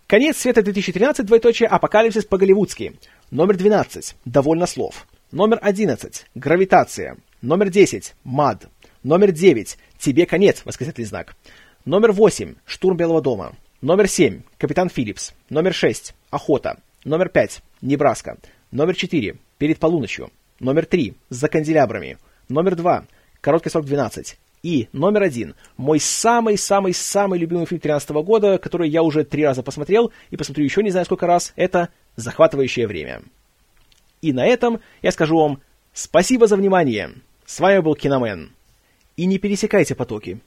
A: Конец света 2013, двоеточие, апокалипсис по-голливудски. Номер 12. Довольно слов. Номер 11. Гравитация. Номер 10. Мад. Номер 9. Тебе конец, восклицательный знак. Номер 8. Штурм Белого дома. Номер 7. Капитан Филлипс. Номер 6. Охота. Номер 5. Небраска. Номер 4. Перед полуночью. Номер 3. За канделябрами. Номер 2. Короткий срок 12. И номер один, мой самый-самый-самый любимый фильм 2013 года, который я уже три раза посмотрел и посмотрю еще не знаю сколько раз, это «Захватывающее время». И на этом я скажу вам спасибо за внимание. С вами был Киномен. И не пересекайте потоки.